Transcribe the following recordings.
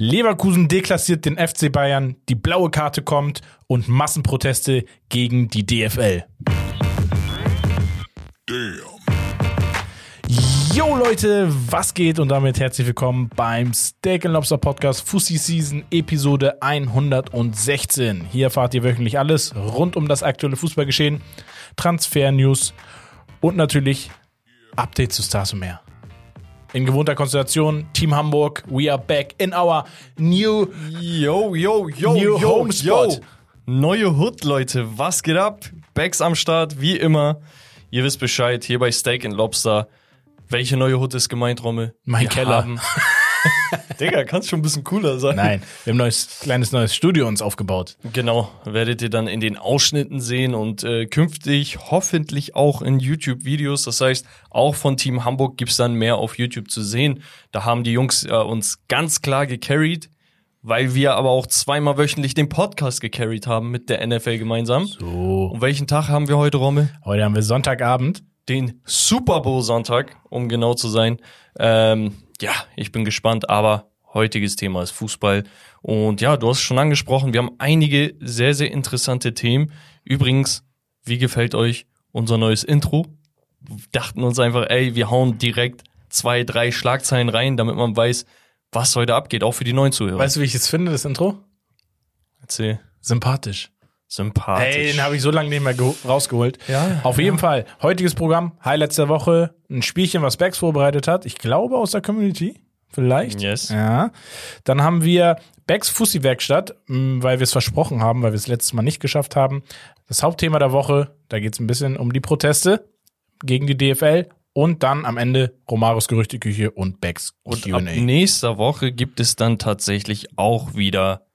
Leverkusen deklassiert den FC Bayern, die blaue Karte kommt und Massenproteste gegen die DFL. Yo Leute, was geht und damit herzlich willkommen beim Steak Lobster Podcast Fussi Season Episode 116. Hier erfahrt ihr wöchentlich alles rund um das aktuelle Fußballgeschehen, Transfer News und natürlich Updates zu Stars und mehr. In gewohnter Konstellation, Team Hamburg, we are back in our new, Yo, yo, yo, New yo, Home Spot. yo. Neue Hood, Leute. Was geht ab? Backs am Start, wie immer. Ihr wisst Bescheid, hier bei Steak and Lobster. Welche neue Hood ist gemeint, Rommel? Mein Wir Keller. Digga, kannst schon ein bisschen cooler sein. Nein, wir haben ein neues, kleines neues Studio uns aufgebaut. Genau, werdet ihr dann in den Ausschnitten sehen und äh, künftig hoffentlich auch in YouTube-Videos. Das heißt, auch von Team Hamburg gibt's dann mehr auf YouTube zu sehen. Da haben die Jungs äh, uns ganz klar gecarried, weil wir aber auch zweimal wöchentlich den Podcast gecarried haben mit der NFL gemeinsam. So, Und welchen Tag haben wir heute, Rommel? heute haben wir Sonntagabend. Den Super Bowl Sonntag, um genau zu sein. Ähm, ja, ich bin gespannt, aber heutiges Thema ist Fußball. Und ja, du hast es schon angesprochen, wir haben einige sehr, sehr interessante Themen. Übrigens, wie gefällt euch unser neues Intro? Dachten uns einfach, ey, wir hauen direkt zwei, drei Schlagzeilen rein, damit man weiß, was heute abgeht, auch für die neuen Zuhörer. Weißt du, wie ich es finde, das Intro? Erzähl. Sympathisch. Sympathisch. Ey, den habe ich so lange nicht mehr geho- rausgeholt. Ja, Auf jeden Fall. Heutiges Programm, Highlights der Woche, ein Spielchen, was Bex vorbereitet hat. Ich glaube aus der Community. Vielleicht. Yes. Ja. Dann haben wir Becks Fussi-Werkstatt, mh, weil wir es versprochen haben, weil wir es letztes Mal nicht geschafft haben. Das Hauptthema der Woche, da geht es ein bisschen um die Proteste gegen die DFL und dann am Ende Romaros Gerüchteküche und Becks Und Q&A. ab nächster Woche gibt es dann tatsächlich auch wieder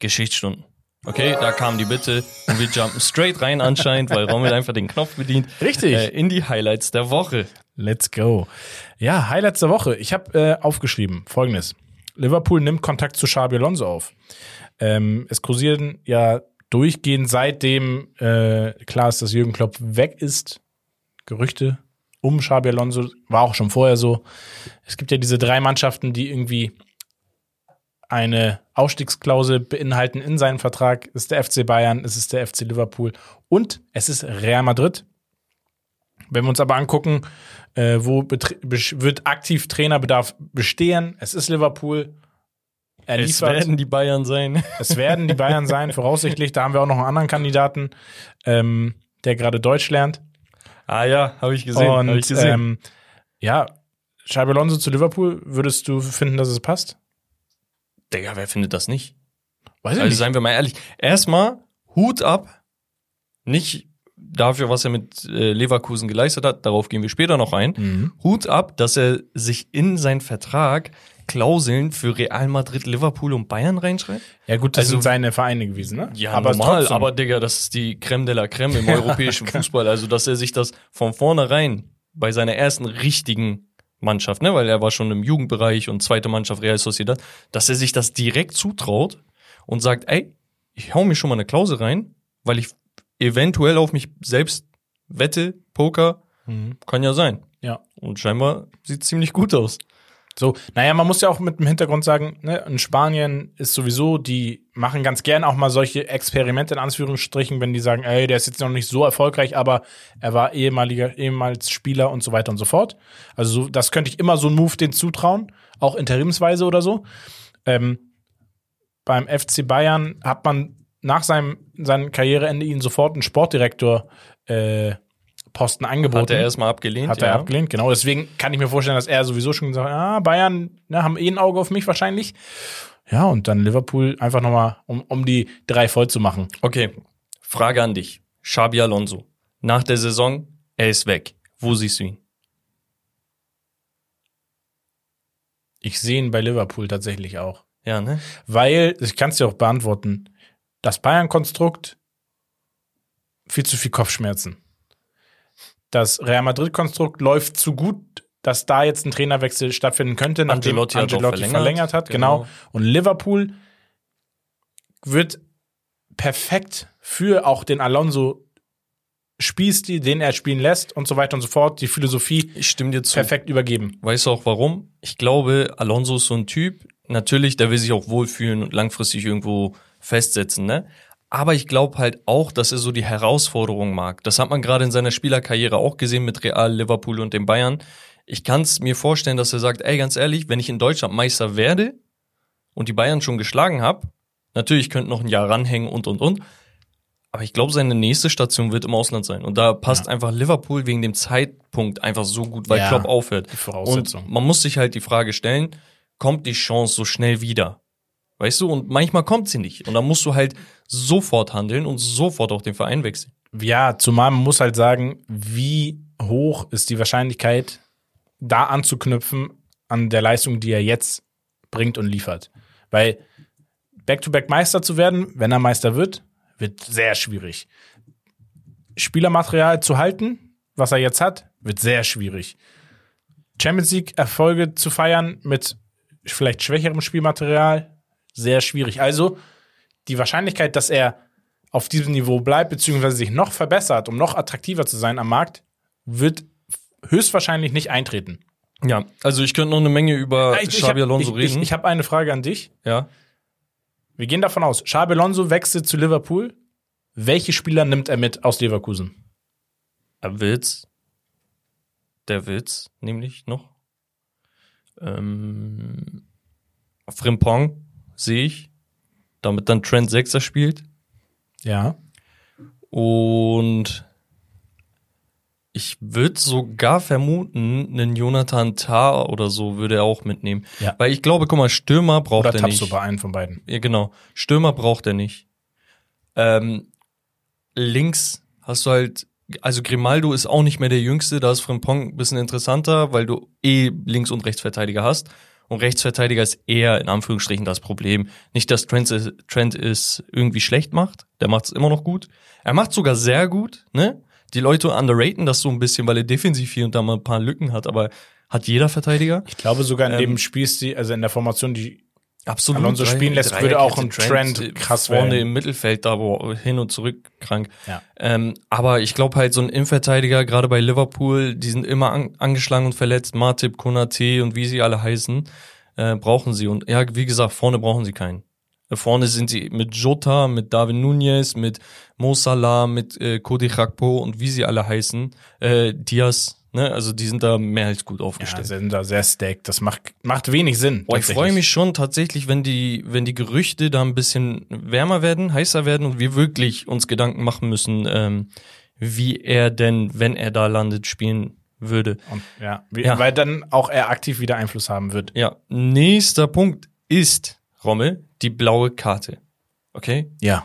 Geschichtsstunden. Okay, da kam die Bitte und wir jumpen straight rein anscheinend, weil Rommel einfach den Knopf bedient. Richtig. Äh, in die Highlights der Woche. Let's go. Ja, Highlights der Woche. Ich habe äh, aufgeschrieben folgendes. Liverpool nimmt Kontakt zu Xabi Alonso auf. Ähm, es kursieren ja durchgehend seitdem äh, klar ist, dass Jürgen Klopp weg ist. Gerüchte um Xabi Alonso war auch schon vorher so. Es gibt ja diese drei Mannschaften, die irgendwie eine Ausstiegsklausel beinhalten in seinem Vertrag. Es ist der FC Bayern, es ist der FC Liverpool und es ist Real Madrid. Wenn wir uns aber angucken, äh, wo wird aktiv Trainerbedarf bestehen, es ist Liverpool. Er Es liefert. werden die Bayern sein. Es werden die Bayern sein, voraussichtlich. Da haben wir auch noch einen anderen Kandidaten, ähm, der gerade Deutsch lernt. Ah ja, habe ich gesehen. Und hab ich gesehen. ähm, ja, Xabi Alonso zu Liverpool, würdest du finden, dass es passt? Digga, wer findet das nicht? Weiß ich Also seien wir mal ehrlich. Erstmal Hut ab. Nicht dafür, was er mit äh, Leverkusen geleistet hat. Darauf gehen wir später noch ein. Mhm. Hut ab, dass er sich in seinen Vertrag Klauseln für Real Madrid, Liverpool und Bayern reinschreibt. Ja, gut, das Also- sind seine Vereine gewesen, ne? Ja, aber normal, trotzdem. aber Digga, das ist die Creme de la Creme im europäischen Fußball. Also, dass er sich das von vornherein bei seiner ersten richtigen Mannschaft, ne, weil er war schon im Jugendbereich und zweite Mannschaft Real Sociedad, dass er sich das direkt zutraut und sagt, ey, ich hau mir schon mal eine Klausel rein, weil ich eventuell auf mich selbst wette, Poker, Mhm. kann ja sein. Ja. Und scheinbar sieht ziemlich gut aus. So, naja, man muss ja auch mit dem Hintergrund sagen, ne, in Spanien ist sowieso, die machen ganz gern auch mal solche Experimente in Anführungsstrichen, wenn die sagen, ey, der ist jetzt noch nicht so erfolgreich, aber er war ehemaliger, ehemals Spieler und so weiter und so fort. Also so, das könnte ich immer so einen Move den zutrauen, auch interimsweise oder so. Ähm, beim FC Bayern hat man nach seinem, seinem Karriereende ihn sofort einen Sportdirektor äh, Posten angeboten. Hat er erstmal abgelehnt. Hat er abgelehnt, genau. Deswegen kann ich mir vorstellen, dass er sowieso schon gesagt hat, ah, Bayern ne, haben eh ein Auge auf mich wahrscheinlich. Ja, und dann Liverpool einfach nochmal, um, um die drei voll zu machen. Okay, Frage an dich. Xabi Alonso. Nach der Saison, er ist weg. Wo siehst du ihn? Ich sehe ihn bei Liverpool tatsächlich auch. Ja, ne? Weil, ich kann es dir auch beantworten, das Bayern-Konstrukt viel zu viel Kopfschmerzen. Das Real Madrid-Konstrukt läuft zu gut, dass da jetzt ein Trainerwechsel stattfinden könnte, nachdem hat auch verlängert, verlängert, hat. Genau. genau. Und Liverpool wird perfekt für auch den Alonso Spielstil, den er spielen lässt und so weiter und so fort, die Philosophie Ich stimme dir zu. perfekt übergeben. Weißt du auch warum? Ich glaube, Alonso ist so ein Typ, natürlich, der will sich auch wohlfühlen und langfristig irgendwo festsetzen, ne? Aber ich glaube halt auch, dass er so die Herausforderung mag. Das hat man gerade in seiner Spielerkarriere auch gesehen mit Real, Liverpool und den Bayern. Ich kann es mir vorstellen, dass er sagt, ey, ganz ehrlich, wenn ich in Deutschland Meister werde und die Bayern schon geschlagen habe, natürlich könnte noch ein Jahr ranhängen und und und. Aber ich glaube, seine nächste Station wird im Ausland sein. Und da passt Ja. einfach Liverpool wegen dem Zeitpunkt einfach so gut, weil Ja, Klopp aufhört. die Voraussetzung. Und man muss sich halt die Frage stellen, kommt die Chance so schnell wieder? Weißt du? Und manchmal kommt sie nicht. Und dann musst du halt sofort handeln und sofort auch den Verein wechseln. Ja, zumal man muss halt sagen, wie hoch ist die Wahrscheinlichkeit, da anzuknüpfen an der Leistung, die er jetzt bringt und liefert. Weil Back-to-Back Meister zu werden, wenn er Meister wird, wird sehr schwierig. Spielermaterial zu halten, was er jetzt hat, wird sehr schwierig. Champions League Erfolge zu feiern mit vielleicht schwächerem Spielmaterial, sehr schwierig. Also die Wahrscheinlichkeit, dass er auf diesem Niveau bleibt, beziehungsweise sich noch verbessert, um noch attraktiver zu sein am Markt, wird höchstwahrscheinlich nicht eintreten. Ja, also ich könnte noch eine Menge über Ich, ich Xabi habe Alonso ich, ich, reden. ich hab eine Frage an dich. ja. Wir gehen davon aus, Xabi Alonso wechselt zu Liverpool. Welche Spieler nimmt er mit aus Leverkusen? Er will's. Der will's, nämlich noch. Ähm, Frimpong sehe ich. Damit dann Trent Sechser spielt. Ja. Und ich würde sogar vermuten, einen Jonathan Tah oder so würde er auch mitnehmen. Ja. Weil ich glaube, guck mal, Stürmer braucht Oder er nicht. Tabsoba, einen von beiden. Ja, genau. Stürmer braucht er nicht. Ähm, links hast du halt, also Grimaldo ist auch nicht mehr der Jüngste, da ist Frimpong ein bisschen interessanter, weil du eh Links- und Rechtsverteidiger hast. Und Rechtsverteidiger ist eher in Anführungsstrichen das Problem. Nicht, dass Trent, es- Trent es irgendwie schlecht macht, der macht es immer noch gut. Er macht sogar sehr gut, ne? Die Leute underraten das so ein bisschen, weil er defensiv hier und da mal ein paar Lücken hat, aber hat jeder Verteidiger. Ich glaube sogar in Ähm, dem Spielstil, also in der Formation, die Absolut. Alonso spielen lässt, Dreierkette, würde auch ein Trend äh, krass vorne werden. im Mittelfeld da wo hin und zurück krank. Ja. Ähm, aber ich glaube halt so ein Innenverteidiger gerade bei Liverpool, die sind immer an, angeschlagen und verletzt. Matip, Konate und wie sie alle heißen, äh, brauchen sie und ja, wie gesagt, vorne brauchen sie keinen. Äh, Vorne sind sie mit Jota, mit David Nunez, mit Mo Salah, mit äh, Cody Gakpo und wie sie alle heißen, äh, Diaz, ne? Also die sind da mehr als gut ja, aufgestellt. sind da sehr stacked. Das macht, macht wenig Sinn. Boah, ich freue mich schon tatsächlich, wenn die, wenn die Gerüchte da ein bisschen wärmer werden, heißer werden und wir wirklich uns Gedanken machen müssen, ähm, wie er denn, wenn er da landet, spielen würde. Und, ja, Ja. weil dann auch er aktiv wieder Einfluss haben wird. Ja, nächster Punkt ist, Rommel, die blaue Karte. Okay? Ja.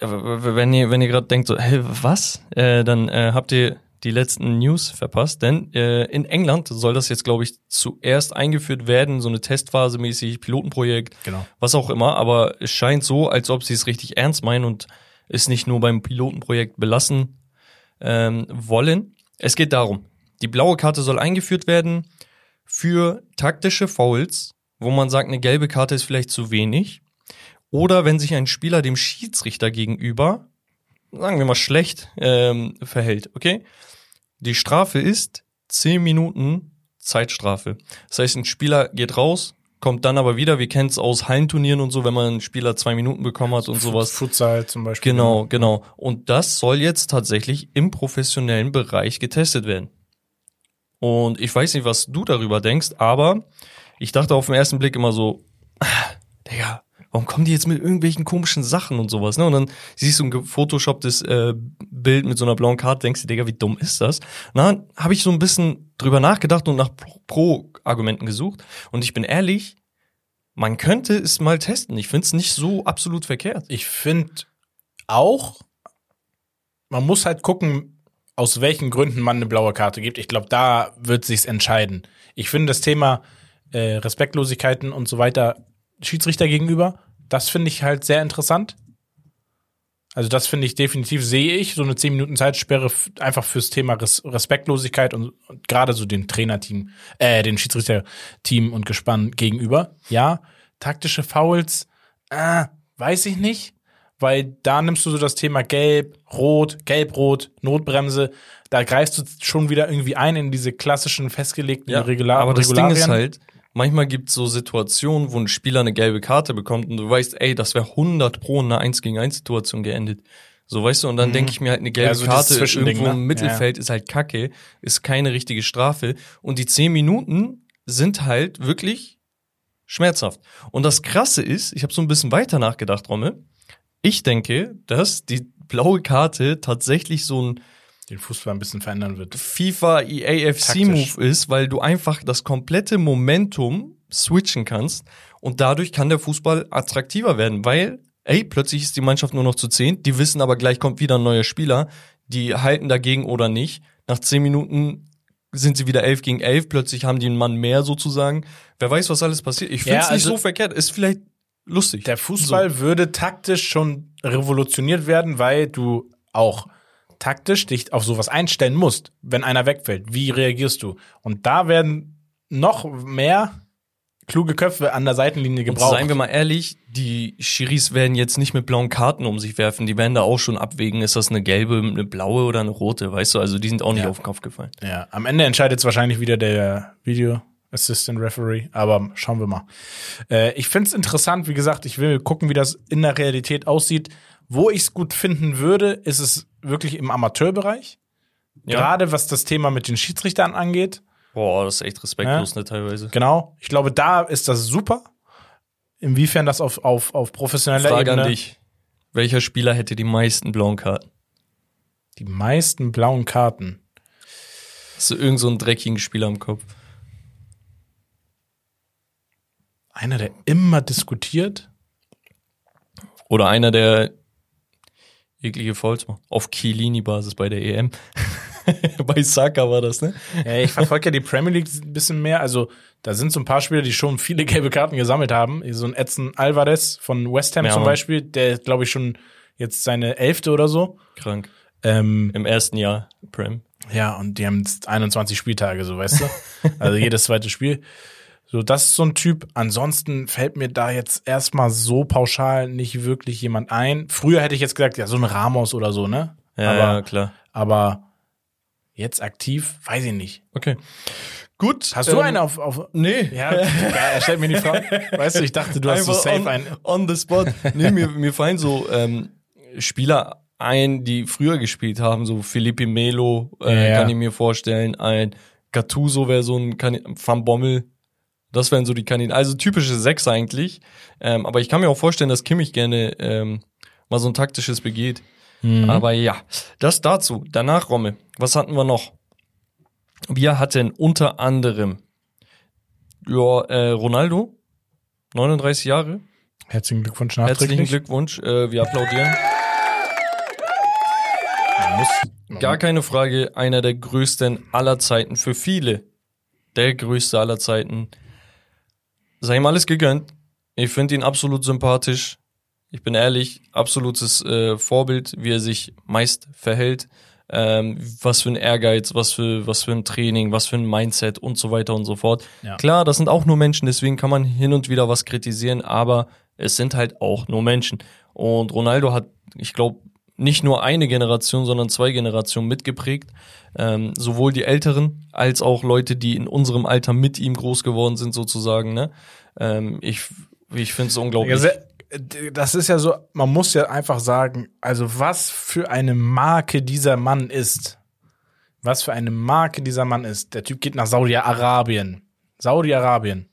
W- Wenn ihr, wenn ihr gerade denkt, so, hä, was? Äh, dann äh, habt ihr die letzten News verpasst, denn äh, in England soll das jetzt, glaube ich, zuerst eingeführt werden, so eine Testphase mäßig, Pilotenprojekt, Genau. was auch immer, aber es scheint so, als ob sie es richtig ernst meinen und es nicht nur beim Pilotenprojekt belassen ähm, wollen. Es geht darum, die blaue Karte soll eingeführt werden für taktische Fouls, wo man sagt, eine gelbe Karte ist vielleicht zu wenig. Oder wenn sich ein Spieler dem Schiedsrichter gegenüber, sagen wir mal schlecht, ähm, verhält, okay? Die Strafe ist 10 Minuten Zeitstrafe. Das heißt, ein Spieler geht raus, kommt dann aber wieder, wir kennen es aus Hallenturnieren und so, wenn man einen Spieler zwei Minuten bekommen hat und sowas. Futsal zum Beispiel. Genau, genau. Und das soll jetzt tatsächlich im professionellen Bereich getestet werden. Und ich weiß nicht, was du darüber denkst, aber ich dachte auf den ersten Blick immer so, ah, Digga, warum kommen die jetzt mit irgendwelchen komischen Sachen und sowas, ne? Und dann siehst du ein gefotoshopptes äh, Bild mit so einer blauen Karte, denkst du, Digga, wie dumm ist das? Dann habe ich so ein bisschen drüber nachgedacht und nach Pro- Pro-Argumenten gesucht. Und ich bin ehrlich, man könnte es mal testen. Ich finde es nicht so absolut verkehrt. Ich finde auch, man muss halt gucken, aus welchen Gründen man eine blaue Karte gibt. Ich glaube, da wird sich's entscheiden. Ich finde das Thema äh, Respektlosigkeiten und so weiter Schiedsrichter gegenüber, das finde ich halt sehr interessant. Also das finde ich definitiv, sehe ich, so eine 10 Minuten Zeitsperre einfach fürs Thema Res Respektlosigkeit und, und gerade so dem Trainerteam, äh, den Schiedsrichterteam und Gespann gegenüber. Ja, taktische Fouls, äh, weiß ich nicht, weil da nimmst du so das Thema Gelb, Rot, Gelb-Rot, Notbremse, da greifst du schon wieder irgendwie ein in diese klassischen festgelegten Regular aber das Ding Regularien. ist halt, manchmal gibt es so Situationen, wo ein Spieler eine gelbe Karte bekommt und du weißt, ey, das wäre 100 pro in einer 1 gegen 1 Situation geendet. So, weißt du, und dann Mhm. denke ich mir halt, eine gelbe Ja, so dieses Karte irgendwo ne? im Mittelfeld ist halt kacke, ist keine richtige Strafe. Und die 10 Minuten sind halt wirklich schmerzhaft. Und das Krasse ist, ich habe so ein bisschen weiter nachgedacht, Rommel. Ich denke, dass die blaue Karte tatsächlich so ein Den Fußball ein bisschen verändern wird. FIFA EA FC Move ist, weil du einfach das komplette Momentum switchen kannst und dadurch kann der Fußball attraktiver werden, weil ey, plötzlich ist die Mannschaft nur noch zu zehn, die wissen aber gleich kommt wieder ein neuer Spieler, die halten dagegen oder nicht. Nach zehn Minuten sind sie wieder elf gegen elf, plötzlich haben die einen Mann mehr sozusagen. Wer weiß, was alles passiert. Ich finde es Ja, nicht also- so verkehrt, ist vielleicht lustig. Der Fußball würde taktisch schon revolutioniert werden, weil du auch taktisch dich auf sowas einstellen musst, wenn einer wegfällt. Wie reagierst du? Und da werden noch mehr kluge Köpfe an der Seitenlinie Und gebraucht. seien wir mal ehrlich, die Schiris werden jetzt nicht mit blauen Karten um sich werfen. Die werden da auch schon abwägen, ist das eine gelbe, eine blaue oder eine rote, weißt du? Also die sind auch nicht Ja. auf den Kopf gefallen. ja, am Ende entscheidet es wahrscheinlich wieder der Video Assistant Referee, aber schauen wir mal. Äh, ich finde es interessant, wie gesagt, ich will gucken, wie das in der Realität aussieht. Wo ich es gut finden würde, ist es wirklich im Amateurbereich. Ja. Gerade was das Thema mit den Schiedsrichtern angeht. Boah, das ist echt respektlos, ne, teilweise. Genau. Ich glaube, da ist das super. Inwiefern das auf, auf, auf professioneller Frage Ebene an dich. Welcher Spieler hätte die meisten blauen Karten? die meisten blauen Karten. Hast du irgend so einen dreckigen Spieler im Kopf? Einer, der immer diskutiert. Oder einer, der jegliche Fouls? Auf Chiellini-Basis bei der EM. bei Saka war das, ne? Ja, ich verfolge ja die Premier League ein bisschen mehr. Also, da sind so ein paar Spieler, die schon viele gelbe Karten gesammelt haben. So ein Edson Alvarez von West Ham Ja, zum. Beispiel, der glaube ich schon jetzt seine elfte oder so. Krank. Ähm, Im ersten Jahr, Prem. ja, und die haben jetzt 21 Spieltage, so weißt du. Also jedes zweite Spiel. So, das ist so ein Typ. Ansonsten fällt mir da jetzt erstmal so pauschal nicht wirklich jemand ein. Früher hätte ich jetzt gesagt, ja, so ein Ramos oder so, ne? Ja, aber, ja, klar. aber jetzt aktiv, weiß ich nicht. Okay. Gut. Hast du ähm, einen auf, auf Nee. Ja, er stellt mir die Frage. Weißt du, ich dachte, du hast so Einfach safe on, einen. on the spot. Nee, mir, mir fallen so ähm, Spieler ein, die früher gespielt haben, so Felipe Melo, äh, Ja, kann ich mir vorstellen. Ein Gattuso wäre so ein Van Bommel. Das wären so die Kandidaten. Also typische Sechs eigentlich. Ähm, aber ich kann mir auch vorstellen, dass Kimmich gerne ähm, mal so ein taktisches begeht. Mhm. Aber ja, das dazu. Danach, Romme, was hatten wir noch? Wir hatten unter anderem ja, äh, Ronaldo, 39 Jahre. Herzlichen Glückwunsch Herzlichen nachträglich. Glückwunsch. Äh, wir applaudieren. Gar keine Frage, einer der größten aller Zeiten für viele. Der größte aller Zeiten. Sei ihm alles gegönnt. Ich finde ihn absolut sympathisch. Ich bin ehrlich, absolutes äh, Vorbild, wie er sich meist verhält. Ähm, was für ein Ehrgeiz, was für, was für ein Training, was für ein Mindset und so weiter und so fort. Ja. Klar, das sind auch nur Menschen, deswegen kann man hin und wieder was kritisieren, aber es sind halt auch nur Menschen. Und Ronaldo hat, ich glaube, nicht nur eine Generation, sondern zwei Generationen mitgeprägt. Ähm, sowohl die Älteren als auch Leute, die in unserem Alter mit ihm groß geworden sind, sozusagen. Ne? Ähm, ich ich finde es unglaublich. Das ist ja so, man muss ja einfach sagen, also was für eine Marke dieser Mann ist. Was für eine Marke dieser Mann ist. Der Typ geht nach Saudi-Arabien. Saudi-Arabien.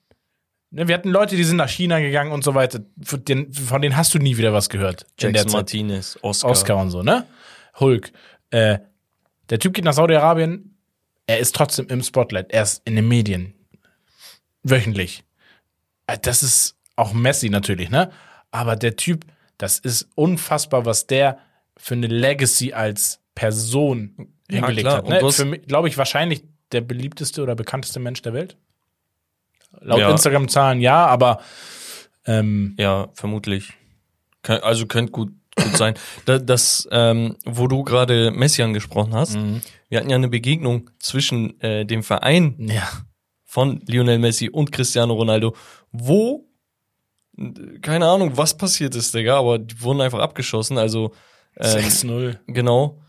Ne, Wir hatten Leute, die sind nach China gegangen und so weiter. Von denen, von denen hast du nie wieder was gehört. Jackson Zeit. Martinez, Oscar. Oscar und so, ne? Hulk. Äh, der Typ geht nach Saudi-Arabien. Er ist trotzdem im Spotlight. Er ist in den Medien. Wöchentlich. Äh, Das ist auch Messi natürlich, ne? Aber der Typ, das ist unfassbar, was der für eine Legacy als Person Ja, hingelegt klar. hat. Ne? glaube ich, wahrscheinlich der beliebteste oder bekannteste Mensch der Welt. Laut Ja. Instagram-Zahlen ja, aber ähm, Ja, vermutlich. Also könnte gut, gut sein. Da- Das, ähm, wo du gerade Messi angesprochen hast, Mhm. wir hatten ja eine Begegnung zwischen äh, dem Verein ja. von Lionel Messi und Cristiano Ronaldo, wo äh, keine Ahnung, was passiert ist, Digga, aber die wurden einfach abgeschossen. Also ähm, 6-0. genau.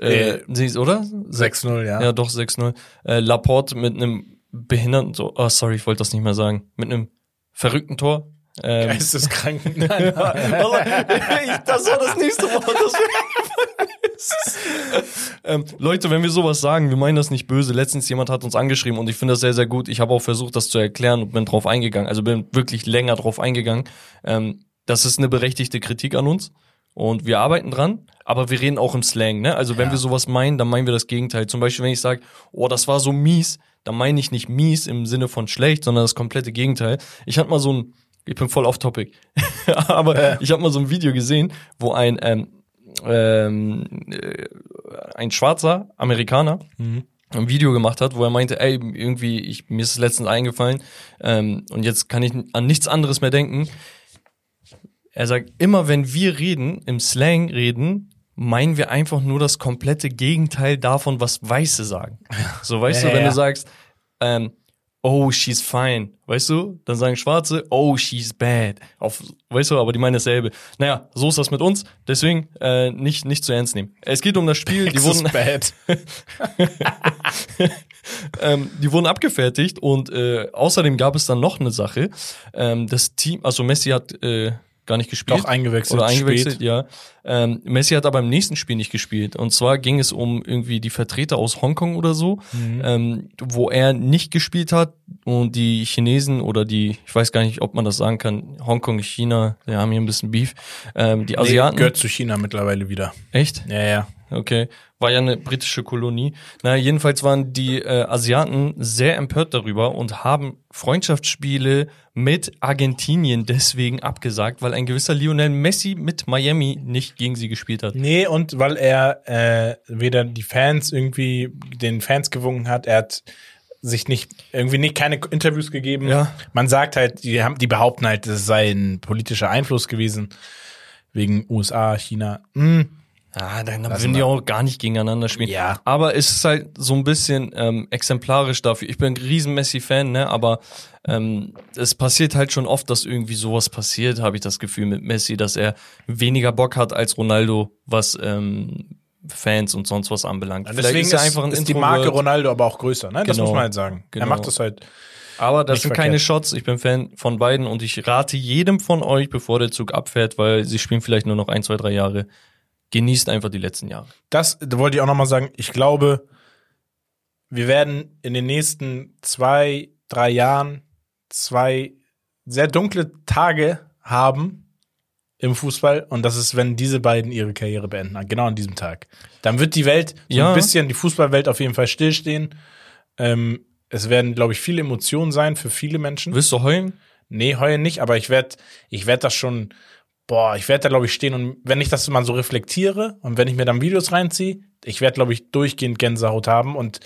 Äh, Äh, ist, oder? 6-0, ja. Ja, doch, 6-0. Äh, Laporte mit einem behinderten Tor, oh, sorry, ich wollte das nicht mehr sagen, mit einem verrückten Tor. Ähm, Geisteskranken. ich, das war das nächste Wort. Das ähm, Leute, wenn wir sowas sagen, wir meinen das nicht böse. Letztens jemand hat uns angeschrieben und ich finde das sehr, sehr gut. Ich habe auch versucht, das zu erklären und bin drauf eingegangen. Also bin wirklich länger drauf eingegangen. Ähm, das ist eine berechtigte Kritik an uns und wir arbeiten dran, aber wir reden auch im Slang. Ne? Also wenn Ja. wir sowas meinen, dann meinen wir das Gegenteil. Zum Beispiel, wenn ich sage, oh, das war so mies, dann meine ich nicht mies im Sinne von schlecht, sondern das komplette Gegenteil. Ich hatte mal so ein, ich bin voll off topic, aber ich habe mal so ein Video gesehen, wo ein ähm, ähm, äh, ein schwarzer Amerikaner ein Video gemacht hat, wo er meinte, ey, irgendwie, ich, mir ist es letztens eingefallen ähm, und jetzt kann ich an nichts anderes mehr denken. Er sagt, immer wenn wir reden, im Slang reden, meinen wir einfach nur das komplette Gegenteil davon, was Weiße sagen. So, weißt Ja, du, wenn ja. du sagst, ähm, oh, she's fine, weißt du? Dann sagen Schwarze, oh, she's bad. Auf, weißt du, aber die meinen dasselbe. Naja, so ist das mit uns, deswegen äh, nicht, nicht zu ernst nehmen. Es geht um das Spiel, die wurden, bad. ähm, die wurden abgefertigt und äh, außerdem gab es dann noch eine Sache. Ähm, das Team, also Messi hat äh, gar nicht gespielt. Doch eingewechselt. Oder eingewechselt, spät. ja. Ähm, Messi hat aber im nächsten Spiel nicht gespielt. Und zwar ging es um irgendwie die Vertreter aus Hongkong oder so, Mhm. ähm, wo er nicht gespielt hat und die Chinesen oder die, ich weiß gar nicht, ob man das sagen kann, Hongkong, China, die haben hier ein bisschen Beef. Ähm, die Asiaten. Nee, gehört zu China mittlerweile wieder. Echt? Ja, ja. Okay, war ja eine britische Kolonie. Na, jedenfalls waren die äh, Asiaten sehr empört darüber und haben Freundschaftsspiele mit Argentinien deswegen abgesagt, weil ein gewisser Lionel Messi mit Miami nicht gegen sie gespielt hat. Nee, und weil er äh, weder die Fans irgendwie den Fans gewungen hat, er hat sich nicht irgendwie nicht keine Interviews gegeben. Ja. Man sagt halt, die haben die behaupten halt, das sei ein politischer Einfluss gewesen wegen USA, China. Hm. Ah, dann, dann würden die auch gar nicht gegeneinander spielen. Ja. Aber es ist halt so ein bisschen ähm, exemplarisch dafür. Ich bin ein riesen Messi-Fan, ne? Aber ähm, es passiert halt schon oft, dass irgendwie sowas passiert, habe ich das Gefühl mit Messi, dass er weniger Bock hat als Ronaldo, was ähm, Fans und sonst was anbelangt. Deswegen ist, er einfach ein ist die. Marke Ronaldo aber auch größer, ne? Das Genau. muss man halt sagen. Genau. Er macht das halt. Aber das sind verkehrt. keine Shots. Ich bin Fan von beiden und ich rate jedem von euch, bevor der Zug abfährt, weil sie spielen vielleicht nur noch ein, zwei, drei Jahre. Genießt einfach die letzten Jahre. Das da wollte ich auch noch mal sagen. Ich glaube, wir werden in den nächsten zwei, drei Jahren zwei sehr dunkle Tage haben im Fußball. Und das ist, wenn diese beiden ihre Karriere beenden. Genau an diesem Tag. Dann wird die Welt so Ja. ein bisschen, die Fußballwelt auf jeden Fall stillstehen. Ähm, es werden, glaube ich, viele Emotionen sein für viele Menschen. Willst du heulen? Nee, heulen nicht, aber ich werde ich werd das schon, boah, ich werde da, glaube ich, stehen und wenn ich das mal so reflektiere und wenn ich mir dann Videos reinziehe, ich werde, glaube ich, durchgehend Gänsehaut haben und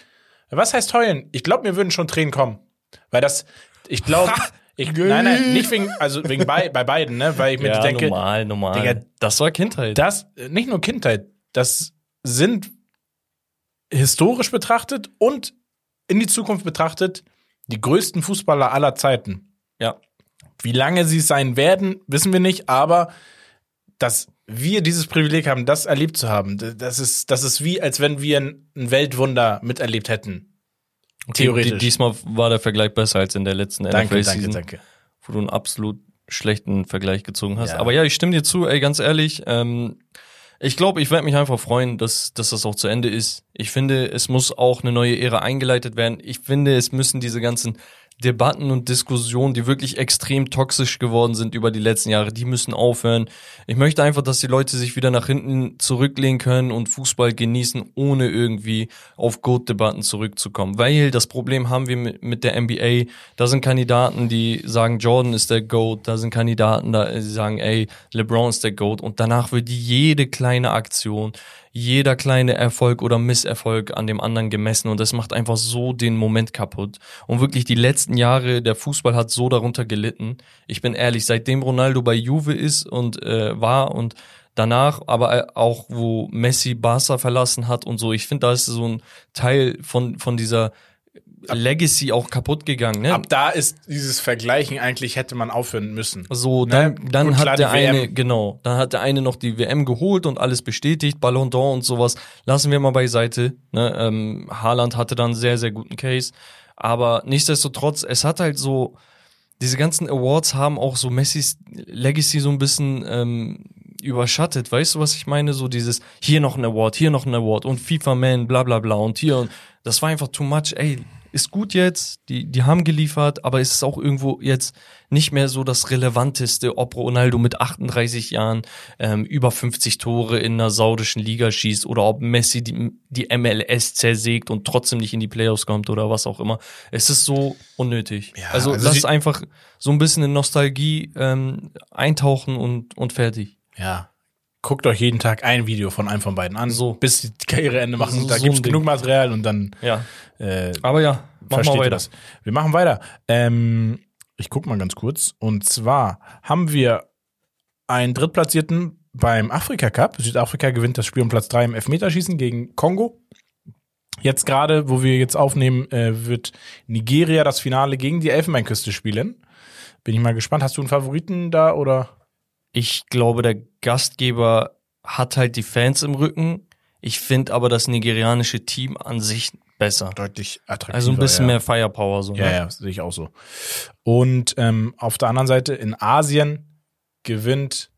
was heißt heulen? Ich glaube, mir würden schon Tränen kommen. Weil das, ich glaube, ich, nein, nein, nicht wegen, also wegen bei, bei beiden, ne, weil ich mir denke, normal, normal. Digga, das war Kindheit. das, nicht nur Kindheit, das sind historisch betrachtet und in die Zukunft betrachtet die größten Fußballer aller Zeiten. ja. Wie lange sie es sein werden, wissen wir nicht, aber dass wir dieses Privileg haben, das erlebt zu haben, das ist, das ist wie, als wenn wir ein Weltwunder miterlebt hätten. Theoretisch. Die, diesmal war der Vergleich besser als in der letzten Danke, danke, NFL-Season, danke. wo du einen absolut schlechten Vergleich gezogen hast. Ja. Aber ja, ich stimme dir zu, ey, ganz ehrlich. Ähm, ich glaube, ich werde mich einfach freuen, dass, dass das auch zu Ende ist. Ich finde, es muss auch eine neue Ära eingeleitet werden. Ich finde, es müssen diese ganzen Debatten und Diskussionen, die wirklich extrem toxisch geworden sind über die letzten Jahre, die müssen aufhören. Ich möchte einfach, dass die Leute sich wieder nach hinten zurücklehnen können und Fußball genießen, ohne irgendwie auf Goat-Debatten zurückzukommen. Weil das Problem haben wir mit, der NBA. Da sind Kandidaten, die sagen, Jordan ist der Goat. Da sind Kandidaten, da die sagen, ey, LeBron ist der Goat. Und danach wird jede kleine Aktion, jeder kleine Erfolg oder Misserfolg an dem anderen gemessen und das macht einfach so den Moment kaputt. Und wirklich die letzten Jahre, der Fußball hat so darunter gelitten. Ich bin ehrlich, seitdem Ronaldo bei Juve ist und äh, war und danach, aber auch wo Messi Barca verlassen hat und so, ich finde, da ist so ein Teil von von dieser Legacy auch kaputt gegangen. Ne? Ab da ist dieses Vergleichen eigentlich hätte man aufhören müssen. So, Ne? dann, dann Gut, hat der WM. eine, genau, dann hat der eine noch die WM geholt und alles bestätigt, Ballon d'Or und sowas. Lassen wir mal beiseite. Ne? Ähm, Haaland hatte dann einen sehr, sehr guten Case. Aber nichtsdestotrotz, es hat halt so, diese ganzen Awards haben auch so Messis Legacy so ein bisschen ähm, überschattet. Weißt du, was ich meine? So dieses, hier noch ein Award, hier noch ein Award und FIFA Man, bla bla bla und hier und das war einfach too much. Ey, ist gut jetzt, die, die haben geliefert, aber es ist auch irgendwo jetzt nicht mehr so das Relevanteste, ob Ronaldo mit 38 Jahren ähm, über 50 Tore in einer saudischen Liga schießt oder ob Messi die, die MLS zersägt und trotzdem nicht in die Playoffs kommt oder was auch immer. Es ist so unnötig. Ja, also, also lass einfach so ein bisschen in Nostalgie ähm, eintauchen und, und fertig. Ja. Guckt euch jeden Tag ein Video von einem von beiden an, So. bis die Karriereende machen. So- da so gibt's ein Ding. genug Material und dann Ja. äh, Aber ja, mach versteht mal ihr weiter. das. Wir machen weiter. Ähm, ich guck mal ganz kurz. Und zwar haben wir einen Drittplatzierten beim Afrika Cup. Südafrika gewinnt das Spiel um Platz 3 im Elfmeterschießen gegen Kongo. Jetzt gerade, wo wir jetzt aufnehmen, äh, wird Nigeria das Finale gegen die Elfenbeinküste spielen. Bin ich mal gespannt. Hast du einen Favoriten da oder? Ich glaube, der Gastgeber hat halt die Fans im Rücken. Ich finde aber das nigerianische Team an sich besser. Deutlich attraktiver. Also ein bisschen ja. mehr Firepower so. Ja, ne? ja, sehe ich auch so. Und ähm, auf der anderen Seite in Asien gewinnt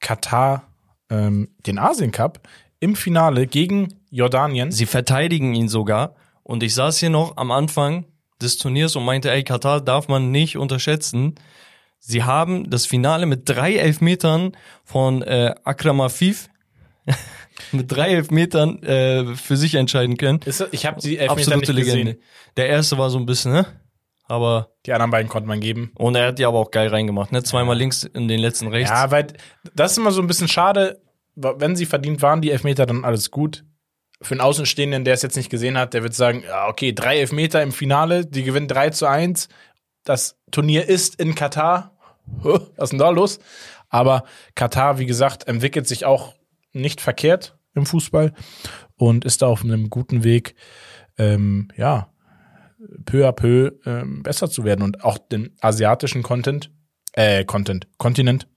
Katar ähm, den Asien Cup im Finale gegen Jordanien. Sie verteidigen ihn sogar. Und ich saß hier noch am Anfang des Turniers und meinte, ey, Katar darf man nicht unterschätzen. Sie haben das Finale mit drei Elfmetern von äh, Akram Afif mit drei Elfmetern äh, für sich entscheiden können. Ist, ich habe die Elfmeter Absolute nicht Legende. gesehen. Der erste war so ein bisschen, ne? Aber Die anderen beiden konnte man geben. Und er hat die aber auch geil reingemacht, ne? Zweimal links in den letzten rechts. Ja, weil das ist immer so ein bisschen schade. Wenn sie verdient waren, die Elfmeter, dann alles gut. Für einen Außenstehenden, der es jetzt nicht gesehen hat, der wird sagen, ja, okay, drei Elfmeter im Finale, die gewinnen 3 zu 1. Das Turnier ist in Katar. Was ist denn da los? Aber Katar, wie gesagt, entwickelt sich auch nicht verkehrt im Fußball und ist da auf einem guten Weg, ähm, ja, peu à peu ähm, besser zu werden und auch den asiatischen Content, äh, Content, Kontinent,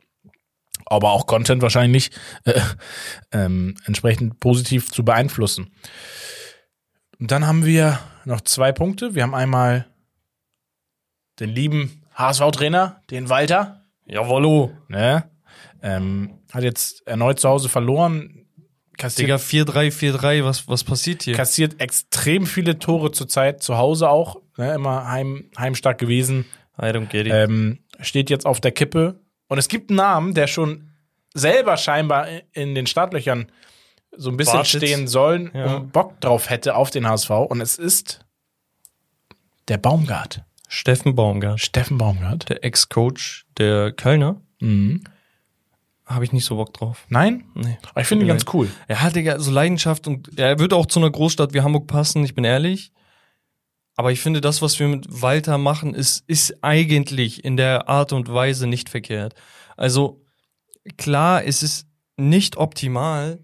aber auch Content wahrscheinlich äh, ähm, entsprechend positiv zu beeinflussen. Und dann haben wir noch zwei Punkte. Wir haben einmal den lieben HSV-Trainer, den Walter, Jawollo. ne? Ähm, hat jetzt erneut zu Hause verloren, kassiert, Digga, 4-3, 4-3, was, was passiert hier? kassiert extrem viele Tore zurzeit zu Hause auch, ne? immer heim, heimstark gewesen. I don't get it. ähm, steht jetzt auf der Kippe. Und es gibt einen Namen, der schon selber scheinbar in den Startlöchern so ein bisschen Wartet. stehen sollen Ja. und Bock drauf hätte auf den HSV. Und es ist der Baumgart. Steffen Baumgart, Steffen Baumgart. der Ex-Coach der Kölner, Mhm. habe ich nicht so Bock drauf. Nein? Nee. Aber ich finde ihn ganz cool. Er hat Digga, so Leidenschaft und ja, er wird auch zu einer Großstadt wie Hamburg passen, ich bin ehrlich. Aber ich finde, das, was wir mit Walter machen, ist, ist eigentlich in der Art und Weise nicht verkehrt. Also, klar, es ist nicht optimal,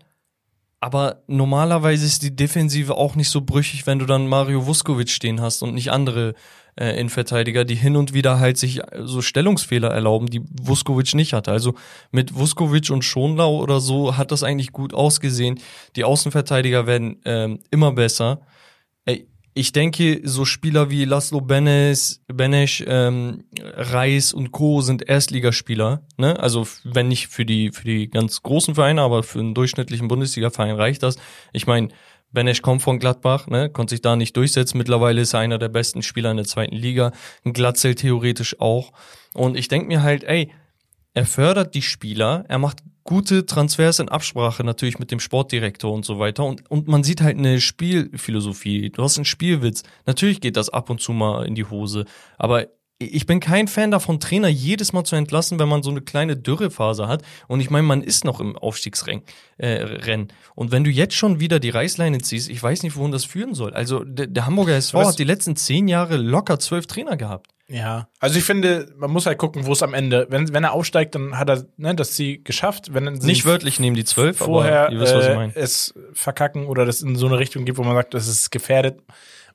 aber normalerweise ist die Defensive auch nicht so brüchig, wenn du dann Mario Vuskovic stehen hast und nicht andere äh, Innenverteidiger, die hin und wieder halt sich äh, so Stellungsfehler erlauben, die Vuskovic nicht hatte. Also mit Vuskovic und Schonlau oder so hat das eigentlich gut ausgesehen. Die Außenverteidiger werden ähm, immer besser. Ey, ich denke, so Spieler wie Laszlo Benes, Benesch, ähm, Reis und Co. sind Erstligaspieler. Ne? Also wenn nicht für die für die ganz großen Vereine, aber für einen durchschnittlichen Bundesliga-Verein reicht das. Ich meine, Benesch kommt von Gladbach, ne? konnte sich da nicht durchsetzen. Mittlerweile ist er einer der besten Spieler in der zweiten Liga. Ein Glatzel theoretisch auch. Und ich denke mir halt, ey, er fördert die Spieler, er macht gute Transfers in Absprache natürlich mit dem Sportdirektor und so weiter und, und man sieht halt eine Spielphilosophie. Du hast einen Spielwitz. Natürlich geht das ab und zu mal in die Hose, aber ich bin kein Fan davon, Trainer jedes Mal zu entlassen, wenn man so eine kleine Dürrephase hat. Und ich meine, man ist noch im Aufstiegsrennen. Äh, und wenn du jetzt schon wieder die Reißleine ziehst, ich weiß nicht, wohin das führen soll. Also der, der Hamburger SV Was- hat die letzten zehn Jahre locker zwölf Trainer gehabt. Ja. Also ich finde, man muss halt gucken, wo es am Ende, wenn, wenn er aufsteigt, dann hat er ne, das Ziel geschafft. Wenn sie Nicht wörtlich nehmen die zwölf, vorher aber ihr wisst, was ich äh, meine. es verkacken oder das in so eine Richtung geht, wo man sagt, das ist gefährdet,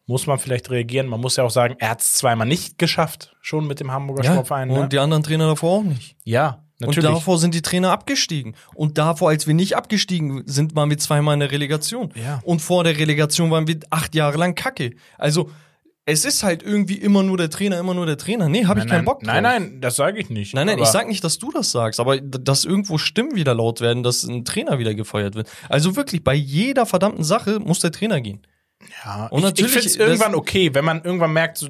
muss man vielleicht reagieren. Man muss ja auch sagen, er hat es zweimal nicht geschafft, schon mit dem Hamburger Ja, Sportverein. und Ne? die anderen Trainer davor auch nicht. Ja, natürlich. Und davor sind die Trainer abgestiegen. Und davor, als wir nicht abgestiegen sind, waren wir zweimal in der Relegation. Ja. Und vor der Relegation waren wir acht Jahre lang Kacke. Also es ist halt irgendwie immer nur der Trainer, immer nur der Trainer. Nee, habe ich keinen nein, Bock drauf. Nein, nein, das sage ich nicht. Nein, nein, ich sag nicht, dass du das sagst, aber dass irgendwo Stimmen wieder laut werden, dass ein Trainer wieder gefeuert wird. Also wirklich, bei jeder verdammten Sache muss der Trainer gehen. Ja, Und ich, natürlich, ich finde es das- irgendwann okay, wenn man irgendwann merkt, so,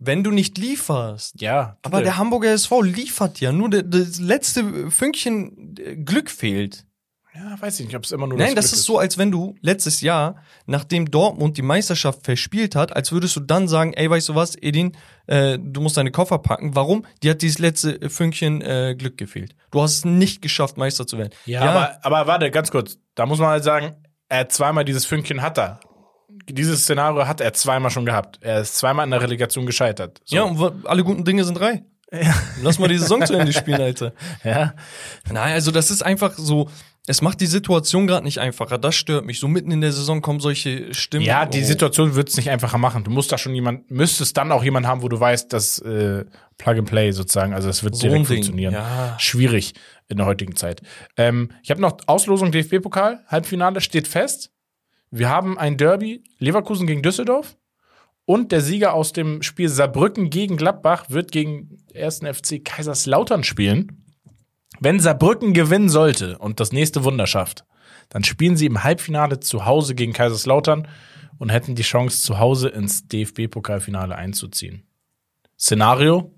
Wenn du nicht lieferst. ja. Aber der Hamburger SV liefert ja, nur das letzte Fünkchen äh, Glück fehlt. Ja, weiß ich nicht, ob es immer nur Nein, das Glück ist so, als wenn du letztes Jahr, nachdem Dortmund die Meisterschaft verspielt hat, als würdest du dann sagen, ey, weißt du was, Edin, äh, du musst deine Koffer packen. Warum? Die hat dieses letzte Fünkchen äh, Glück gefehlt. Du hast es nicht geschafft, Meister zu werden. Ja, Aber, aber warte, ganz kurz. Da muss man halt sagen, er hat zweimal dieses Fünkchen hat er. Dieses Szenario hat er zweimal schon gehabt. Er ist zweimal in der Relegation gescheitert. So. ja, und alle guten Dinge sind drei. Lass mal die Saison zu Ende spielen, Alter. ja. Nein, also das ist einfach so, es macht die Situation gerade nicht einfacher. Das stört mich. So mitten in der Saison kommen solche Stimmen. Ja, die Oh. Situation wird es nicht einfacher machen. Du musst da schon jemand, müsstest dann auch jemand haben, wo du weißt, dass äh, Plug and Play sozusagen, also es wird So direkt funktionieren. ja. Schwierig in der heutigen Zeit. Ähm, ich habe noch Auslosung DFB-Pokal, Halbfinale steht fest. Wir haben ein Derby, Leverkusen gegen Düsseldorf. Und der Sieger aus dem Spiel Saarbrücken gegen Gladbach wird gegen 1. FC Kaiserslautern spielen. Wenn Saarbrücken gewinnen sollte und das nächste Wunder schafft, dann spielen sie im Halbfinale zu Hause gegen Kaiserslautern und hätten die Chance, zu Hause ins DFB-Pokalfinale einzuziehen. Szenario,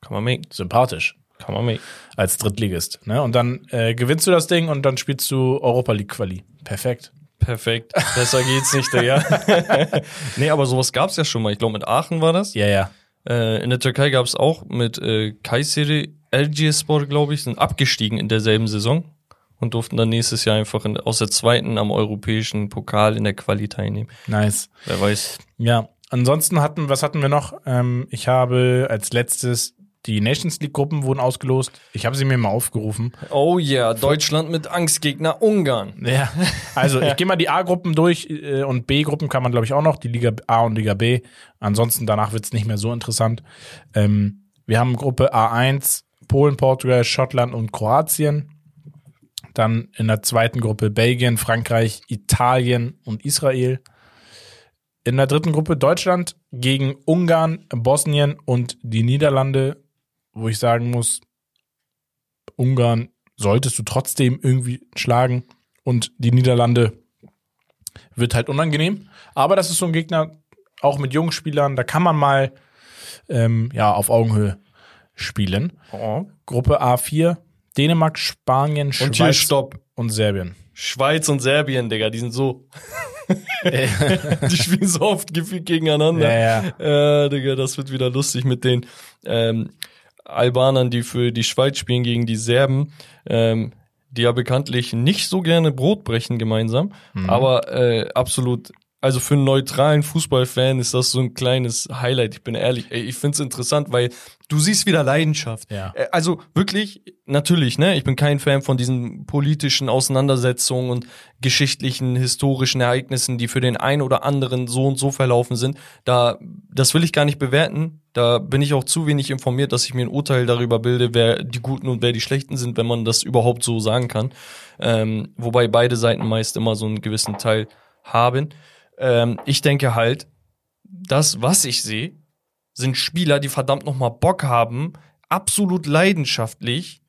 Kann man make. sympathisch, Kann man make. als Drittligist. Ne? Und dann äh, gewinnst du das Ding und dann spielst du Europa League Quali. Perfekt. Perfekt. Besser geht's nicht, Digga. nee, aber sowas gab's ja schon mal. Ich glaube, mit Aachen war das. Ja, ja. Äh, in der Türkei gab's auch mit äh, Kayseri, Erciyesspor, glaube ich, sind abgestiegen in derselben Saison und durften dann nächstes Jahr einfach in, aus der zweiten am europäischen Pokal in der Quali teilnehmen. Nice. Wer weiß. Ja, ansonsten hatten, was hatten wir noch? Ähm, ich habe als letztes die Nations League Gruppen wurden ausgelost. Ich habe sie mir mal aufgerufen. Oh yeah, Deutschland mit Angstgegner Ungarn. Ja, also ich gehe mal die A-Gruppen durch äh, und B-Gruppen kann man, glaube ich, auch noch, die Liga A und Liga B. Ansonsten danach wird's nicht mehr so interessant. Ähm, wir haben Gruppe A1, Polen, Portugal, Schottland und Kroatien. Dann in der zweiten Gruppe Belgien, Frankreich, Italien und Israel. In der dritten Gruppe Deutschland gegen Ungarn, Bosnien und die Niederlande, wo ich sagen muss, Ungarn solltest du trotzdem irgendwie schlagen und die Niederlande wird halt unangenehm. Aber das ist so ein Gegner, auch mit jungen Spielern, da kann man mal ähm, ja, auf Augenhöhe spielen. Oh. Gruppe A4, Dänemark, Spanien, Und hier Schweiz Stopp. und Serbien. Schweiz und Serbien, Digga, die sind so. die spielen so oft gefühlt gegeneinander. Ja, ja. Äh, Digga, das wird wieder lustig mit den ähm, Albanern, die für die Schweiz spielen gegen die Serben, ähm, die ja bekanntlich nicht so gerne Brot brechen gemeinsam, Mhm. aber äh, absolut. Also für einen neutralen Fußballfan ist das so ein kleines Highlight. Ich bin ehrlich, ey, ich find's interessant, weil du siehst wieder Leidenschaft. Ja. Äh, Also wirklich, natürlich, ne? Ich bin kein Fan von diesen politischen Auseinandersetzungen und geschichtlichen, historischen Ereignissen, die für den einen oder anderen so und so verlaufen sind. Da, das will ich gar nicht bewerten. Da bin ich auch zu wenig informiert, dass ich mir ein Urteil darüber bilde, wer die Guten und wer die Schlechten sind, wenn man das überhaupt so sagen kann. Ähm, wobei beide Seiten meist immer so einen gewissen Teil haben. Ähm, ich denke halt, das, was ich sehe, sind Spieler, die verdammt nochmal Bock haben, absolut leidenschaftlich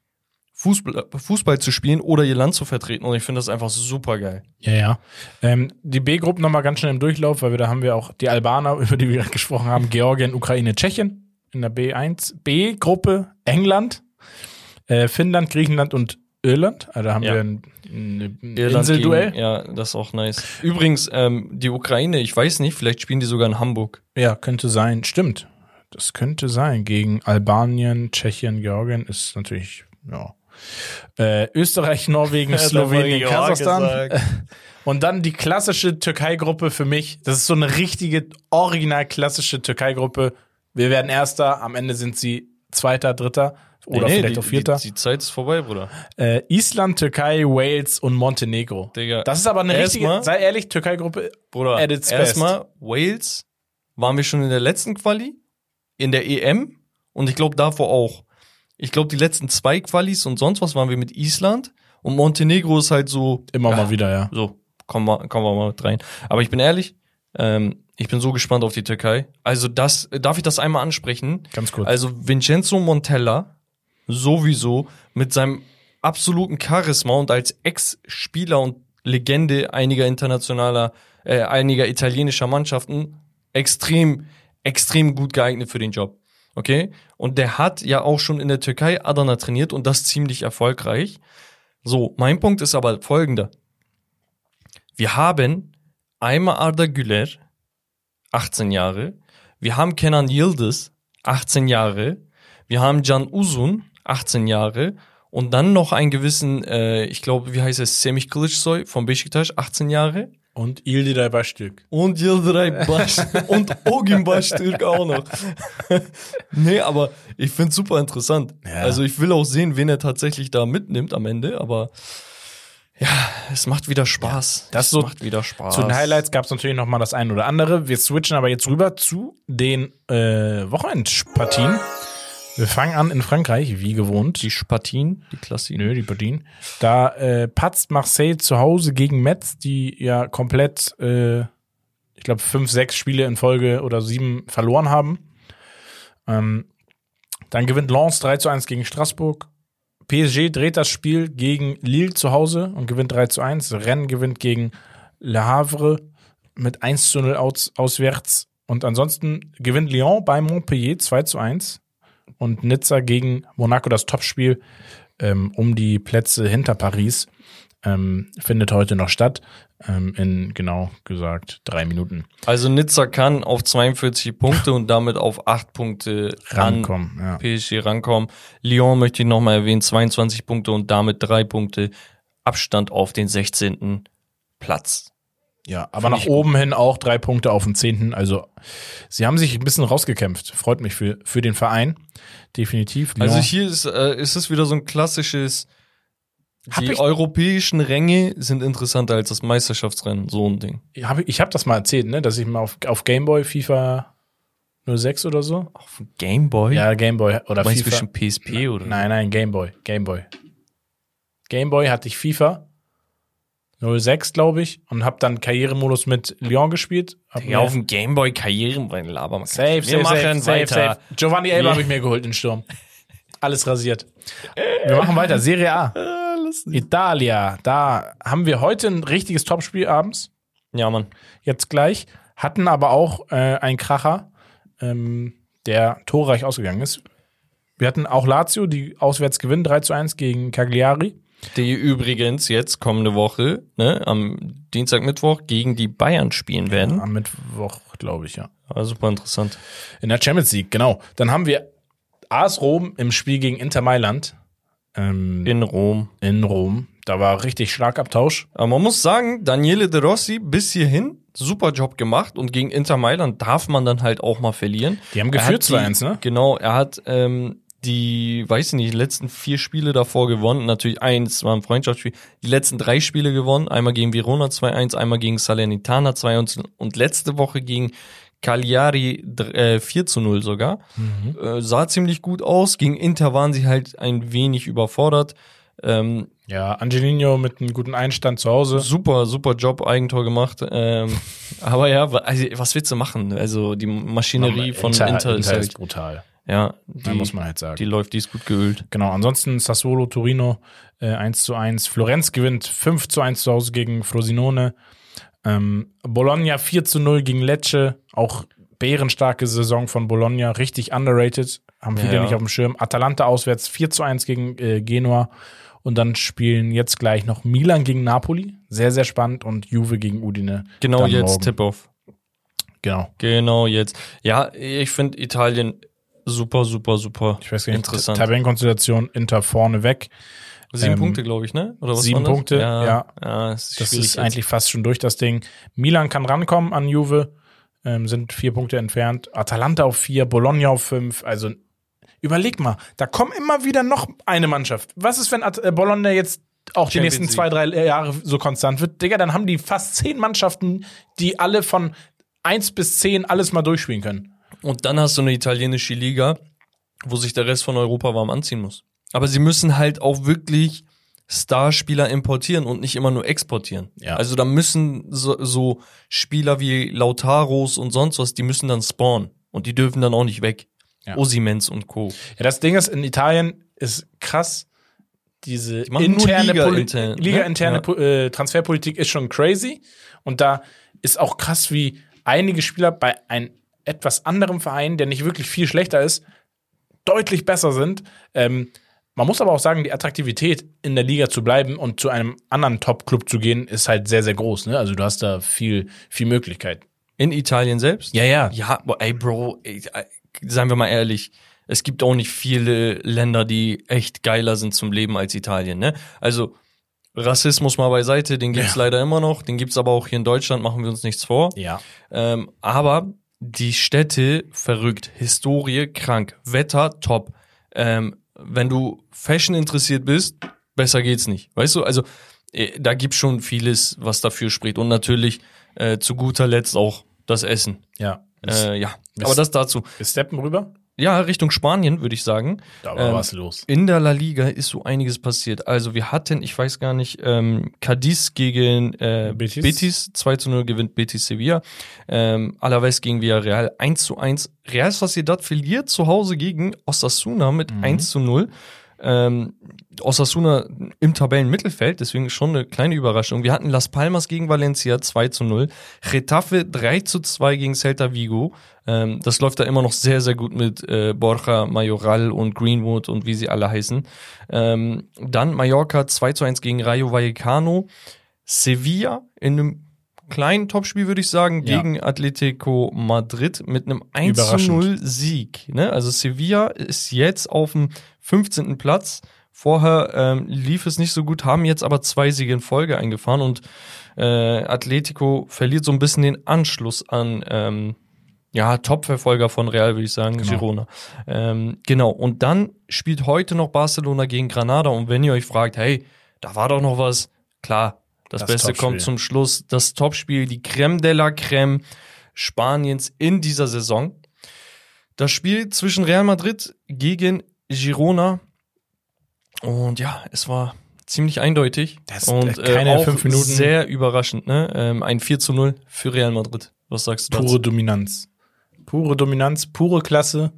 Fußball, Fußball zu spielen oder ihr Land zu vertreten. Und ich finde das einfach super geil. Ja, ja. Ähm, die B-Gruppen nochmal ganz schnell im Durchlauf, weil wir da haben wir auch die Albaner, über die wir gesprochen haben, Georgien, Ukraine, Tschechien in der B1. B-Gruppe England, äh, Finnland, Griechenland und Irland. Also da haben Ja. wir ein, ein Inselduell. Ja, das ist auch nice. Übrigens, ähm, die Ukraine, ich weiß nicht, vielleicht spielen die sogar in Hamburg. Ja, könnte sein. Stimmt. Das könnte sein. Gegen Albanien, Tschechien, Georgien ist natürlich, ja. Äh, Österreich, Norwegen, Slowenien, Kasachstan. Und dann die klassische Türkei-Gruppe für mich. Das ist so eine richtige, original klassische Türkei-Gruppe. Wir werden Erster, am Ende sind sie Zweiter, Dritter oder vielleicht die, auch Vierter. Die, die Zeit ist vorbei, Bruder. äh, Island, Türkei, Wales und Montenegro. Digga. Das ist aber eine richtige, sei ehrlich, Türkei-Gruppe. Bruder, erstmal Wales waren wir schon in der letzten Quali, in der EM und ich glaube davor auch. Ich glaube, die letzten zwei Qualis und sonst was waren wir mit Island und Montenegro ist halt so, Immer Ja. mal wieder, ja. so, kommen wir, kommen wir mal mit rein. Aber ich bin ehrlich, ähm, Ich bin so gespannt auf die Türkei. Also das, darf ich das einmal ansprechen? Ganz kurz. Also Vincenzo Montella sowieso mit seinem absoluten Charisma und als Ex-Spieler und Legende einiger internationaler, äh, einiger italienischer Mannschaften extrem, extrem gut geeignet für den Job. Okay? Und der hat ja auch schon in der Türkei Adana trainiert und das ziemlich erfolgreich. So, mein Punkt ist aber folgender. Wir haben einmal Arda Güler, 18 Jahre. Wir haben Kenan Yildiz, 18 Jahre. Wir haben Can Uzun, 18 Jahre. Und dann noch einen gewissen, äh, ich glaube, wie heißt es, Semih Kılıçsoy von Beşiktaş, 18 Jahre. Und Ildiray Baştürk. Und Yildiray Baş und Ogin Baştürk auch noch. nee, aber ich find's super interessant. Ja. Also ich will auch sehen, wen er tatsächlich da mitnimmt am Ende, aber ja, es macht wieder Spaß. das es so macht wieder Spaß. Zu den Highlights gab es natürlich noch mal das ein oder andere. Wir switchen aber jetzt rüber zu den äh, Wochenendpartien. Wir fangen an in Frankreich, wie gewohnt. Die Spatien, die Klassik. Nö, die Partien. Da äh, patzt Marseille zu Hause gegen Metz, die ja komplett, äh, ich glaube, fünf, sechs Spiele in Folge oder sieben verloren haben. Ähm, dann gewinnt Lens 3 zu 1 gegen Straßburg. PSG dreht das Spiel gegen Lille zu Hause und gewinnt 3 zu 1. Rennes gewinnt gegen Le Havre mit 1 zu 0 aus, auswärts. Und ansonsten gewinnt Lyon bei Montpellier 2 zu 1 und Nizza gegen Monaco das Topspiel ähm, um die Plätze hinter Paris ähm, findet heute noch statt. Ähm, in genau gesagt drei Minuten Also Nizza kann auf 42 Punkte und damit auf 8 Punkte rankommen. Ja. an PSG rankommen. Lyon möchte ich nochmal erwähnen, 22 Punkte und damit 3 Punkte Abstand auf den 16. Platz. Ja, aber nach oben hin auch drei Punkte auf dem zehnten. Also sie haben sich ein bisschen rausgekämpft. Freut mich für, für den Verein. Definitiv. Also hier ist, äh, ist es wieder so ein klassisches, die europäischen Ränge sind interessanter als das Meisterschaftsrennen, so ein Ding. Ich habe ich hab das mal erzählt, ne, dass ich mal auf, auf Gameboy FIFA 06 oder so. Auf Gameboy? Ja, Gameboy oder du FIFA. zwischen PSP oder? Nein, nein, Gameboy. Gameboy. Gameboy hatte ich FIFA 06, glaube ich, und habe dann Karrieremodus mit Lyon gespielt. Hab Ja, mir- auf dem Gameboy Karrieren bei Laber. safe, Wir safe, machen safe, safe, weiter. safe. Giovanni Elba Yeah. habe ich mir geholt in Sturm. Alles rasiert. Wir machen weiter. Serie A. Italia. Da haben wir heute ein richtiges Topspiel abends. Ja, Mann. Jetzt gleich. Hatten aber auch äh, einen Kracher, ähm, der torreich ausgegangen ist. Wir hatten auch Lazio, die auswärts gewinnen, 3 zu 1 gegen Cagliari. Die übrigens jetzt kommende Woche, ne, am Dienstag, Mittwoch gegen die Bayern spielen werden. Am Mittwoch, glaube ich, ja. War super interessant. In der Champions League, genau. Dann haben wir AS Rom im Spiel gegen Inter Mailand ähm, In Rom. in Rom. Da war richtig Schlagabtausch. Aber man muss sagen, Daniele De Rossi bis hierhin super Job gemacht und gegen Inter Mailand darf man dann halt auch mal verlieren. Die haben geführt hat die- 2-1, ne? Genau, er hat ähm, die, weiß ich nicht, die letzten vier Spiele davor gewonnen. Natürlich eins war ein Freundschaftsspiel. Die letzten drei Spiele gewonnen. Einmal gegen Verona 2-1, einmal gegen Salernitana 2-1 und letzte Woche gegen Cagliari äh, 4 zu 0 sogar. Äh, sah ziemlich gut aus. Gegen Inter waren sie halt ein wenig überfordert. Ähm, Ja, Angelino mit einem guten Einstand zu Hause. super, super Job, Eigentor gemacht. Ähm, aber ja, also, was willst du machen? Also die Maschinerie von Inter, ist Inter halt, ist brutal. Ja, die, muss man halt sagen. die läuft, die ist gut geölt. Genau, ansonsten Sassuolo, Torino äh, 1 zu 1. Florenz gewinnt 5 zu 1 zu Hause gegen Frosinone. Ähm, Bologna 4 zu 0 gegen Lecce. Auch bärenstarke Saison von Bologna. Richtig underrated. Haben viele Ja. nicht auf dem Schirm. Atalanta auswärts 4 zu 1 gegen äh, Genua. Und dann spielen jetzt gleich noch Milan gegen Napoli. Sehr, sehr spannend. Und Juve gegen Udine. Genau jetzt. Tip-Off. Genau. Genau jetzt. Ja, ich finde Italien super, super, super Ich weiß gar nicht, interessant. Tabellenkonstellation Inter vorne weg. Sieben ähm, Punkte, glaube ich, ne? Oder was sieben das? Punkte, ja. ja. ja es ist Das ist eigentlich fast schon durch das Ding. Milan kann rankommen an Juve, ähm, sind vier Punkte entfernt. Atalanta auf vier, Bologna auf fünf. Also überleg mal, da kommt immer wieder noch eine Mannschaft. Was ist, wenn At äh, Bologna jetzt auch die Champions nächsten League. zwei, drei Jahre so konstant wird? Digga, dann haben die fast zehn Mannschaften, die alle von eins bis zehn alles mal durchspielen können. Und dann hast du eine italienische Liga, wo sich der Rest von Europa warm anziehen muss. Aber sie müssen halt auch wirklich Starspieler importieren und nicht immer nur exportieren. Ja. Also da müssen so, so Spieler wie Lautaros und sonst was, die müssen dann spawnen und die dürfen dann auch nicht weg. Ja. Osimens und Co. Ja, das Ding ist, in Italien ist krass, diese interne Liga Poli- intern, ne? Liga-interne Ja. Äh, Transferpolitik ist schon crazy. Und da ist auch krass, wie einige Spieler bei einem etwas anderem Verein, der nicht wirklich viel schlechter ist, deutlich besser sind. Ähm, man muss aber auch sagen, die Attraktivität in der Liga zu bleiben und zu einem anderen Top-Club zu gehen, ist halt sehr, sehr groß. Ne? Also du hast da viel, viel Möglichkeit. In Italien selbst? Ja, ja. Ja, ey, Bro, ey, äh, seien wir mal ehrlich. Es gibt auch nicht viele Länder, die echt geiler sind zum Leben als Italien, ne? Also, Rassismus mal beiseite, den gibt's Ja. leider immer noch, den gibt's aber auch hier in Deutschland, machen wir uns nichts vor. Ja. Ähm, aber die Städte verrückt, Historie krank, Wetter top. Ähm, wenn du Fashion interessiert bist, besser geht's nicht. Weißt du, also äh, da gibt's schon vieles, was dafür spricht. Und natürlich äh, zu guter Letzt auch das Essen. Ja. Äh, ja, aber das dazu. Wir steppen rüber. Ja, Richtung Spanien würde ich sagen. Da war Ähm, was los. In der La Liga ist so einiges passiert. Also wir hatten, ich weiß gar nicht, ähm, Cadiz gegen äh, Betis. Betis. 2 zu 0 gewinnt Betis Sevilla. Ähm, Alaves gegen Villarreal 1 zu 1. Real Sociedad verliert zu Hause gegen Osasuna mit 1 zu 0. Ähm, Osasuna im Tabellenmittelfeld, deswegen schon eine kleine Überraschung. Wir hatten Las Palmas gegen Valencia 2 zu 0. Retafe 3 zu 2 gegen Celta Vigo. Ähm, das läuft da immer noch sehr, sehr gut mit äh, Borja, Majoral und Greenwood und wie sie alle heißen. Ähm, dann Mallorca 2 zu 1 gegen Rayo Vallecano. Sevilla in einem kleinen Topspiel, würde ich sagen, Ja. gegen Atletico Madrid mit einem 1 zu Überraschend. 0 Sieg. Ne? Also Sevilla ist jetzt auf dem 15. Platz. Vorher ähm, lief es nicht so gut, haben jetzt aber zwei Siege in Folge eingefahren und äh, Atletico verliert so ein bisschen den Anschluss an ähm, ja, Top-Verfolger von Real, würde ich sagen, Genau. Girona. Ähm, genau, und dann spielt heute noch Barcelona gegen Granada und wenn ihr euch fragt, hey, da war doch noch was, klar, das, Das Beste Topspiel. kommt zum Schluss, das Topspiel, die Creme de la Creme Spaniens in dieser Saison. Das Spiel zwischen Real Madrid gegen Girona und ja, es war ziemlich eindeutig Das- und keine äh, auch fünf Minuten. sehr überraschend, ne? Ähm, ein 4 zu 0 für Real Madrid. Was sagst du dazu? Pure Dominanz. Pure Dominanz, pure Klasse.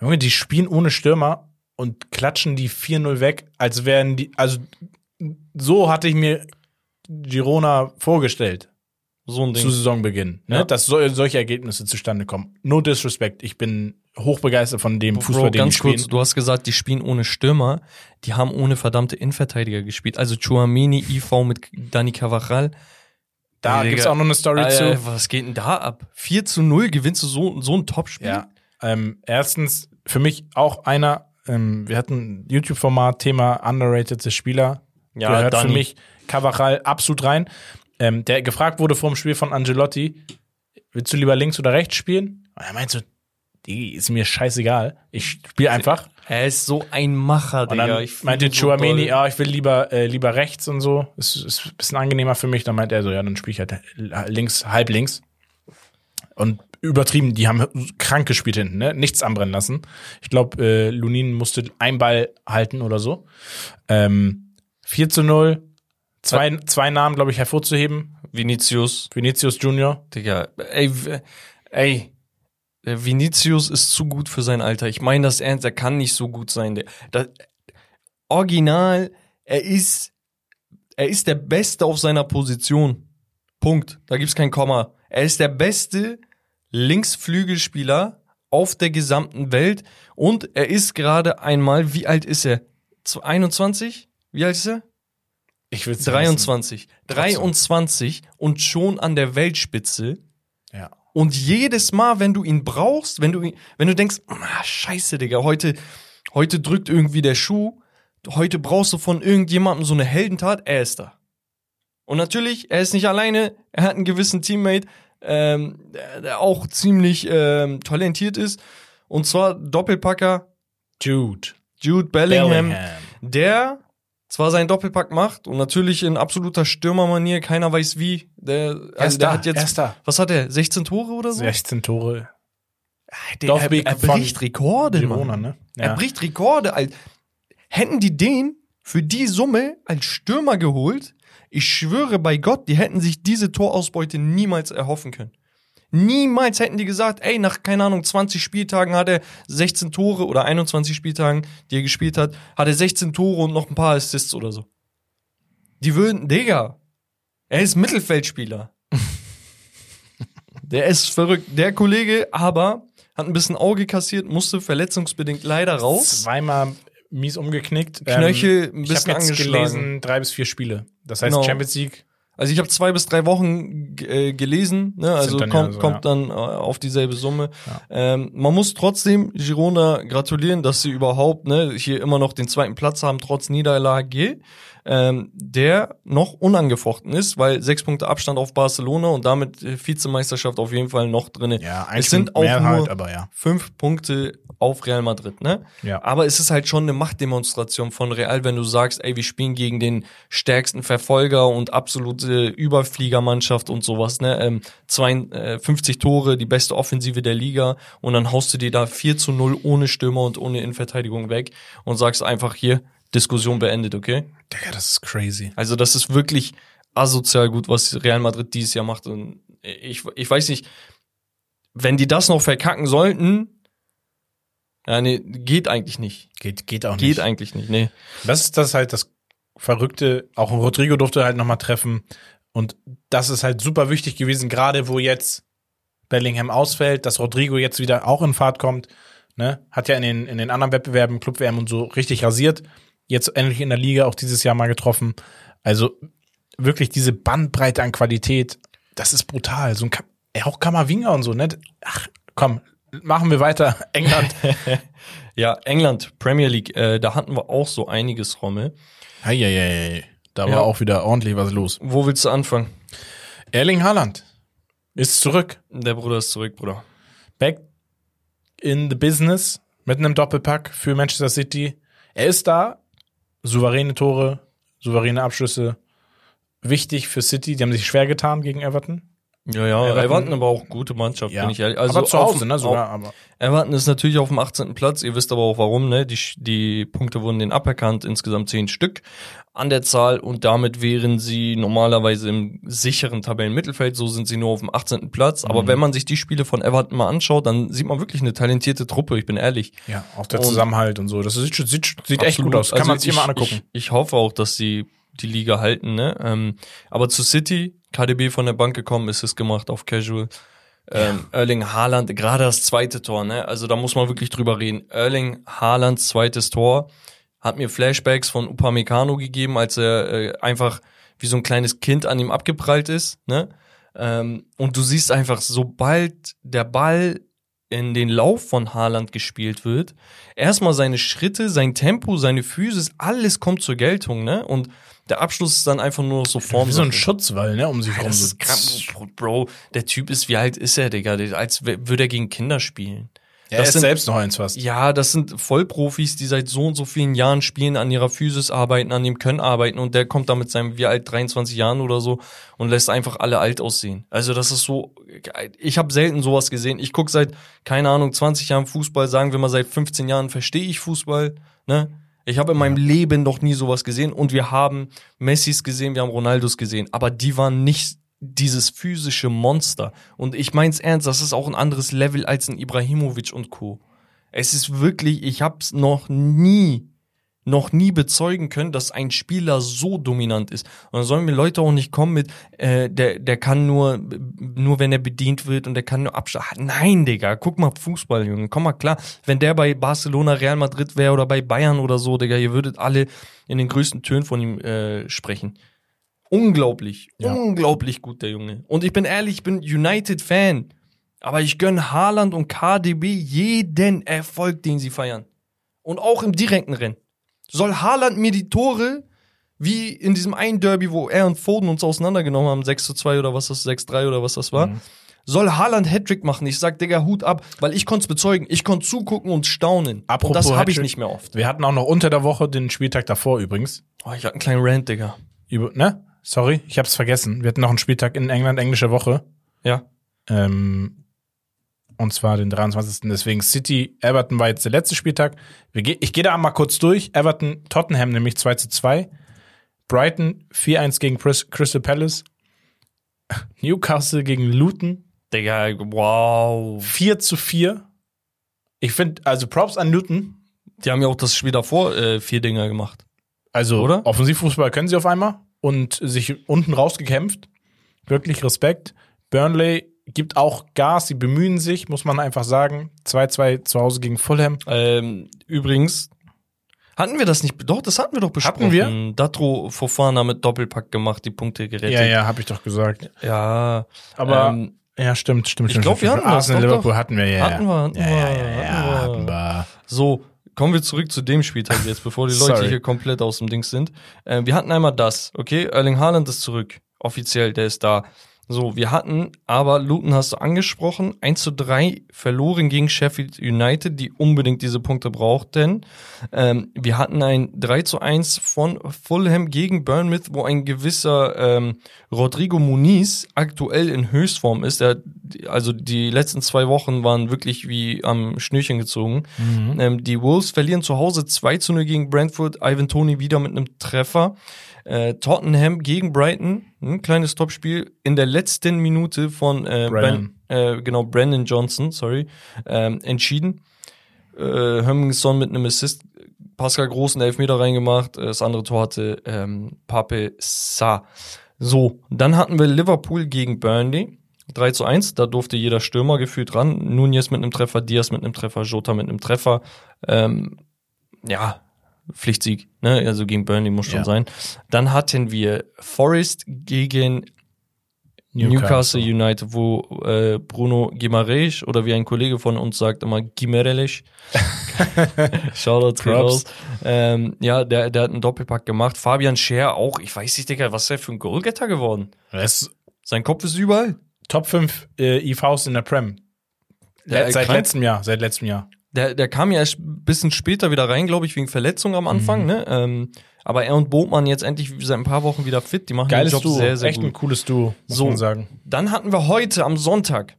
Junge, die spielen ohne Stürmer und klatschen die 4-0 weg, als wären die, also so hatte ich mir Girona vorgestellt So ein Ding. zu Saisonbeginn, ne? Ja. dass so, solche Ergebnisse zustande kommen. No disrespect, ich bin hochbegeistert von dem Fußball, Bro, den ganz die spielen. kurz, du hast gesagt, die spielen ohne Stürmer, die haben ohne verdammte Innenverteidiger gespielt. Also Chouamini, IV mit Dani Cavachal. da Digga. gibt's auch noch eine Story Alter, zu. was geht denn da ab? 4 zu 0 gewinnst du so, so ein Topspiel? Ja. Ähm, erstens, für mich auch einer, ähm, wir hatten ein YouTube-Format, Thema underrated Spieler. Ja, gehört Dani. für mich Cavachal absolut rein. Ähm, der gefragt wurde vor dem Spiel von Angelotti, willst du lieber links oder rechts spielen? Und er meinte so, die ist mir scheißegal. Ich spiele einfach. Er ist so ein Macher, Und Digga. dann Ich meinte so Chouameni, ja, ich will lieber, äh, lieber rechts und so. Ist, ist ein bisschen angenehmer für mich. Dann meint er so, ja, dann spiele ich halt links, halb links. Und übertrieben, die haben krank gespielt hinten, ne? Nichts anbrennen lassen. Ich glaube, äh, Lunin musste einen Ball halten oder so. Ähm, 4 zu 0. Zwei, zwei Namen, glaube ich, hervorzuheben. Vinicius, Vinicius Junior. Digga. Ey, ey. Der Vinicius ist zu gut für sein Alter. Ich meine das ernst, er kann nicht so gut sein. Der, das, original, er ist, er ist der Beste auf seiner Position. Punkt. Da gibt's kein Komma. Er ist der beste Linksflügelspieler auf der gesamten Welt und er ist gerade einmal, wie alt ist er? Zu 21? Wie alt ist er? Ich will 23. 23 und schon an der Weltspitze. Ja. Und jedes Mal, wenn du ihn brauchst, wenn du, ihn- wenn du denkst, ah, scheiße, Digga, heute, heute drückt irgendwie der Schuh, heute brauchst du von irgendjemandem so eine Heldentat, er ist da. Und natürlich, er ist nicht alleine, er hat einen gewissen Teammate, ähm, der, der auch ziemlich ähm, talentiert ist. Und zwar Doppelpacker Jude. Jude Bellingham Bellingham. der zwar seinen Doppelpack macht und natürlich in absoluter Stürmermanier, keiner weiß wie. Der, also Er ist der hat jetzt, er ist da. was hat er, 16 Tore oder so? 16 Tore. Der, Dorfweg er, er bricht Rekorde, Girona, ne? Er bricht Rekorde. Hätten die den für die Summe als Stürmer geholt. Ich schwöre bei Gott, die hätten sich diese Torausbeute niemals erhoffen können. Niemals hätten die gesagt, ey, nach, keine Ahnung, 20 Spieltagen hat er 16 Tore oder 21 Spieltagen, die er gespielt hat, hat er 16 Tore und noch ein paar Assists oder so. Die würden, Digga, er ist Mittelfeldspieler. Der ist verrückt. Der Kollege aber hat ein bisschen Auge kassiert, musste verletzungsbedingt leider raus. Zweimal mies umgeknickt. Knöchel ein Ähm, ich bisschen habe jetzt angeschlagen. gelesen, drei bis vier Spiele. Das heißt Genau. Champions League. Also ich habe zwei bis drei Wochen äh, gelesen, ne? also kommt, ja so, kommt ja. dann äh, auf dieselbe Summe. Ähm, man muss trotzdem Girona gratulieren, dass sie überhaupt ne, hier immer noch den zweiten Platz haben, trotz Niederlage, ähm, der noch unangefochten ist, weil sechs Punkte Abstand auf Barcelona und damit äh, Vizemeisterschaft auf jeden Fall noch drinne. Ja, es sind auch nur halt, aber ja. fünf Punkte auf Real Madrid, ne? Ja. Aber es ist halt schon eine Machtdemonstration von Real, wenn du sagst, ey, wir spielen gegen den stärksten Verfolger und absolute Überfliegermannschaft und sowas, ne? Ähm, 52 Tore, die beste Offensive der Liga und dann haust du dir da 4 zu 0 ohne Stürmer und ohne Innenverteidigung weg und sagst einfach hier, Diskussion beendet, okay? Digga, das ist crazy. Also das ist wirklich asozial gut, was Real Madrid dieses Jahr macht. Und ich, ich weiß nicht, wenn die das noch verkacken sollten, ja, nee, geht eigentlich nicht. Geht, geht auch nicht. Geht eigentlich nicht, nee. Das ist das halt das Verrückte. Auch Rodrigo durfte halt nochmal treffen. Und das ist halt super wichtig gewesen, gerade wo jetzt Bellingham ausfällt, dass Rodrigo jetzt wieder auch in Fahrt kommt. Ne? Hat ja in den, in den anderen Wettbewerben, Club-WM und so richtig rasiert. Jetzt endlich in der Liga auch dieses Jahr mal getroffen. Also wirklich diese Bandbreite an Qualität, das ist brutal. So ein ja, auch Kamavinga und so, ne? Ach, komm, machen wir weiter. England. Ja, England, Premier League, äh, da hatten wir auch so einiges, Rommel. Eieiei. Da war Ja. auch wieder ordentlich was los. Wo willst du anfangen? Erling Haaland ist zurück. Der Bruder ist zurück, Bruder. Back in the business mit einem Doppelpack für Manchester City. Er ist da. Souveräne Tore, souveräne Abschlüsse. Wichtig für City. Die haben sich schwer getan gegen Everton. Ja, ja, Everton- Everton aber auch gute Mannschaft, bin ich ehrlich. Also aber zu Hause, ne, sogar. Aber Everton ist natürlich auf dem 18. Platz. Ihr wisst aber auch warum, ne? Die, die Punkte wurden denen aberkannt, insgesamt 10 Stück an der Zahl und damit wären sie normalerweise im sicheren Tabellenmittelfeld. So sind sie nur auf dem 18. Platz. Mhm. Aber wenn man sich die Spiele von Everton mal anschaut, dann sieht man wirklich eine talentierte Truppe, ich bin ehrlich. ja, auch der Und- Zusammenhalt und so. Das sieht, sieht, sieht echt gut aus. Kann Also man sich ich, immer angucken. Ich, ich hoffe auch, dass sie die Liga halten, ne? Ähm, aber zu City, KDB von der Bank gekommen, ist es gemacht auf Casual. Ähm, Erling Haaland, gerade das zweite Tor, ne? Also da muss man wirklich drüber reden. Erling Haalands zweites Tor hat mir Flashbacks von Upamecano gegeben, als er äh, einfach wie so ein kleines Kind an ihm abgeprallt ist, ne? Ähm, und du siehst einfach, sobald der Ball in den Lauf von Haaland gespielt wird, erstmal seine Schritte, sein Tempo, seine Physis, alles kommt zur Geltung, ne? Und der Abschluss ist dann einfach nur so Form. Wie so ein Schutzwall, ne, um sich rum. Das ist krass, Bro. Der Typ ist, wie alt ist er, Digga? Als würde er gegen Kinder spielen. Er das ist sind- selbst noch eins fast. Ja, das sind Vollprofis, die seit so und so vielen Jahren spielen, an ihrer Physis arbeiten, an dem Können arbeiten und der kommt da mit seinem, wie alt, 23 Jahren oder so und lässt einfach alle alt aussehen. Also das ist so, ich habe selten sowas gesehen. Ich guck seit, keine Ahnung, 20 Jahren Fußball, sagen wir mal seit 15 Jahren verstehe ich Fußball, ne? Ich habe in meinem Leben noch nie sowas gesehen und wir haben Messis gesehen, wir haben Ronaldos gesehen, aber die waren nicht dieses physische Monster. Und ich mein's ernst, das ist auch ein anderes Level als ein Ibrahimovic und Co. Es ist wirklich, ich hab's noch nie, noch nie bezeugen können, dass ein Spieler so dominant ist. Und dann sollen mir Leute auch nicht kommen mit, äh, der, der kann nur, nur wenn er bedient wird und der kann nur abschlagen. Nein, Digga, guck mal Fußball, Junge, komm mal klar. Wenn der bei Barcelona, Real Madrid wäre oder bei Bayern oder so, Digga, ihr würdet alle in den größten Tönen von ihm äh, sprechen. Unglaublich, Ja. unglaublich gut, der Junge. Und ich bin ehrlich, ich bin United-Fan. Aber ich gönn Haaland und KDB jeden Erfolg, den sie feiern. Und auch im direkten Rennen. Soll Haaland mir die Tore, wie in diesem einen Derby, wo er und Foden uns auseinandergenommen haben, 6 zu 2 oder was das, 6-3 oder was das war, Mhm. soll Haaland Hattrick machen. Ich sag, Digga, Hut ab, weil ich konnte es bezeugen. Ich konnte zugucken und staunen. Apropos und das habe ich nicht mehr oft. Wir hatten auch noch unter der Woche den Spieltag davor übrigens. Oh, ich hatte einen kleinen Rant, Digga. Über, ne? Sorry, ich hab's vergessen. Wir hatten noch einen Spieltag in England, englische Woche. Ja. Ähm, und zwar den 23. Deswegen City, Everton war jetzt der letzte Spieltag. Ich gehe da mal kurz durch. Everton, Tottenham nämlich 2 zu 2. Brighton 4-1 gegen Crystal Palace. Newcastle gegen Luton Digga, wow. 4 zu 4. Ich finde, also Props an Luton. Die haben ja auch das Spiel davor äh, vier Dinger gemacht. Also Oder? Offensivfußball können sie auf einmal und sich unten rausgekämpft. Wirklich Respekt. Burnley gibt auch Gas, sie bemühen sich, muss man einfach sagen. 2-2 zu Hause gegen Fulham. Ähm, übrigens, hatten wir das nicht? Doch, das hatten wir doch besprochen. Hatten wir? Datro Fofana mit Doppelpack gemacht, die Punkte gerettet. Ja, ja, habe ich doch gesagt. Ja, Aber ähm, ja, stimmt, stimmt, ich stimmt. glaub, stimmt. wir hatten das, Arsenal, doch, Liverpool doch. hatten wir ja. hatten wir, hatten ja, wir, ja, ja, ja, hatten hatten wir. wir. So, kommen wir zurück zu dem Spieltag jetzt, bevor die Leute hier komplett aus dem Dings sind. Äh, wir hatten einmal das, okay? Erling Haaland ist zurück. Offiziell, der ist da. So, wir hatten, aber Luton hast du angesprochen, 1 zu 3 verloren gegen Sheffield United, die unbedingt diese Punkte brauchten. Ähm, wir hatten ein 3 zu 1 von Fulham gegen Bournemouth, wo ein gewisser ähm, Rodrigo Muniz aktuell in Höchstform ist. Er, also die letzten zwei Wochen waren wirklich wie am Schnürchen gezogen. Ähm, die Wolves verlieren zu Hause 2 zu 0 gegen Brentford. Ivan Tony wieder mit einem Treffer. Äh, Tottenham gegen Brighton, ein kleines Topspiel in der letzten Minute von äh, Brennan. Bran- äh, genau Brandon Johnson, sorry, ähm, entschieden. Äh, Hömminson mit einem Assist, Pascal Groß einen Elfmeter reingemacht, äh, das andere Tor hatte ähm, Pape Sa. So, dann hatten wir Liverpool gegen Burnley. 3 zu 1, da durfte jeder Stürmer gefühlt ran. Nunez mit einem Treffer, Diaz mit einem Treffer, Jota mit einem Treffer. Ähm, ja, Pflichtsieg, ne? Also gegen Burnley muss schon Ja. sein. Dann hatten wir Forest gegen Newcastle, United, wo äh, Bruno Gimaresch oder wie ein Kollege von uns sagt immer Gimerelisch. Shoutouts raus. Ähm, ja, der, der hat einen Doppelpack gemacht. Fabian Scher auch. Ich weiß nicht, Digga, was ist der für ein Goalgetter geworden? Das ist Sein Kopf ist überall. Top 5 äh, IVs in der Prem. Le seit krank. letztem Jahr, seit letztem Jahr. Der, der kam ja erst ein bisschen später wieder rein, glaube ich, wegen Verletzung am Anfang. Ne? Ähm, aber er und Botmann jetzt endlich seit ein paar Wochen wieder fit. Die machen Geiles den Job Duo, sehr, sehr echt ein gut. cooles Duo, muss So. man sagen. Dann hatten wir heute am Sonntag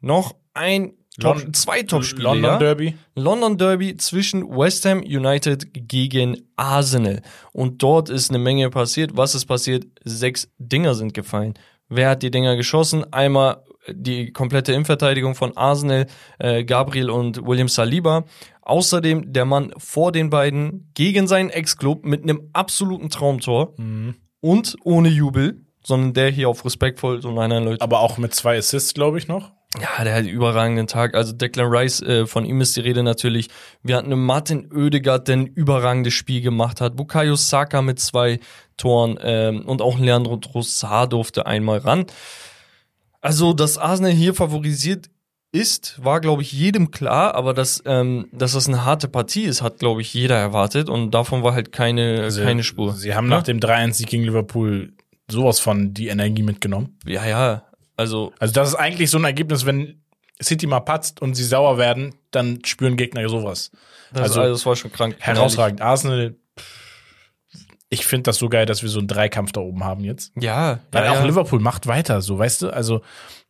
noch ein Top, Lon- zwei Top-Spiele. London ja? Derby. London Derby zwischen West Ham United gegen Arsenal. Und dort ist eine Menge passiert. Was ist passiert? Sechs Dinger sind gefallen. Wer hat die Dinger geschossen? Einmal die komplette Innenverteidigung von Arsenal, äh, Gabriel und William Saliba. Außerdem der Mann vor den beiden gegen seinen Ex-Club mit einem absoluten Traumtor Mhm. und ohne Jubel, sondern der hier auf respektvoll so nein, nein, Leute. Aber auch mit zwei Assists, glaube ich, noch. Ja, der hat einen überragenden Tag. Also Declan Rice, äh, von ihm ist die Rede natürlich. Wir hatten einen Martin Oedegaard, der ein überragendes Spiel gemacht hat. Bukayo Saka mit zwei Toren ähm, und auch Leandro Trossard durfte einmal ran. Also, dass Arsenal hier favorisiert ist, war, glaube ich, jedem klar, aber dass, ähm, dass das eine harte Partie ist, hat, glaube ich, jeder erwartet und davon war halt keine, Sie- keine Spur. Sie haben nach dem 3-1-Sieg gegen Liverpool sowas von die Energie mitgenommen. Ja, ja, also Also das ist eigentlich so ein Ergebnis, wenn City mal patzt und sie sauer werden, dann spüren Gegner sowas. das, Also, also, das war schon krank. Herausragend. Arsenal, ich finde das so geil, dass wir so einen Dreikampf da oben haben jetzt. Ja, Weil ja, auch ja. Liverpool macht weiter, so weißt du. Also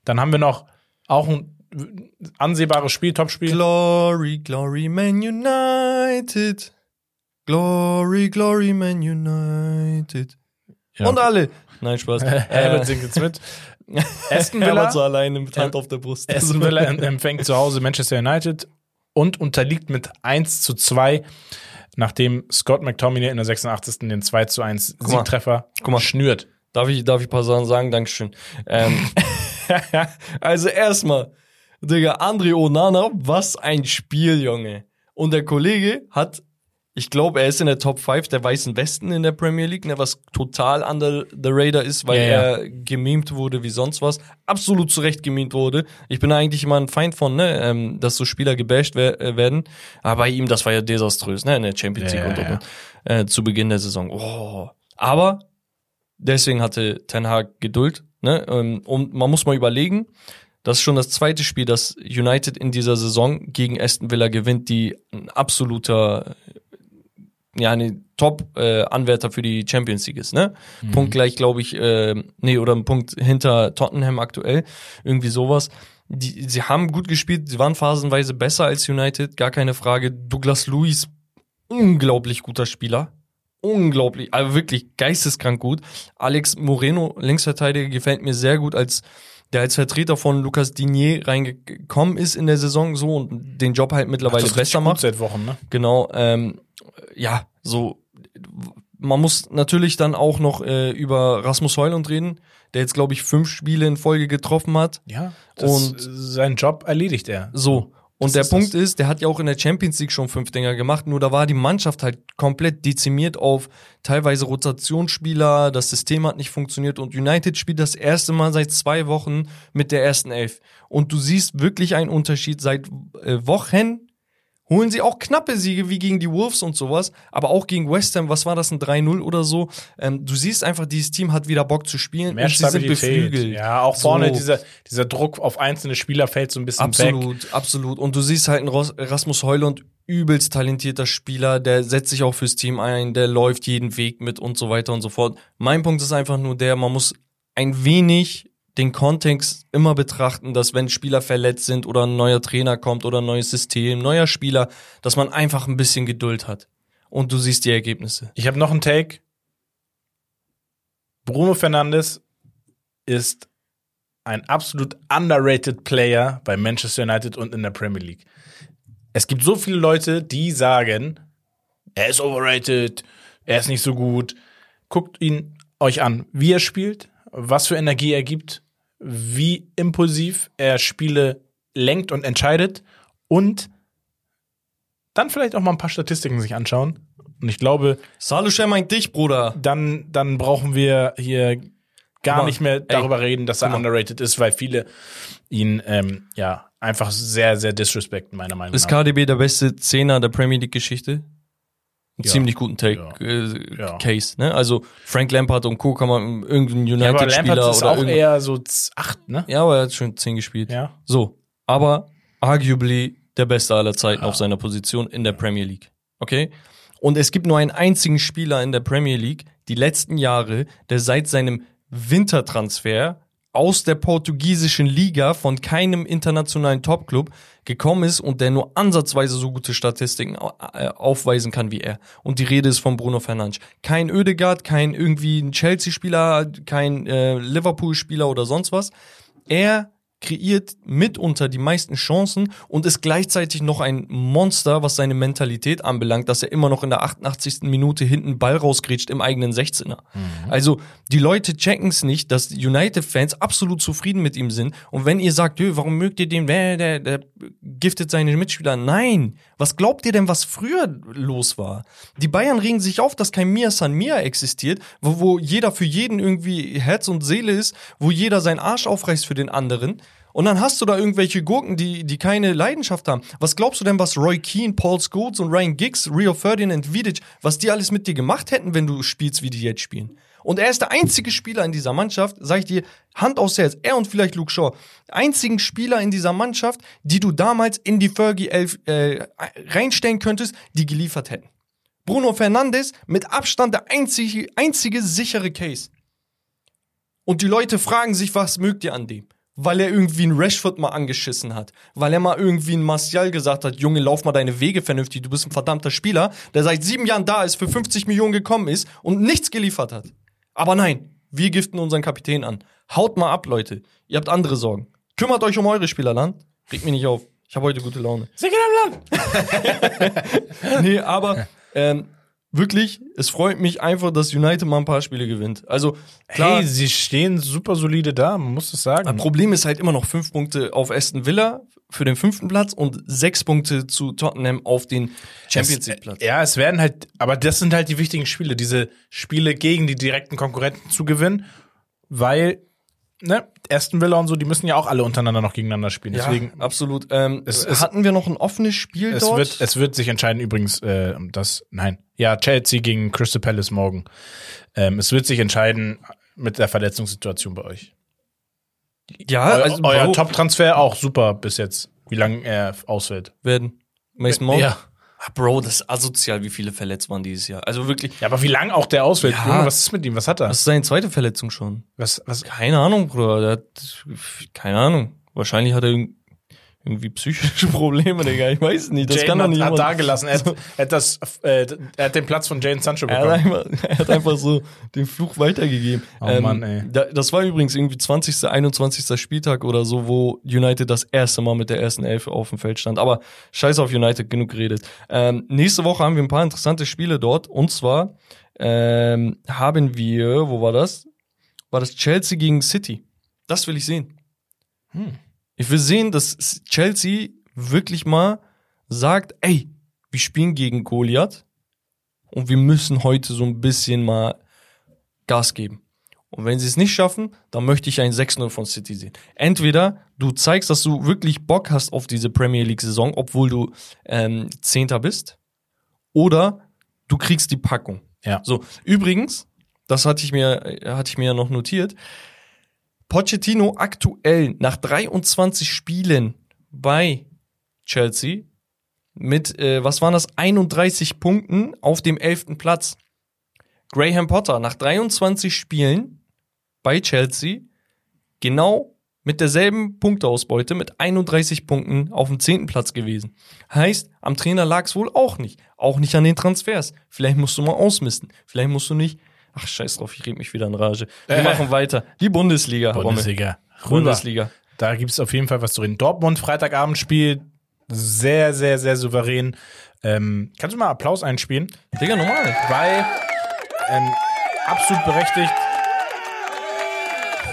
dann haben wir noch auch ein ansehbares Spiel, Topspiel. Glory, glory, Man United. Glory, glory, Man United. Ja. Und alle. Nein, Spaß. Herbert äh, singt jetzt mit. Aston Herbert Villa, so alleine mit Hand auf der Brust. Aston Villa empfängt zu Hause Manchester United und unterliegt mit 1 zu 2, nachdem Scott McTominay in der 86. den 2 zu 1 mal. Siegtreffer Guck mal. schnürt. Darf ich, darf ich ein paar Sachen sagen? Dankeschön. Ähm, also erstmal, Digga, André Onana, was ein Spiel, Junge. Und der Kollege hat, ich glaube, er ist in der Top 5 der Weißen Westen in der Premier League, ne, was total under the radar ist, weil Ja, ja. er gemimt wurde wie sonst was. Absolut zu Recht gemimt wurde. Ich bin eigentlich immer ein Feind von, ne, ähm, dass so Spieler gebasht äh, werden. Aber bei ihm, das war ja desaströs, ne, in der Champions Ja, League und ja, Dortmund, äh, zu Beginn der Saison. Oh. Aber deswegen hatte Ten Hag Geduld. Ne? Ähm, Und man muss mal überlegen, das ist schon das zweite Spiel, das United in dieser Saison gegen Aston Villa gewinnt, die ein absoluter, ja, ne, Top-Anwärter für die Champions League ist, ne? Mhm. Punkt gleich, glaube ich, äh, nee, oder ein Punkt hinter Tottenham aktuell. Irgendwie sowas. Die, sie haben gut gespielt, sie waren phasenweise besser als United, gar keine Frage. Douglas Luiz, unglaublich guter Spieler. Unglaublich, also wirklich geisteskrank gut. Alex Moreno, Linksverteidiger, gefällt mir sehr gut als der als Vertreter von Lucas Digné reingekommen ist in der Saison so und den Job halt mittlerweile besser macht. seit Wochen, ne? Genau, ähm, ja, so man muss natürlich dann auch noch äh, über Rasmus Heulund reden, der jetzt glaube ich fünf Spiele in Folge getroffen hat. Ja. Und- seinen Job erledigt er. So. Und Das der ist Punkt das. ist, der hat ja auch in der Champions League schon fünf Dinger gemacht, nur da war die Mannschaft halt komplett dezimiert auf teilweise Rotationsspieler, das System hat nicht funktioniert und United spielt das erste Mal seit zwei Wochen mit der ersten Elf. Und du siehst wirklich einen Unterschied seit äh, Wochen. Holen sie auch knappe Siege wie gegen die Wolves und sowas, aber auch gegen West Ham, was war das, ein 3-0 oder so. Ähm, du siehst einfach, dieses Team hat wieder Bock zu spielen Mehr und sie sind beflügelt. Ja, auch vorne So. dieser, dieser Druck auf einzelne Spieler fällt so ein bisschen weg. Absolut, absolut. Und du siehst halt einen Rasmus Heulund, übelst talentierter Spieler, der setzt sich auch fürs Team ein, der läuft jeden Weg mit und so weiter und so fort. Mein Punkt ist einfach nur der, man muss ein wenig den Kontext immer betrachten, dass wenn Spieler verletzt sind oder ein neuer Trainer kommt oder ein neues System, neuer Spieler, dass man einfach ein bisschen Geduld hat. Und du siehst die Ergebnisse. Ich habe noch einen Take. Bruno Fernandes ist ein absolut underrated Player bei Manchester United und in der Premier League. Es gibt so viele Leute, die sagen, er ist overrated, er ist nicht so gut. Guckt ihn euch an, wie er spielt, was für Energie er gibt, wie impulsiv er Spiele lenkt und entscheidet und dann vielleicht auch mal ein paar Statistiken sich anschauen. Und ich glaube, Saluscher meint dich, Bruder. dann, dann brauchen wir hier gar mal, nicht mehr ey, darüber reden, dass er underrated ist, weil viele ihn ähm, ja einfach sehr, sehr disrespekten, meiner Meinung Ist nach. KDB der beste Zehner der Premier League Geschichte? Einen Ja. ziemlich guten Take, Ja. äh, Ja. Case, ne? Also Frank Lampard und Co. kann man irgendeinen Ja, aber United-Spieler Lampard ist oder auch eher so acht, ne? Ja, aber er hat schon 10 gespielt. Ja. So, aber arguably der Beste aller Zeiten Ja. auf seiner Position in der Premier League. Okay? Und es gibt nur einen einzigen Spieler in der Premier League, die letzten Jahre, der seit seinem Wintertransfer aus der portugiesischen Liga von keinem internationalen Topclub gekommen ist und der nur ansatzweise so gute Statistiken äh, aufweisen kann wie er. Und die Rede ist von Bruno Fernandes. Kein Ödegaard, kein irgendwie ein Chelsea-Spieler, kein äh, Liverpool-Spieler oder sonst was. Er kreiert mitunter die meisten Chancen und ist gleichzeitig noch ein Monster, was seine Mentalität anbelangt, dass er immer noch in der 88. Minute hinten Ball rausgrätscht im eigenen 16er. Also die Leute checken es nicht, dass United-Fans absolut zufrieden mit ihm sind und wenn ihr sagt, "Jö, warum mögt ihr den, der, der, der giftet seine Mitspieler? Nein, was glaubt ihr denn, was früher los war? Die Bayern regen sich auf, dass kein Mia San Mia existiert, wo, wo jeder für jeden irgendwie Herz und Seele ist, wo jeder seinen Arsch aufreißt für den anderen. Und dann hast du da irgendwelche Gurken, die, die keine Leidenschaft haben. Was glaubst du denn, was Roy Keane, Paul Scholes und Ryan Giggs, Rio Ferdinand, Vidic, was die alles mit dir gemacht hätten, wenn du spielst, wie die jetzt spielen? Und er ist der einzige Spieler in dieser Mannschaft, sag ich dir, Hand aufs Herz, er und vielleicht Luke Shaw, einzigen Spieler in dieser Mannschaft, die du damals in die Fergie 11 äh, reinstellen könntest, die geliefert hätten. Bruno Fernandes mit Abstand der einzige, einzige sichere Case. Und die Leute fragen sich, was mögt ihr an dem? Weil er irgendwie einen Rashford mal angeschissen hat. Weil er mal irgendwie einen Martial gesagt hat, Junge, lauf mal deine Wege vernünftig, du bist ein verdammter Spieler, der seit sieben Jahren da ist, für 50 Millionen gekommen ist und nichts geliefert hat. Aber nein, wir giften unseren Kapitän an. Haut mal ab, Leute. Ihr habt andere Sorgen. Kümmert euch um eure Spieler, Land. Regt mich nicht auf. Ich habe heute gute Laune. Sicher im Land! nee, aber ähm, wirklich, es freut mich einfach, dass United mal ein paar Spiele gewinnt. Also, klar, Hey, sie stehen super solide da, man muss es sagen. Problem ist halt immer noch fünf Punkte auf Aston Villa für den fünften Platz und sechs Punkte zu Tottenham auf den Champions League Platz. Ja, es werden halt, aber das sind halt die wichtigen Spiele, diese Spiele gegen die direkten Konkurrenten zu gewinnen, weil, ne, Aston Villa und so, die müssen ja auch alle untereinander noch gegeneinander spielen. Deswegen, absolut. Ähm, Es- es- hatten wir noch ein offenes Spiel es dort? wird, es wird sich entscheiden, übrigens, äh, das, nein, ja, Chelsea gegen Crystal Palace morgen. Ähm, es wird sich entscheiden mit der Verletzungssituation bei euch. Ja, Eu also euer Bro, Top-Transfer auch super bis jetzt, wie lange er ausfällt. werden. Mason Mount. Ja. Ah, Bro, das ist asozial, wie viele verletzt waren dieses Jahr. Also wirklich, Ja, aber wie lang auch der ausfällt. Ja. Junge, was ist mit ihm? Was hat er? das ist seine zweite Verletzung schon. Was, was? Keine Ahnung, Bruder. Der hat, keine Ahnung. Wahrscheinlich hat er irgendwie psychische Probleme, Digga. Ich weiß nicht. Das Jane kann doch hat, nicht hat jemand- da gelassen. Er hat, er, hat das, äh, er hat den Platz von Jane Sancho Er hat, bekommen. einfach, er hat einfach so den Fluch weitergegeben. Ähm, Oh Mann, ey. Da, das war übrigens irgendwie 20., 21. Spieltag oder so, wo United das erste Mal mit der ersten Elf auf dem Feld stand. Aber scheiß auf United, genug geredet. Ähm, nächste Woche haben wir ein paar interessante Spiele dort. Und zwar ähm, haben wir, wo war das? War das Chelsea gegen City. Das will ich sehen. Hm. Ich will sehen, dass Chelsea wirklich mal sagt, ey, wir spielen gegen Goliath und wir müssen heute so ein bisschen mal Gas geben. Und wenn sie es nicht schaffen, dann möchte ich ein 6-0 von City sehen. Entweder du zeigst, dass du wirklich Bock hast auf diese Premier League-Saison, obwohl du ähm, Zehnter bist, oder du kriegst die Packung. Ja. So, übrigens, das hatte ich mir, hatte ich mir ja noch notiert. Pochettino aktuell nach 23 Spielen bei Chelsea mit, äh, was waren das, 31 Punkten auf dem 11. Platz. Graham Potter nach 23 Spielen bei Chelsea genau mit derselben Punkteausbeute mit 31 Punkten auf dem 10. Platz gewesen. Heißt, am Trainer lag es wohl auch nicht. Auch nicht an den Transfers. Vielleicht musst du mal ausmisten. Vielleicht musst du nicht. Ach, scheiß drauf, ich rede mich wieder in Rage. Wir Äh. machen weiter. Die Bundesliga. Bundesliga. Rüber. Bundesliga. Da gibt's auf jeden Fall was zu reden. Dortmund, Freitagabendspiel. Sehr, sehr, sehr souverän. Ähm, kannst du mal Applaus einspielen? Digga, normal. Weil ähm, absolut berechtigt.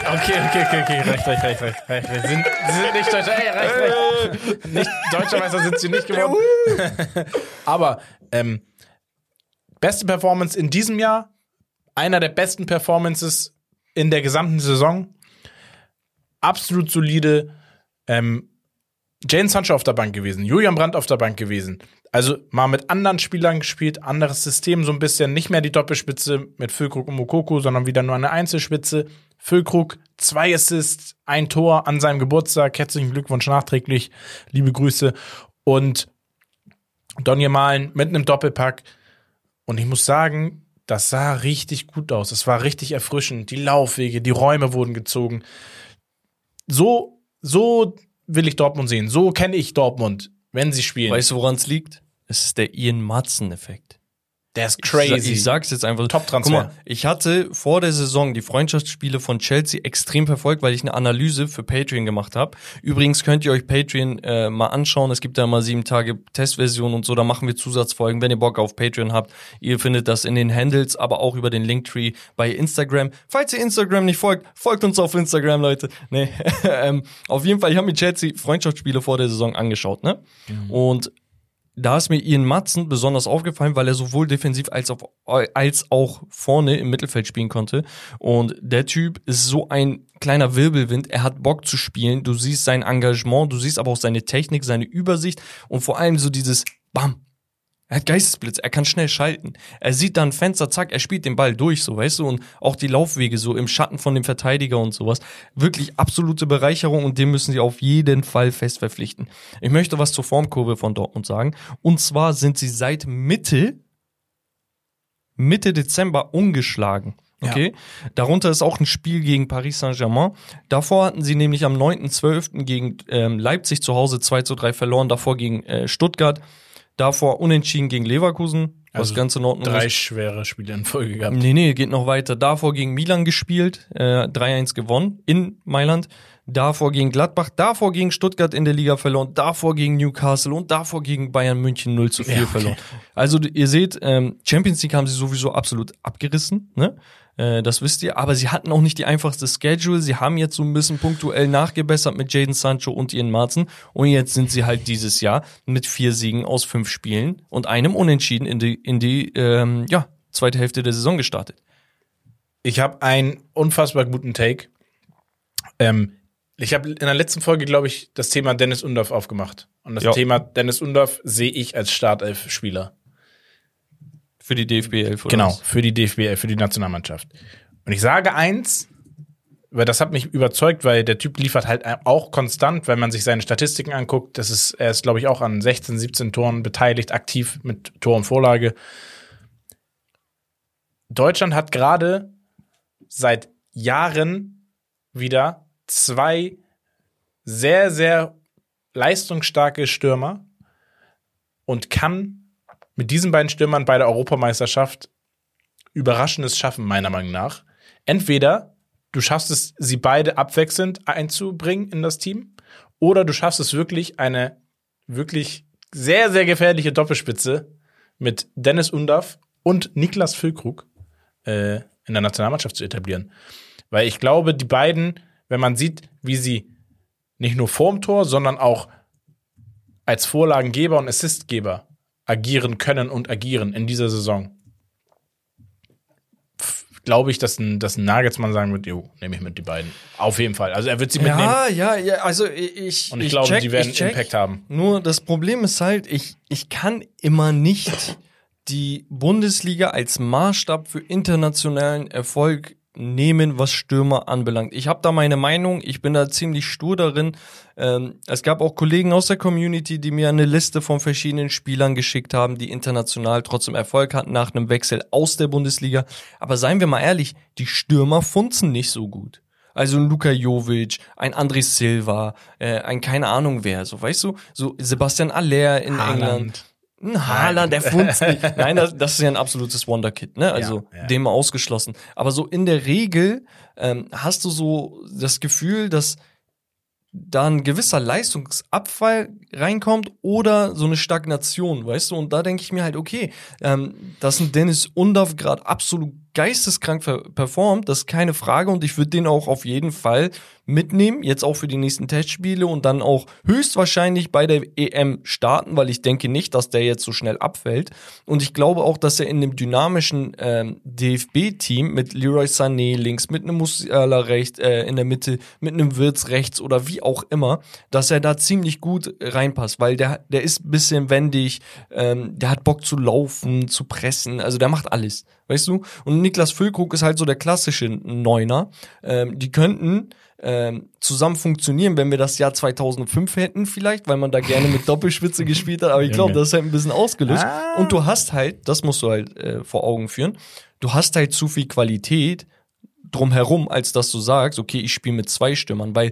Okay, okay, okay, okay, recht, recht, recht, recht, recht. recht. Sind, sie sind nicht Deutscher, ey, recht, recht. Nicht, Deutscher Meister sind sie nicht geworden. Aber ähm, beste Performance in diesem Jahr, einer der besten Performances in der gesamten Saison. Absolut solide. Ähm, Jane Sancho auf der Bank gewesen, Julian Brandt auf der Bank gewesen. Also mal mit anderen Spielern gespielt, anderes System, so ein bisschen nicht mehr die Doppelspitze mit Füllkrug und Mokoko, sondern wieder nur eine Einzelspitze. Füllkrug, zwei Assists, ein Tor an seinem Geburtstag. Herzlichen Glückwunsch nachträglich, liebe Grüße. Und Donny Malen mit einem Doppelpack. Und ich muss sagen, das sah richtig gut aus. Es war richtig erfrischend. Die Laufwege, die Räume wurden gezogen. So, so will ich Dortmund sehen. So kenne ich Dortmund, wenn sie spielen. Weißt du, woran es liegt? Es ist der Ian Matzen-Effekt. Der ist Ich, crazy. ich sag's jetzt einfach. Top-Transfer. Guck mal, ich hatte vor der Saison die Freundschaftsspiele von Chelsea extrem verfolgt, weil ich eine Analyse für Patreon gemacht habe. Übrigens könnt ihr euch Patreon äh, mal anschauen. Es gibt da mal sieben Tage Testversion und so. Da machen wir Zusatzfolgen, wenn ihr Bock auf Patreon habt. Ihr findet das in den Handles, aber auch über den Linktree bei Instagram. Falls ihr Instagram nicht folgt, folgt uns auf Instagram, Leute. Nee, ähm, auf jeden Fall, ich habe mir Chelsea Freundschaftsspiele vor der Saison angeschaut, ne? Und da ist mir Ian Matzen besonders aufgefallen, weil er sowohl defensiv als auch, als auch vorne im Mittelfeld spielen konnte. Und der Typ ist so ein kleiner Wirbelwind. Er hat Bock zu spielen. Du siehst sein Engagement, du siehst aber auch seine Technik, seine Übersicht und vor allem so dieses Bam. Er hat Geistesblitz, er kann schnell schalten. Er sieht dann Fenster, zack, er spielt den Ball durch, so, weißt du, und auch die Laufwege so im Schatten von dem Verteidiger und sowas. Wirklich absolute Bereicherung und dem müssen sie auf jeden Fall fest verpflichten. Ich möchte was zur Formkurve von Dortmund sagen. Und zwar sind sie seit Mitte, Mitte Dezember ungeschlagen. Okay. Darunter ist auch ein Spiel gegen Paris Saint-Germain. Davor hatten sie nämlich am 9.12. gegen ähm, Leipzig zu Hause 2 zu 3 verloren, davor gegen äh, Stuttgart, davor unentschieden gegen Leverkusen, was Also ganz in Ordnung Drei ist. schwere Spiele in Folge gehabt. Nee, nee, geht noch weiter. Davor gegen Milan gespielt, äh, 3-1 gewonnen in Mailand. Davor gegen Gladbach, davor gegen Stuttgart in der Liga verloren, davor gegen Newcastle und davor gegen Bayern München 0 zu 4 Ja, okay. verloren. Also ihr seht, ähm, Champions League haben sie sowieso absolut abgerissen, ne? Äh, das wisst ihr, aber sie hatten auch nicht die einfachste Schedule. Sie haben jetzt so ein bisschen punktuell nachgebessert mit Jaden Sancho und ihren Marzen. Und jetzt sind sie halt dieses Jahr mit vier Siegen aus fünf Spielen und einem Unentschieden in die, in die ähm, ja, zweite Hälfte der Saison gestartet. Ich habe einen unfassbar guten Take. Ähm, ich habe in der letzten Folge, glaube ich, das Thema Dennis Undorf aufgemacht. Und das Ja. Thema Dennis Undorf sehe ich als Startelf-Spieler. Für die DFB 11 oder Genau, was? für die DFB, für die Nationalmannschaft. Und ich sage eins, weil das hat mich überzeugt, weil der Typ liefert halt auch konstant, wenn man sich seine Statistiken anguckt. Das ist, er ist, glaube ich, auch an 16, 17 Toren beteiligt, aktiv mit Tor und Vorlage. Deutschland hat gerade seit Jahren wieder zwei sehr, sehr leistungsstarke Stürmer und kann mit diesen beiden Stürmern bei der Europameisterschaft Überraschendes schaffen, meiner Meinung nach. Entweder du schaffst es, sie beide abwechselnd einzubringen in das Team, oder du schaffst es wirklich, eine wirklich sehr, sehr gefährliche Doppelspitze mit Dennis Undaff und Niklas Füllkrug äh, in der Nationalmannschaft zu etablieren. Weil ich glaube, die beiden, wenn man sieht, wie sie nicht nur vorm Tor, sondern auch als Vorlagengeber und Assistgeber agieren können und agieren in dieser Saison, glaube ich, dass ein, dass ein Nagelsmann sagen wird, jo, nehme ich mit die beiden. Auf jeden Fall. Also er wird sie mitnehmen. Ja, ja, ja, also ich. Und ich, ich glaube, check, die werden Impact haben. Nur das Problem ist halt, ich, ich kann immer nicht die Bundesliga als Maßstab für internationalen Erfolg nehmen, was Stürmer anbelangt. Ich habe da meine Meinung, ich bin da ziemlich stur darin. Ähm, es gab auch Kollegen aus der Community, die mir eine Liste von verschiedenen Spielern geschickt haben, die international trotzdem Erfolg hatten nach einem Wechsel aus der Bundesliga. Aber seien wir mal ehrlich, die Stürmer funzen nicht so gut. Also ein Luka Jovic, ein André Silva, äh, ein keine Ahnung wer, so weißt du, so Sebastian Aller in Haaland. England. Ein Haaland, der funzt nicht. Nein, das, das ist ja ein absolutes Wonderkid, ne? Also ja, ja. dem ausgeschlossen. Aber so in der Regel ähm, hast du so das Gefühl, dass da ein gewisser Leistungsabfall reinkommt oder so eine Stagnation, weißt du? Und da denke ich mir halt, okay, ähm, dass ein Dennis Undav gerade absolut geisteskrank performt, das ist keine Frage und ich würde den auch auf jeden Fall mitnehmen, jetzt auch für die nächsten Testspiele und dann auch höchstwahrscheinlich bei der EM starten, weil ich denke nicht, dass der jetzt so schnell abfällt. Und ich glaube auch, dass er in dem dynamischen ähm, DFB-Team mit Leroy Sané links, mit einem Musiala rechts, äh, in der Mitte, mit einem Wirtz rechts oder wie auch immer, dass er da ziemlich gut reinpasst, weil der, der ist ein bisschen wendig, ähm, der hat Bock zu laufen, zu pressen, also der macht alles, weißt du? Und Niklas Füllkrug ist halt so der klassische Neuner. Ähm, die könnten ähm, zusammen funktionieren, wenn wir das Jahr 2005 hätten vielleicht, weil man da gerne mit Doppelspitze gespielt hat. Aber ich glaube, das ist halt ein bisschen ausgelöst. Ah. Und du hast halt, das musst du halt äh, vor Augen führen, du hast halt zu viel Qualität drumherum, als dass du sagst, okay, ich spiele mit zwei Stürmern, weil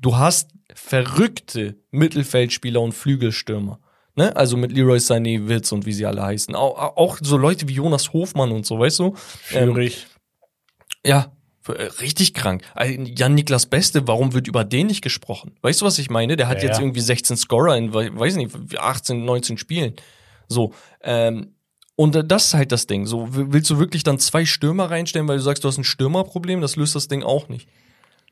du hast verrückte Mittelfeldspieler und Flügelstürmer. Ne? Also mit Leroy Sané, Witz und wie sie alle heißen. Auch, auch so Leute wie Jonas Hofmann und so, weißt du? Schwierig. Ähm, ja, äh, richtig krank. Jan-Niklas Beste, warum wird über den nicht gesprochen? Weißt du, was ich meine? Der hat ja, jetzt irgendwie 16 Scorer in, weiß nicht, 18, 19 Spielen. So, ähm, und das ist halt das Ding. So, willst du wirklich dann zwei Stürmer reinstellen, weil du sagst, du hast ein Stürmerproblem? Das löst das Ding auch nicht.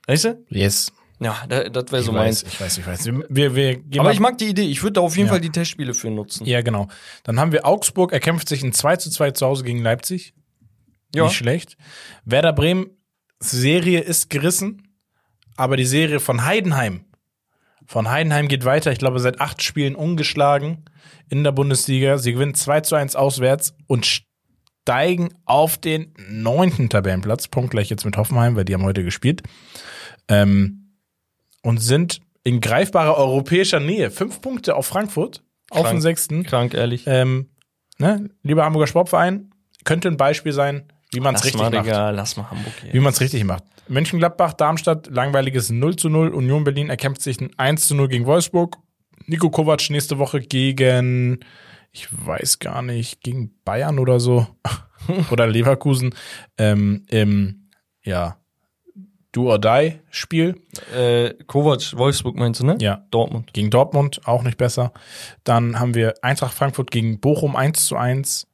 Weißt du? Yes. Ja, das wäre so meins. Ich weiß, ich weiß. Wir, wir Aber ich mag die Idee. Ich würde da auf jeden ja. Fall die Testspiele für nutzen. Ja, genau. Dann haben wir Augsburg, erkämpft sich in 2 zu 2 zu Hause gegen Leipzig. Ja. Nicht schlecht. Werder Bremen Serie ist gerissen, aber die Serie von Heidenheim, von Heidenheim geht weiter. Ich glaube, seit acht Spielen ungeschlagen in der Bundesliga. Sie gewinnen 2 zu 1 auswärts und steigen auf den neunten Tabellenplatz. Punktgleich jetzt mit Hoffenheim, weil die haben heute gespielt. Ähm, und sind in greifbarer europäischer Nähe. Fünf Punkte auf Frankfurt, krank, auf den sechsten. Krank, ehrlich. Ähm, ne? Lieber Hamburger Sportverein, könnte ein Beispiel sein, wie man es richtig mal, macht. Digga, lass mal Hamburg hier. Wie man es richtig macht. Mönchengladbach, Darmstadt, langweiliges 0 zu 0. Union Berlin erkämpft sich ein 1 zu 0 gegen Wolfsburg. Nico Kovac nächste Woche gegen, ich weiß gar nicht, gegen Bayern oder so. oder Leverkusen. Ähm, Im, ja, Do or Die Spiel. Äh, Kovac, Wolfsburg meinst du, ne? Ja. Dortmund. Gegen Dortmund, auch nicht besser. Dann haben wir Eintracht Frankfurt gegen Bochum 1 zu 1.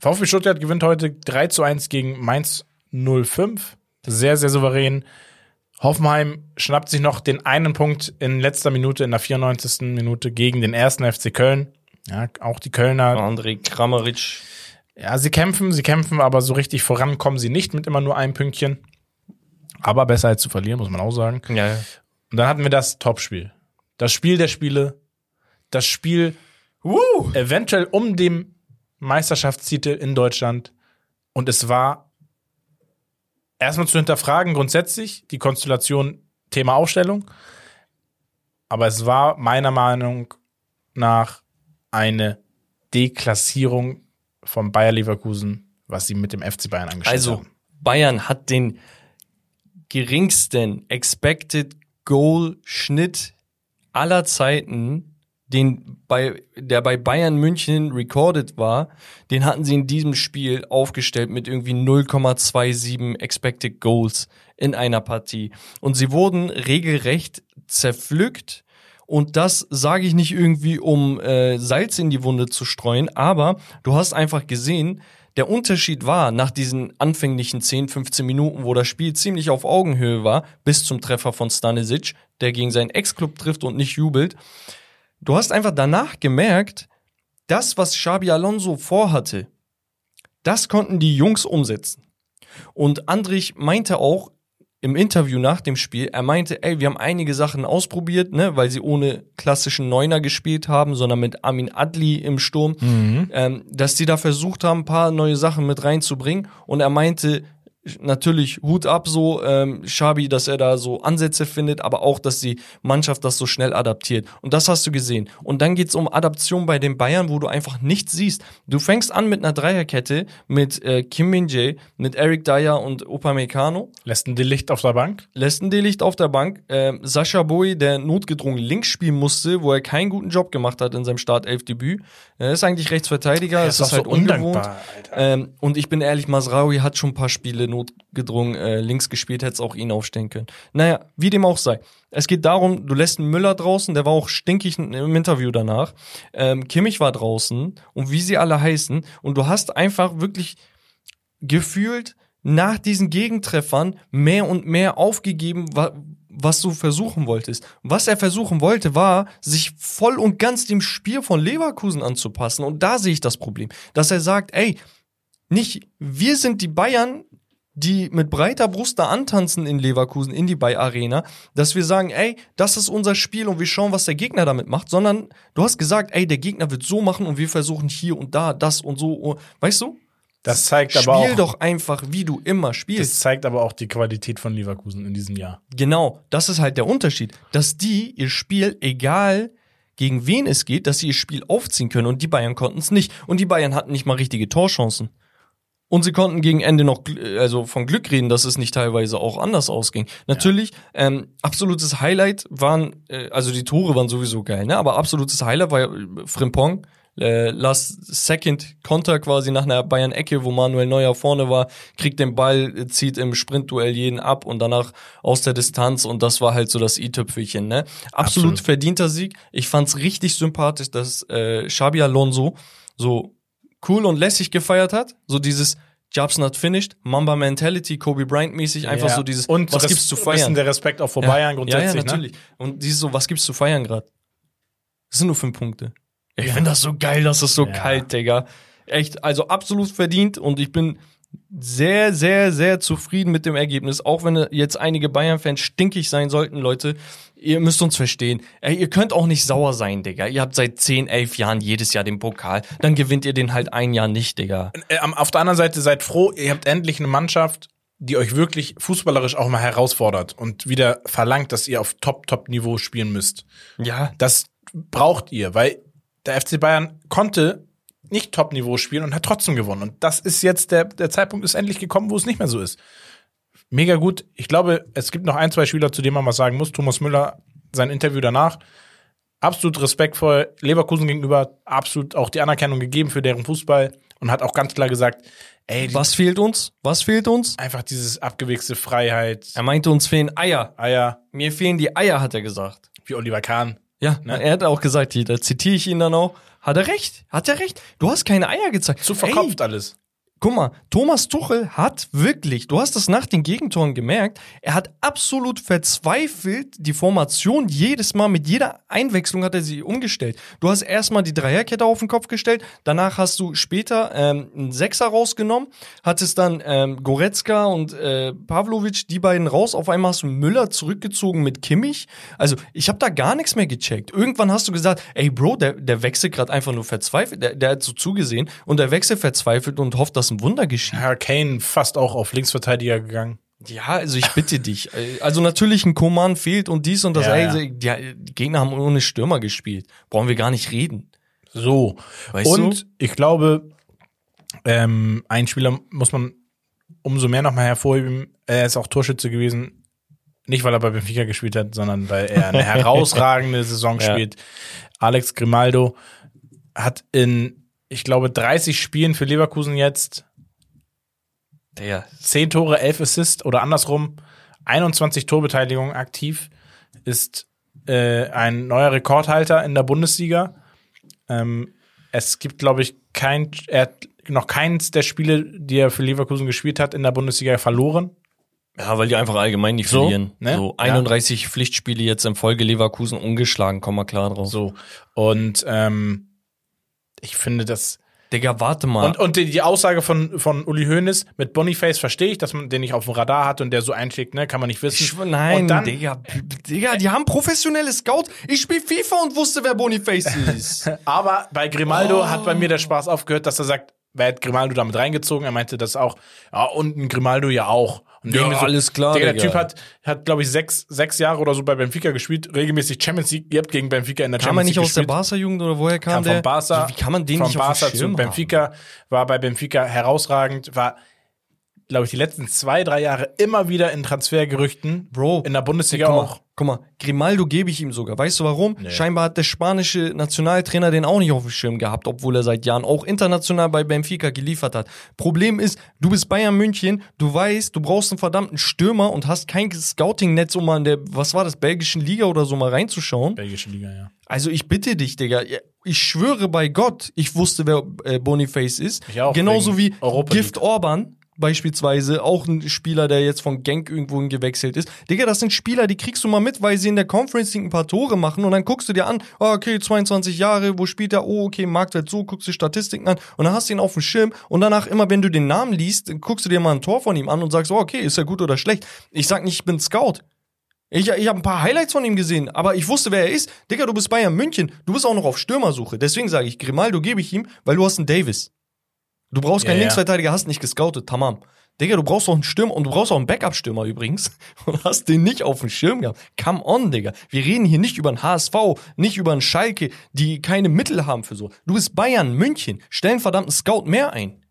VfB Stuttgart gewinnt heute 3 zu 1 gegen Mainz 05. Sehr, sehr souverän. Hoffenheim schnappt sich noch den einen Punkt in letzter Minute, in der 94. Minute gegen den ersten FC Köln. Ja, auch die Kölner. André Kramaric. Ja, sie kämpfen, sie kämpfen, aber so richtig vorankommen sie nicht mit immer nur einem Pünktchen. Aber besser als zu verlieren, muss man auch sagen. Ja, ja. Und dann hatten wir das Topspiel. Das Spiel der Spiele. Das Spiel uh. eventuell um den Meisterschaftstitel in Deutschland und es war erstmal zu hinterfragen, grundsätzlich die Konstellation Thema Aufstellung. Aber es war meiner Meinung nach eine Deklassierung von Bayer Leverkusen, was sie mit dem FC Bayern angestellt Also, haben. Bayern hat den geringsten Expected Goal Schnitt aller Zeiten, den bei, der bei Bayern München recorded war, den hatten sie in diesem Spiel aufgestellt mit irgendwie 0,27 Expected Goals in einer Partie. Und sie wurden regelrecht zerpflückt. Und das sage ich nicht irgendwie, um äh, Salz in die Wunde zu streuen, aber du hast einfach gesehen, der Unterschied war nach diesen anfänglichen 10, 15 Minuten, wo das Spiel ziemlich auf Augenhöhe war, bis zum Treffer von Stanisic, der gegen seinen Ex-Club trifft und nicht jubelt. Du hast einfach danach gemerkt, das, was Xabi Alonso vorhatte, das konnten die Jungs umsetzen. Und Andrich meinte auch im Interview nach dem Spiel, er meinte, ey, wir haben einige Sachen ausprobiert, ne, weil sie ohne klassischen Neuner gespielt haben, sondern mit Amin Adli im Sturm, ähm, dass die da versucht haben, ein paar neue Sachen mit reinzubringen. Und er meinte, natürlich Hut ab so, ähm, Schabi, dass er da so Ansätze findet, aber auch, dass die Mannschaft das so schnell adaptiert. Und das hast du gesehen. Und dann geht's um Adaption bei den Bayern, wo du einfach nichts siehst. Du fängst an mit einer Dreierkette mit äh, Kim Min-jae, mit Eric Dyer und Upamecano. Lässt ein Delicht auf der Bank. Lässt ein Delicht auf der Bank. Ähm, Sascha Boy, der notgedrungen links spielen musste, wo er keinen guten Job gemacht hat in seinem Startelfdebüt. Er ist eigentlich Rechtsverteidiger. Es ist, halt ungewohnt. Alter. Ähm, und ich bin ehrlich, Masraoui hat schon ein paar Spiele notgedrungen äh, links gespielt, hätte es auch ihn aufstellen können. Naja, wie dem auch sei. Es geht darum, du lässt einen Müller draußen, der war auch stinkig im Interview danach. Ähm, Kimmich war draußen und wie sie alle heißen. Und du hast einfach wirklich gefühlt nach diesen Gegentreffern mehr und mehr aufgegeben, wa was du versuchen wolltest. Was er versuchen wollte, war, sich voll und ganz dem Spiel von Leverkusen anzupassen. Und da sehe ich das Problem. Dass er sagt, ey, nicht, wir sind die Bayern, die mit breiter Brust da antanzen in Leverkusen, in die Bay Arena, dass wir sagen, ey, das ist unser Spiel und wir schauen, was der Gegner damit macht, sondern du hast gesagt, ey, der Gegner wird so machen und wir versuchen hier und da, das und so, weißt du? Das zeigt Spiel aber auch, doch einfach, wie du immer spielst. das zeigt aber auch die Qualität von Leverkusen in diesem Jahr. Genau, das ist halt der Unterschied, dass die ihr Spiel, egal gegen wen es geht, dass sie ihr Spiel aufziehen können und die Bayern konnten es nicht. Und die Bayern hatten nicht mal richtige Torchancen. Und sie konnten gegen Ende noch also von Glück reden, dass es nicht teilweise auch anders ausging. Natürlich, ähm, absolutes Highlight waren, äh, also die Tore waren sowieso geil, ne? Aber absolutes Highlight war ja äh, Frimpong. Äh, last second Konter quasi nach einer Bayern-Ecke, wo Manuel Neuer vorne war, kriegt den Ball, äh, zieht im Sprintduell jeden ab und danach aus der Distanz und das war halt so das i-Tüpfelchen, ne? Absolut, Absolut. verdienter Sieg. Ich fand's richtig sympathisch, dass äh, Xabi Alonso so cool und lässig gefeiert hat. So dieses Jobs not finished, Mamba Mentality, Kobe Bryant mäßig, einfach Ja. so dieses, Und was gibt's zu Bisschen feiern? der Respekt auch vor Ja. Bayern grundsätzlich. Ja, ja, Ne? natürlich. Und dieses so, was gibt's zu feiern gerade? Das sind nur fünf Punkte. Ich Ja. finde das so geil, das ist so kalt, Digga. Echt, also absolut verdient und ich bin sehr, sehr, sehr zufrieden mit dem Ergebnis. Auch wenn jetzt einige Bayern-Fans stinkig sein sollten, Leute. Ihr müsst uns verstehen. Ihr könnt auch nicht sauer sein, Digga. Ihr habt seit 10, 11 Jahren jedes Jahr den Pokal. Dann gewinnt ihr den halt ein Jahr nicht, Digga. Äh, Auf der anderen Seite seid froh, ihr habt endlich eine Mannschaft, die euch wirklich fußballerisch auch mal herausfordert und wieder verlangt, dass ihr auf Top-Top-Niveau spielen müsst. Ja, Das braucht ihr, weil der FC Bayern konnte nicht Top-Niveau spielen und hat trotzdem gewonnen. Und das ist jetzt der, der Zeitpunkt ist endlich gekommen, wo es nicht mehr so ist. Mega gut. Ich glaube, es gibt noch ein, zwei Spieler, zu denen man was sagen muss. Thomas Müller, sein Interview danach. Absolut respektvoll Leverkusen gegenüber, absolut auch die Anerkennung gegeben für deren Fußball und hat auch ganz klar gesagt, ey, was fehlt uns? Was fehlt uns? einfach dieses abgewichste Freiheit, Er meinte, uns fehlen Eier. Eier, Mir fehlen die Eier, hat er gesagt. wie Oliver Kahn. Ja, er hat auch gesagt, da zitiere ich ihn dann auch. Hat er recht? Hat er recht? Du hast keine Eier gezeigt. Zu Ey, verkopft alles. Guck mal, Thomas Tuchel hat wirklich, du hast das nach den Gegentoren gemerkt, er hat absolut verzweifelt die Formation jedes Mal, mit jeder Einwechslung hat er sie umgestellt. Du hast erstmal die Dreierkette auf den Kopf gestellt, danach hast du später ähm, einen Sechser rausgenommen, hattest dann ähm, Goretzka und äh, Pavlovic, die beiden raus, auf einmal hast du Müller zurückgezogen mit Kimmich. Also ich habe da gar nichts mehr gecheckt. Irgendwann hast du gesagt, ey Bro, der, der wechselt gerade einfach nur verzweifelt, der, der hat so zugesehen und der wechselt verzweifelt und hofft, dass ein Wunder geschieht. Herr Kane fast auch auf Linksverteidiger gegangen. Ja, also ich bitte dich. Also natürlich ein Koman fehlt und dies und das. Ja, ey, ja. Die, Gegner haben ohne Stürmer gespielt. Brauchen wir gar nicht reden. So. Weißt Und du? ich glaube, ähm, ein Spieler muss man umso mehr nochmal hervorheben. Er ist auch Torschütze gewesen. Nicht, weil er bei Benfica gespielt hat, sondern weil er eine herausragende Saison Ja. spielt. Alex Grimaldo hat in, ich glaube, 30 Spielen für Leverkusen jetzt Der, 10 Tore, 11 Assists oder andersrum 21 Torbeteiligungen aktiv, ist äh, ein neuer Rekordhalter in der Bundesliga. Ähm, es gibt, glaube ich, kein, er hat noch keins der Spiele, die er für Leverkusen gespielt hat, in der Bundesliga verloren. ja, weil die einfach allgemein nicht So, verlieren. ne? So 31 Pflichtspiele jetzt in Folge Leverkusen ungeschlagen, komm mal klar drauf. So. Und ähm, ich finde das. Digga, warte mal. Und, und die, die Aussage von, von Uli Hoeneß mit Boniface verstehe ich, dass man den nicht auf dem Radar hat und der so einschlägt, ne, kann man nicht wissen. Ich, nein, und dann, Digga, Digga, die haben professionelle Scouts. Ich spiele FIFA und wusste, wer Boniface ist. Aber bei Grimaldo Oh. hat bei mir der Spaß aufgehört, dass er sagt, wer hat Grimaldo damit reingezogen? Er meinte das auch, ja, und ein Grimaldo ja auch. Und Ja, irgendwie alles klar, der Digga. Typ hat, hat glaube ich, sechs, sechs Jahre oder so bei Benfica gespielt, regelmäßig Champions League. Ihr habt gegen Benfica in der kam er Champions nicht League aus der gespielt. Barca-Jugend oder woher kam, Kam der? von Barca, Wie kann man den von nicht Barca auf dem zu Schirm Benfica, war bei Benfica herausragend, war, glaube ich, die letzten zwei, drei Jahre immer wieder in Transfergerüchten. Bro, In der Bundesliga auch. Guck mal, Grimaldo gebe ich ihm sogar. Weißt du warum? Scheinbar hat der spanische Nationaltrainer den auch nicht auf dem Schirm gehabt, obwohl er seit Jahren auch international bei Benfica geliefert hat. Problem ist, du bist Bayern München, du weißt, du brauchst einen verdammten Stürmer und hast kein Scouting-Netz, um mal in der, was war das, belgischen Liga oder so mal reinzuschauen. Belgische Liga, ja. Also ich bitte dich, Digga. Ich schwöre bei Gott, ich wusste, wer äh, Boniface ist. Ich auch, Genauso wie Europa Gift Orban beispielsweise, auch ein Spieler, der jetzt von Genk irgendwohin gewechselt ist. Digga, das sind Spieler, die kriegst du mal mit, weil sie in der Conference League ein paar Tore machen und dann guckst du dir an, ah, okay, 22 Jahre, wo spielt er? Oh, okay, Marktwert so, guckst du Statistiken an und dann hast du ihn auf dem Schirm und danach immer, wenn du den Namen liest, guckst du dir mal ein Tor von ihm an und sagst, oh, okay, ist er gut oder schlecht. Ich sag nicht, ich bin Scout. Ich, ich habe ein paar Highlights von ihm gesehen, aber ich wusste, wer er ist. Digga, du bist Bayern München. Du bist auch noch auf Stürmersuche. Deswegen sage ich, Grimaldo gebe ich ihm, weil du hast einen Davis. Du brauchst keinen Ja. Linksverteidiger, hast nicht gescoutet, tamam. Digga, du brauchst auch einen Stürmer und du brauchst auch einen Backup-Stürmer übrigens und hast den nicht auf dem Schirm gehabt. Come on, Digga. Wir reden hier nicht über einen HSV, nicht über einen Schalke, die keine Mittel haben für so. Du bist Bayern, München. Stell einen verdammten Scout mehr ein.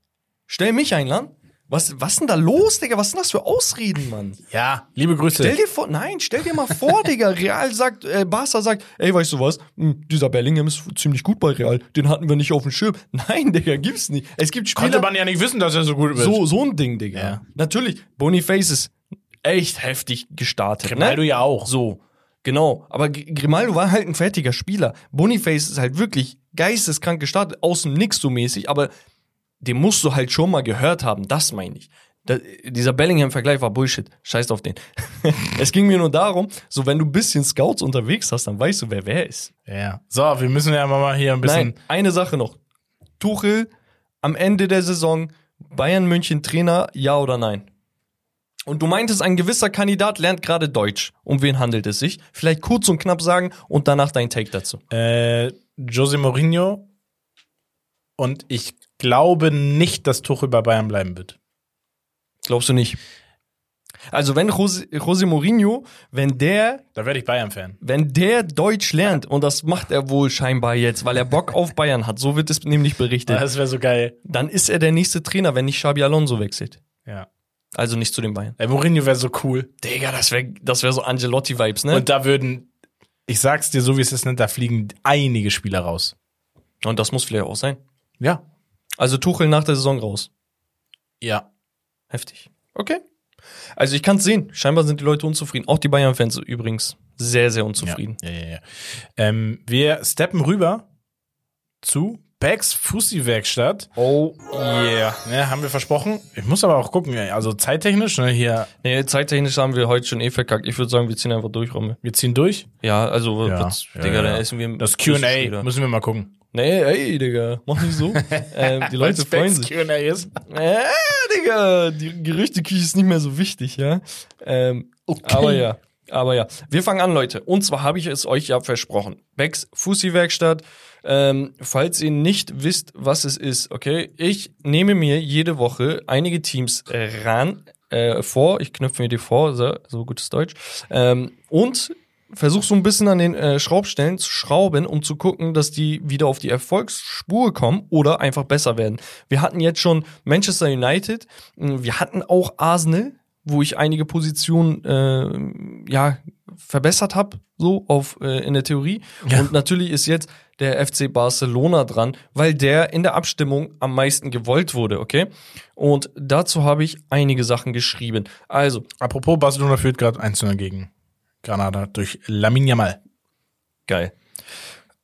Stell mich ein, Land. Was, was denn da los, Digga? Was sind das für Ausreden, Mann? Ja, liebe Grüße. Stell dir vor, nein, stell dir mal vor, Digga. Real sagt, äh, Barca sagt, ey, weißt du was? Hm, dieser Bellingham ist ziemlich gut bei Real. Den hatten wir nicht auf dem Schirm. Nein, Digga, gibt's nicht. Es gibt Spieler. Konnte man ja nicht wissen, dass er so gut wird. so, so ein Ding, Digga. Ja. Natürlich, Boniface ist echt heftig gestartet. Grimaldo ne? ja auch. So, genau. Aber Grimaldo war halt ein fertiger Spieler. Boniface ist halt wirklich geisteskrank gestartet, aus dem Nix so mäßig, aber den musst du halt schon mal gehört haben, das meine ich. Da, dieser Bellingham-Vergleich war Bullshit. Scheiß auf den. es ging mir nur darum, so wenn du ein bisschen Scouts unterwegs hast, dann weißt du, wer wer ist. Ja. So, wir müssen ja mal hier ein bisschen. Nein, eine Sache noch. Tuchel am Ende der Saison, Bayern München Trainer, ja oder nein? Und du meintest, ein gewisser Kandidat lernt gerade Deutsch. Um wen handelt es sich? Vielleicht kurz und knapp sagen und danach dein Take dazu. Äh, Jose Mourinho. Und ich glaube nicht, dass Tuchel bei Bayern bleiben wird. Glaubst du nicht? Also wenn Jose, Jose Mourinho, wenn der, Da werde ich Bayern-Fan. wenn der Deutsch lernt, und das macht er wohl scheinbar jetzt, weil er Bock auf Bayern hat, so wird es nämlich berichtet, Das wäre so geil. dann ist er der nächste Trainer, wenn nicht Xabi Alonso wechselt. Ja. Also nicht zu den Bayern. Äh, Mourinho wäre so cool. Digga, das wäre das wär so Angelotti-Vibes, ne? Und da würden, ich sag's dir so, wie es ist, ne, da fliegen einige Spieler raus. Und das muss vielleicht auch sein. Ja. Also Tuchel nach der Saison raus. Ja. Heftig. Okay. Also ich kann's sehen. Scheinbar sind die Leute unzufrieden. Auch die Bayern-Fans übrigens. Sehr, sehr unzufrieden. Ja, ja, ja. Ähm, wir steppen rüber zu Becks Fussi-Werkstatt. Oh yeah. Ne, haben wir versprochen. Ich muss aber auch gucken, also zeittechnisch, ne, hier, Nee, zeittechnisch haben wir heute schon eh verkackt. Ich würde sagen, wir ziehen einfach durch, Rommel. wir ziehen durch. Ja, also, Ja. was, Ja, Digga, ja. dann essen wir Das Q&A müssen wir mal gucken. Nee, ey, Digga, mach nicht so. ähm, die Leute freuen sich. Ist. Äh, Digga, die Gerüchteküche ist nicht mehr so wichtig, ja. Ähm, Aber ja, aber ja. Wir fangen an, Leute. Und zwar habe ich es euch ja versprochen. Becks Fussi-Werkstatt. Ähm, falls ihr nicht wisst, was es ist, okay? Ich nehme mir jede Woche einige Teams äh, ran, äh, vor, ich knüpfe mir die vor, so, so gutes Deutsch, ähm, und versuche so ein bisschen an den äh, Schraubstellen zu schrauben, um zu gucken, dass die wieder auf die Erfolgsspur kommen oder einfach besser werden. Wir hatten jetzt schon Manchester United, wir hatten auch Arsenal, wo ich einige Positionen äh, ja verbessert habe, so auf äh, in der Theorie. Ja. Und natürlich ist jetzt der FC Barcelona dran, weil der in der Abstimmung am meisten gewollt wurde, okay? Und dazu habe ich einige Sachen geschrieben. Also, Apropos, Barcelona führt gerade 1 gegen Granada durch Lamin Yamal. Geil.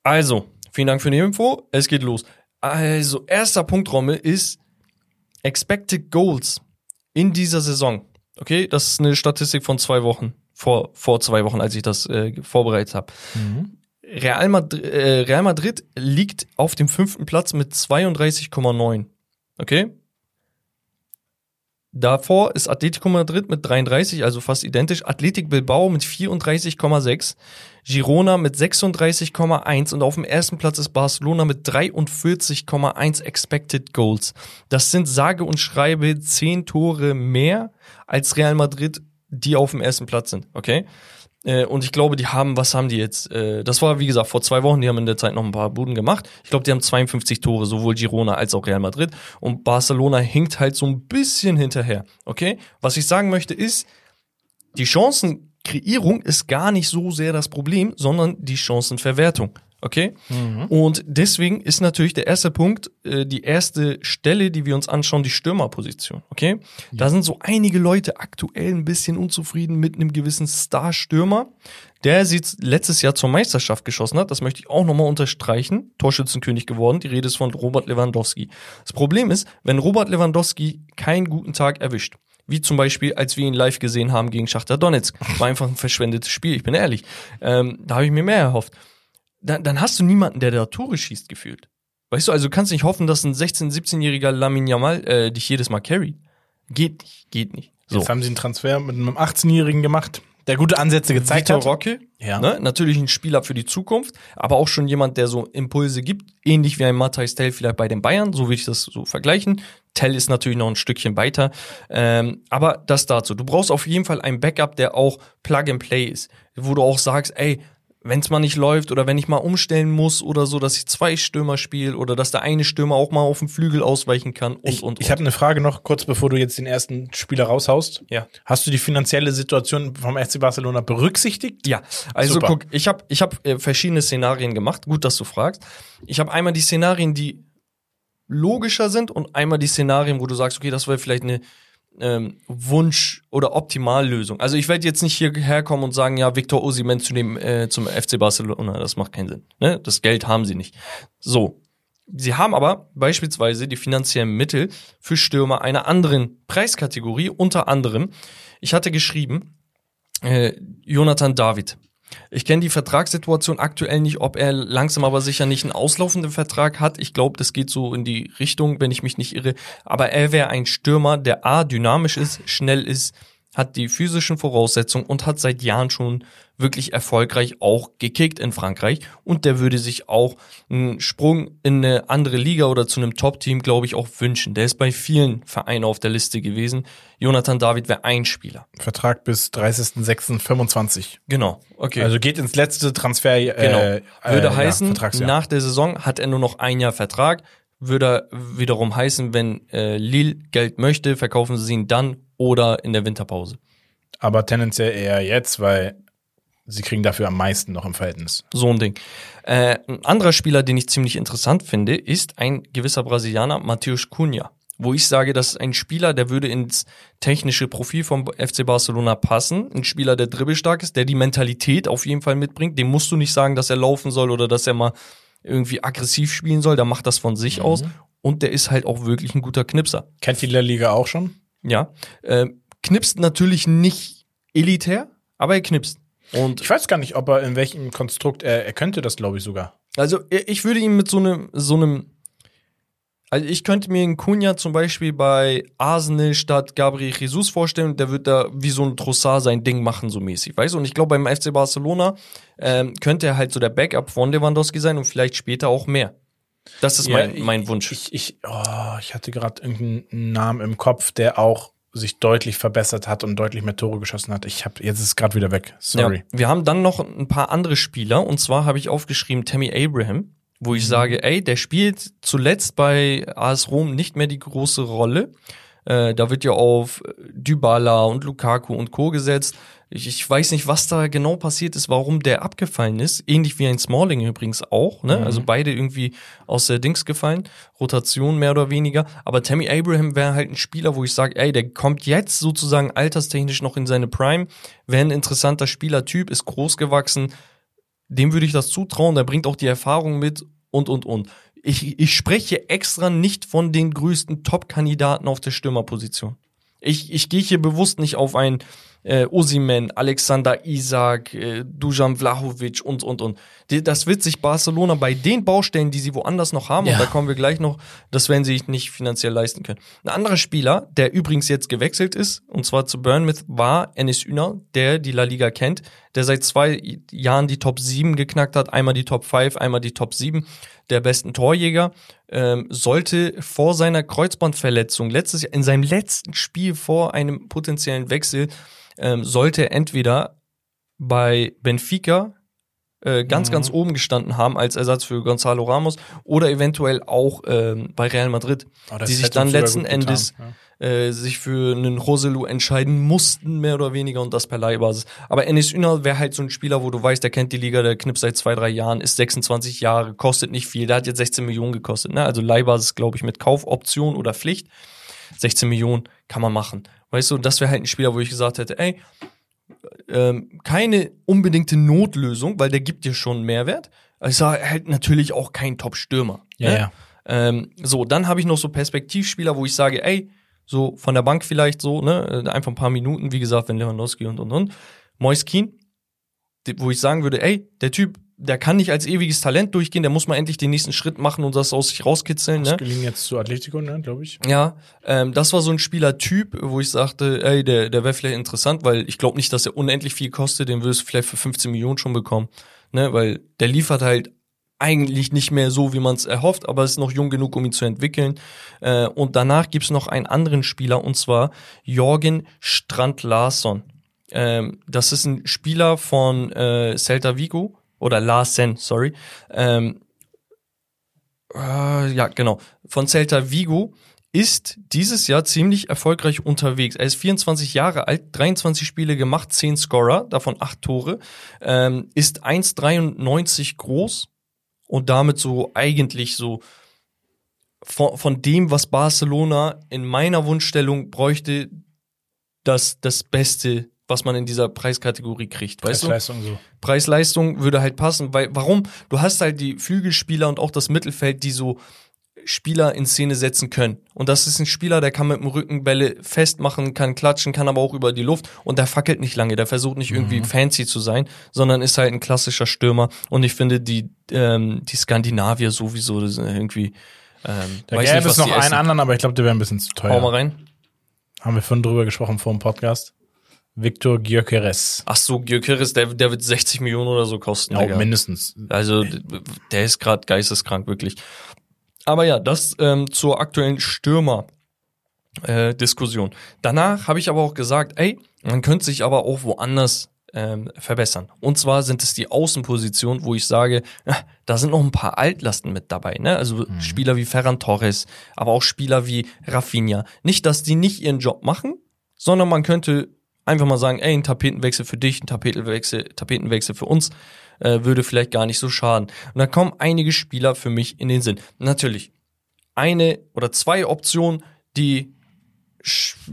Also, vielen Dank für die Info. Es geht los. Also, erster Punkt, Rommel, ist Expected Goals in dieser Saison. Okay, das ist eine Statistik von zwei Wochen. Vor, vor zwei Wochen, als ich das äh, vorbereitet habe. Real, Madrid, äh, Real Madrid liegt auf dem fünften Platz mit 32,9. Okay? Davor ist Atletico Madrid mit 33, also fast identisch. Athletic Bilbao mit 34,6. Girona mit 36,1 und auf dem ersten Platz ist Barcelona mit 43,1 Expected Goals. Das sind sage und schreibe 10 Tore mehr als Real Madrid, die auf dem ersten Platz sind, okay? Äh, Und ich glaube, die haben, was haben die jetzt? Äh, Das war, wie gesagt, vor zwei Wochen, die haben in der Zeit noch ein paar Buden gemacht. Ich glaube, die haben 52 Tore, sowohl Girona als auch Real Madrid. Und Barcelona hinkt halt so ein bisschen hinterher, okay? Was ich sagen möchte ist, die Chancenkreierung ist gar nicht so sehr das Problem, sondern die Chancenverwertung. Okay? Und deswegen ist natürlich der erste Punkt, äh, die erste Stelle, die wir uns anschauen, die Stürmerposition. Okay? Da sind so einige Leute aktuell ein bisschen unzufrieden mit einem gewissen Star-Stürmer, der sie letztes Jahr zur Meisterschaft geschossen hat. Das möchte ich auch nochmal unterstreichen. Torschützenkönig geworden. Die Rede ist von Robert Lewandowski. Das Problem ist, wenn Robert Lewandowski keinen guten Tag erwischt, wie zum Beispiel, als wir ihn live gesehen haben gegen Schachter Donetsk. War einfach ein verschwendetes Spiel, ich bin ehrlich. Ähm, da habe ich mir mehr erhofft. Dann, dann hast du niemanden, der da Tore schießt, gefühlt. Weißt du, also du kannst nicht hoffen, dass ein 16-, 17-jähriger Lamin Yamal äh, dich jedes Mal carry. Geht nicht, geht nicht. So. Jetzt haben sie einen Transfer mit einem 18-Jährigen gemacht, der gute Ansätze gezeigt Vitor hat. Roque, Ja. ne? natürlich ein Spieler für die Zukunft, aber auch schon jemand, der so Impulse gibt, ähnlich wie ein Matthijs Tell vielleicht bei den Bayern, so würde ich das so vergleichen. Tell ist natürlich noch ein Stückchen weiter, ähm, aber das dazu. Du brauchst auf jeden Fall ein Backup, der auch Plug and Play ist, wo du auch sagst, ey, wenn es mal nicht läuft oder wenn ich mal umstellen muss oder so, dass ich zwei Stürmer spiele oder dass der eine Stürmer auch mal auf den Flügel ausweichen kann und Ich, und ich und. habe eine Frage noch, kurz bevor du jetzt den ersten Spieler raushaust. Ja. Hast du die finanzielle Situation vom FC Barcelona berücksichtigt? Ja, also Super. guck, ich habe ich hab, äh, verschiedene Szenarien gemacht. Gut, dass du fragst. Ich habe einmal die Szenarien, die logischer sind und einmal die Szenarien, wo du sagst, okay, das wäre vielleicht eine ähm, Wunsch- oder Optimallösung. Also ich werde jetzt nicht hierher kommen und sagen, ja, Victor Osimhen zu dem, äh, zum FC Barcelona, das macht keinen Sinn. Ne? Das Geld haben sie nicht. So. Sie haben aber beispielsweise die finanziellen Mittel für Stürmer einer anderen Preiskategorie, unter anderem, ich hatte geschrieben, äh, Jonathan David. Ich kenne die Vertragssituation aktuell nicht, ob er langsam aber sicher nicht einen auslaufenden Vertrag hat. Ich glaube, das geht so in die Richtung, wenn ich mich nicht irre. Aber er wäre ein Stürmer, der A, dynamisch ist, schnell ist, hat die physischen Voraussetzungen und hat seit Jahren schon wirklich erfolgreich auch gekickt in Frankreich. Und der würde sich auch einen Sprung in eine andere Liga oder zu einem Top-Team, glaube ich, auch wünschen. Der ist bei vielen Vereinen auf der Liste gewesen. Jonathan David wäre ein Spieler. Vertrag bis 30.06.25. Genau, okay. Also geht ins letzte Transfer. Äh, Genau. Würde äh, heißen, ja, nach der Saison hat er nur noch ein Jahr Vertrag. Würde wiederum heißen, wenn äh, Lille Geld möchte, verkaufen sie ihn dann oder in der Winterpause. Aber tendenziell eher jetzt, weil sie kriegen dafür am meisten noch im Verhältnis. So ein Ding. Äh, ein anderer Spieler, den ich ziemlich interessant finde, ist ein gewisser Brasilianer, Matheus Cunha. Wo ich sage, das ist ein Spieler, der würde ins technische Profil vom FC Barcelona passen. Ein Spieler, der dribbelstark ist, der die Mentalität auf jeden Fall mitbringt. Dem musst du nicht sagen, dass er laufen soll oder dass er mal irgendwie aggressiv spielen soll. Der macht das von sich aus. Und der ist halt auch wirklich ein guter Knipser. Kennt die La Liga auch schon? Ja. Äh, knipst natürlich nicht elitär, aber er knipst. Und Ich weiß gar nicht, ob er in welchem Konstrukt er, er könnte das, glaube ich, sogar. Also ich würde ihn mit so einem, so einem, also ich könnte mir einen Cunha zum Beispiel bei Arsenal statt Gabriel Jesus vorstellen der wird da wie so ein Trossard sein Ding machen, so mäßig, weißt du? Und ich glaube, beim FC Barcelona ähm, könnte er halt so der Backup von Lewandowski sein und vielleicht später auch mehr. Das ist mein, ich- mein Wunsch. Ich, ich, oh, ich hatte gerade irgendeinen Namen im Kopf, der auch sich deutlich verbessert hat und deutlich mehr Tore geschossen hat. Ich habe jetzt ist es gerade wieder weg. Sorry. Ja, wir haben dann noch ein paar andere Spieler und zwar habe ich aufgeschrieben Tammy Abraham, wo ich sage, ey, der spielt zuletzt bei AS Rom nicht mehr die große Rolle. Äh, da wird ja auf Dybala und Lukaku und Co. gesetzt. Ich, ich weiß nicht, was da genau passiert ist, warum der abgefallen ist. Ähnlich wie ein Smalling übrigens auch. Ne? Also beide irgendwie aus der Dings gefallen. Rotation mehr oder weniger. Aber Tammy Abraham wäre halt ein Spieler, wo ich sage, ey, der kommt jetzt sozusagen alterstechnisch noch in seine Prime. Wäre ein interessanter Spielertyp, ist groß gewachsen. Dem würde ich das zutrauen. Der bringt auch die Erfahrung mit und, und, und. Ich, ich spreche extra nicht von den größten Top-Kandidaten auf der Stürmerposition. Ich, ich gehe hier bewusst nicht auf ein äh, Osimen, Alexander Isak, äh, Dujan Vlahovic und, und, und. Das wird sich Barcelona bei den Baustellen, die sie woanders noch haben, Ja. und da kommen wir gleich noch, das werden sie sich nicht finanziell leisten können. Ein anderer Spieler, der übrigens jetzt gewechselt ist, und zwar zu Bournemouth, war Enes Üner, der die La Liga kennt, der seit zwei Jahren die Top 7 geknackt hat, einmal die Top 5, einmal die Top 7, der besten Torjäger, ähm, sollte vor seiner Kreuzbandverletzung letztes Jahr, in seinem letzten Spiel vor einem potenziellen Wechsel, ähm, sollte entweder bei Benfica äh, ganz, Mhm. ganz oben gestanden haben als Ersatz für Gonzalo Ramos oder eventuell auch ähm, bei Real Madrid, Oh, die sich dann letzten getan, Endes ja. Äh, sich für einen Roselu entscheiden mussten, mehr oder weniger, und das per Leihbasis. Aber Enes Ünal wäre halt so ein Spieler, wo du weißt, der kennt die Liga, der knippt seit zwei, drei Jahren, ist 26 Jahre, kostet nicht viel, der hat jetzt 16 Millionen gekostet, ne? Also Leihbasis, glaube ich, mit Kaufoption oder Pflicht. 16 Millionen kann man machen. Weißt du, das wäre halt ein Spieler, wo ich gesagt hätte, ey, ähm, keine unbedingte Notlösung, weil der gibt dir schon einen Mehrwert. Also halt natürlich auch kein Top-Stürmer. Ja, ne? ja. Ähm, so, dann habe ich noch so Perspektivspieler, wo ich sage, ey, so von der Bank vielleicht so, ne, äh, einfach ein paar Minuten, wie gesagt, wenn Lewandowski und und und. Moiskin, wo ich sagen würde, ey, der Typ, der kann nicht als ewiges Talent durchgehen, der muss mal endlich den nächsten Schritt machen und das aus sich rauskitzeln, ne? Ausgeliehen jetzt zu Atletico, ne, glaube ich. Ja, ähm, das war so ein Spielertyp, wo ich sagte, ey, der, der wäre vielleicht interessant, weil ich glaube nicht, dass er unendlich viel kostet, den würdest du vielleicht für 15 Millionen schon bekommen, ne, weil der liefert halt eigentlich nicht mehr so, wie man es erhofft, aber ist noch jung genug, um ihn zu entwickeln. Äh, und danach gibt's noch einen anderen Spieler, und zwar Jorgen Strand-Larsson. Ähm, das ist ein Spieler von äh, Celta Vigo, oder Larsen, sorry. Ähm, äh, ja, genau. Von Celta Vigo ist dieses Jahr ziemlich erfolgreich unterwegs. Er ist 24 Jahre alt, 23 Spiele gemacht, 10 Scorer, davon 8 Tore, ähm, ist 1,93 groß und damit so eigentlich so von, von dem, was Barcelona in meiner Wunschstellung bräuchte, das, das Beste, was man in dieser Preiskategorie kriegt. Preis-Leistung so. Preis-Leistung würde halt passen, weil warum? Du hast halt die Flügelspieler und auch das Mittelfeld, die so Spieler in Szene setzen können. Und das ist ein Spieler, der kann mit dem Rücken Bälle festmachen, kann klatschen, kann aber auch über die Luft und der fackelt nicht lange, der versucht nicht irgendwie fancy zu sein, sondern ist halt ein klassischer Stürmer. Und ich finde die, ähm, die Skandinavier sowieso irgendwie. Ähm, Da gäbe nicht, es noch einen essen. anderen, aber ich glaube, der wäre ein bisschen zu Hau mal teuer. rein. Haben wir vorhin drüber gesprochen vor dem Podcast. Victor Gyökeres. Ach so, Gyökeres, der, der wird 60 Millionen oder so kosten. Ja, mindestens. Also der ist gerade geisteskrank, wirklich. Aber ja, das ähm, zur aktuellen Stürmer-Diskussion. Danach habe ich aber auch gesagt, ey, man könnte sich aber auch woanders ähm, verbessern. Und zwar sind es die Außenpositionen, wo ich sage, ah, da sind noch ein paar Altlasten mit dabei. Ne? Also Spieler wie Ferran Torres, aber auch Spieler wie Rafinha. Nicht, dass die nicht ihren Job machen, sondern man könnte einfach mal sagen, ey, ein Tapetenwechsel für dich, ein Tapetenwechsel, Tapetenwechsel für uns, äh, würde vielleicht gar nicht so schaden. Und da kommen einige Spieler für mich in den Sinn. Natürlich, eine oder zwei Optionen, die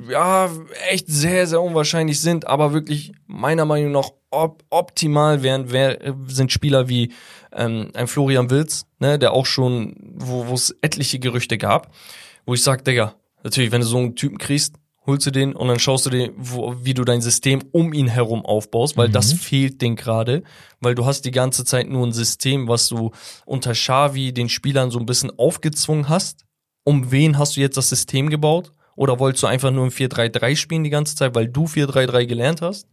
ja echt sehr, sehr unwahrscheinlich sind, aber wirklich meiner Meinung nach op optimal wären, wär, sind Spieler wie ähm, ein Florian Wilz, ne, der auch schon, wo es etliche Gerüchte gab, wo ich sag, Digga, natürlich, wenn du so einen Typen kriegst, holst du den und dann schaust du dir, wo, wie du dein System um ihn herum aufbaust, weil das fehlt den gerade, weil du hast die ganze Zeit nur ein System, was du unter Xavi den Spielern so ein bisschen aufgezwungen hast. Um wen hast du jetzt das System gebaut? Oder wolltest du einfach nur im 4-3-3 spielen die ganze Zeit, weil du 4-3-3 gelernt hast?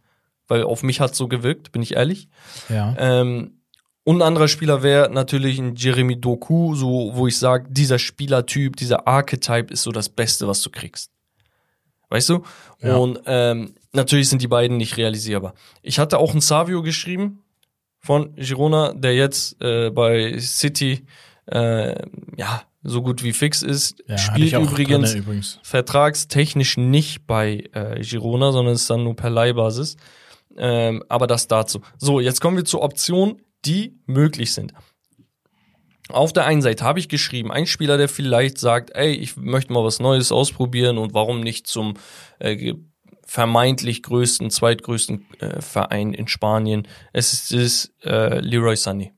Weil auf mich hat so gewirkt, bin ich ehrlich. Ja. Ähm, und ein anderer Spieler wäre natürlich ein Jeremy Doku, so wo ich sage, dieser Spielertyp, dieser Archetype ist so das Beste, was du kriegst. Weißt du? Ja. Und ähm, natürlich sind die beiden nicht realisierbar. Ich hatte auch ein Savio geschrieben von Girona, der jetzt äh, bei City äh, ja so gut wie fix ist. Ja, Spielt übrigens drinne übrigens. vertragstechnisch nicht bei äh, Girona, sondern ist dann nur per Leihbasis. Ähm, aber das dazu. So, jetzt kommen wir zu Optionen, die möglich sind. Auf der einen Seite habe ich geschrieben, ein Spieler, der vielleicht sagt, ey, ich möchte mal was Neues ausprobieren und warum nicht zum äh, vermeintlich größten, zweitgrößten äh, Verein in Spanien. Es ist, ist äh, Leroy Sané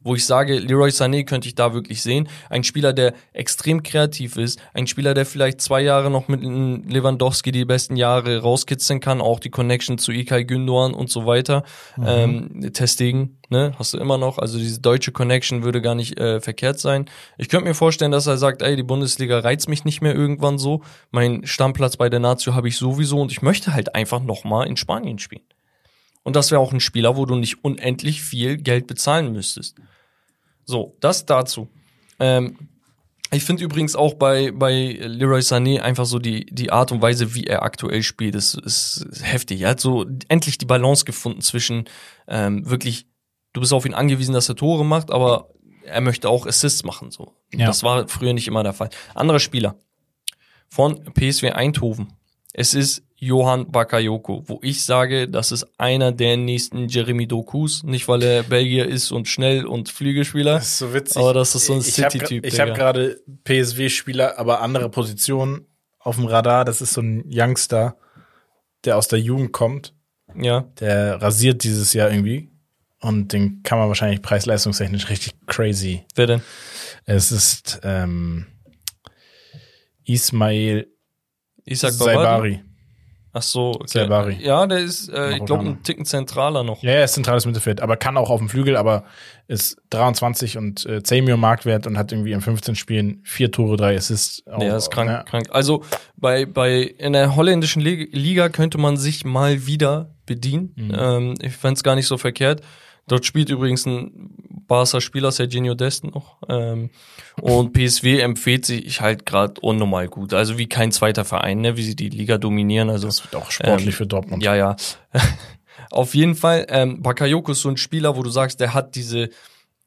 wo ich sage, Leroy Sané könnte ich da wirklich sehen. Ein Spieler, der extrem kreativ ist, ein Spieler, der vielleicht zwei Jahre noch mit Lewandowski die besten Jahre rauskitzeln kann, auch die Connection zu Ilkay Gündoğan und so weiter. Ähm, Testegen, ne, hast du immer noch. Also diese deutsche Connection würde gar nicht äh, verkehrt sein. Ich könnte mir vorstellen, dass er sagt, ey, die Bundesliga reizt mich nicht mehr irgendwann so. Mein Stammplatz bei der Nazio habe ich sowieso und ich möchte halt einfach nochmal in Spanien spielen. Und das wäre auch ein Spieler, wo du nicht unendlich viel Geld bezahlen müsstest. So, das dazu. Ähm, ich finde übrigens auch bei, bei Leroy Sané einfach so die, die Art und Weise, wie er aktuell spielt, ist, ist heftig. Er hat so endlich die Balance gefunden zwischen ähm, wirklich, du bist auf ihn angewiesen, dass er Tore macht, aber er möchte auch Assists machen. So. Ja. Das war früher nicht immer der Fall. Anderer Spieler von PSW Eindhoven. Es ist Johann Bakayoko, wo ich sage, das ist einer der nächsten Jeremy Dokus. Nicht, weil er Belgier ist und schnell und Flügelspieler. Das ist so witzig. Aber das ist so ein hab City-Typ, Ich habe Digga. gerade PSW-Spieler, aber andere Positionen auf dem Radar. Das ist so ein Youngster, der aus der Jugend kommt. Ja. Der rasiert dieses Jahr irgendwie. Und den kann man wahrscheinlich preis-leistungstechnisch richtig crazy. Wer denn? Es ist ähm, Ismail Isaac? Saibari. Ach so, okay. Saibari. Ja, der ist, äh, ich glaube, ein Ticken zentraler noch. Ja, er ist zentrales Mittelfeld, aber kann auch auf dem Flügel, aber ist 23 und äh, 10 Millionen Marktwert und hat irgendwie in 15 Spielen vier Tore, drei Assists. Auch, Ja, ist krank, ja. krank. Also bei, bei in der holländischen Lig- Liga könnte man sich mal wieder bedienen. Mhm. Ähm, ich fänd's gar nicht so verkehrt. Dort spielt übrigens ein Barca-Spieler, Serginho Dest noch. Ähm, und PSW empfiehlt sich halt gerade unnormal gut. Also wie kein zweiter Verein, ne, wie sie die Liga dominieren. Also Das wird auch sportlich Ähm, für Dortmund. Ja, ja. Auf jeden Fall, ähm, Bakayoko ist so ein Spieler, wo du sagst, der hat diese,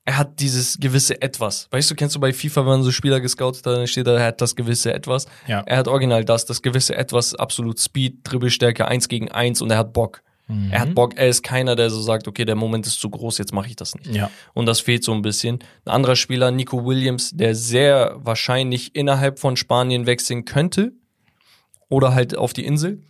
er hat dieses gewisse Etwas. Weißt du, kennst du bei FIFA, wenn man so Spieler gescoutet hat, dann steht da, er hat das gewisse Etwas. Ja. Er hat original das, das gewisse Etwas, absolut Speed, Dribbelstärke, eins gegen eins und er hat Bock. Mhm. Er hat Bock, er ist keiner, der so sagt, okay, der Moment ist zu groß, jetzt mache ich das nicht. Ja. Und das fehlt so ein bisschen. Ein anderer Spieler, Nico Williams, der sehr wahrscheinlich innerhalb von Spanien wechseln könnte. Oder halt auf die Insel.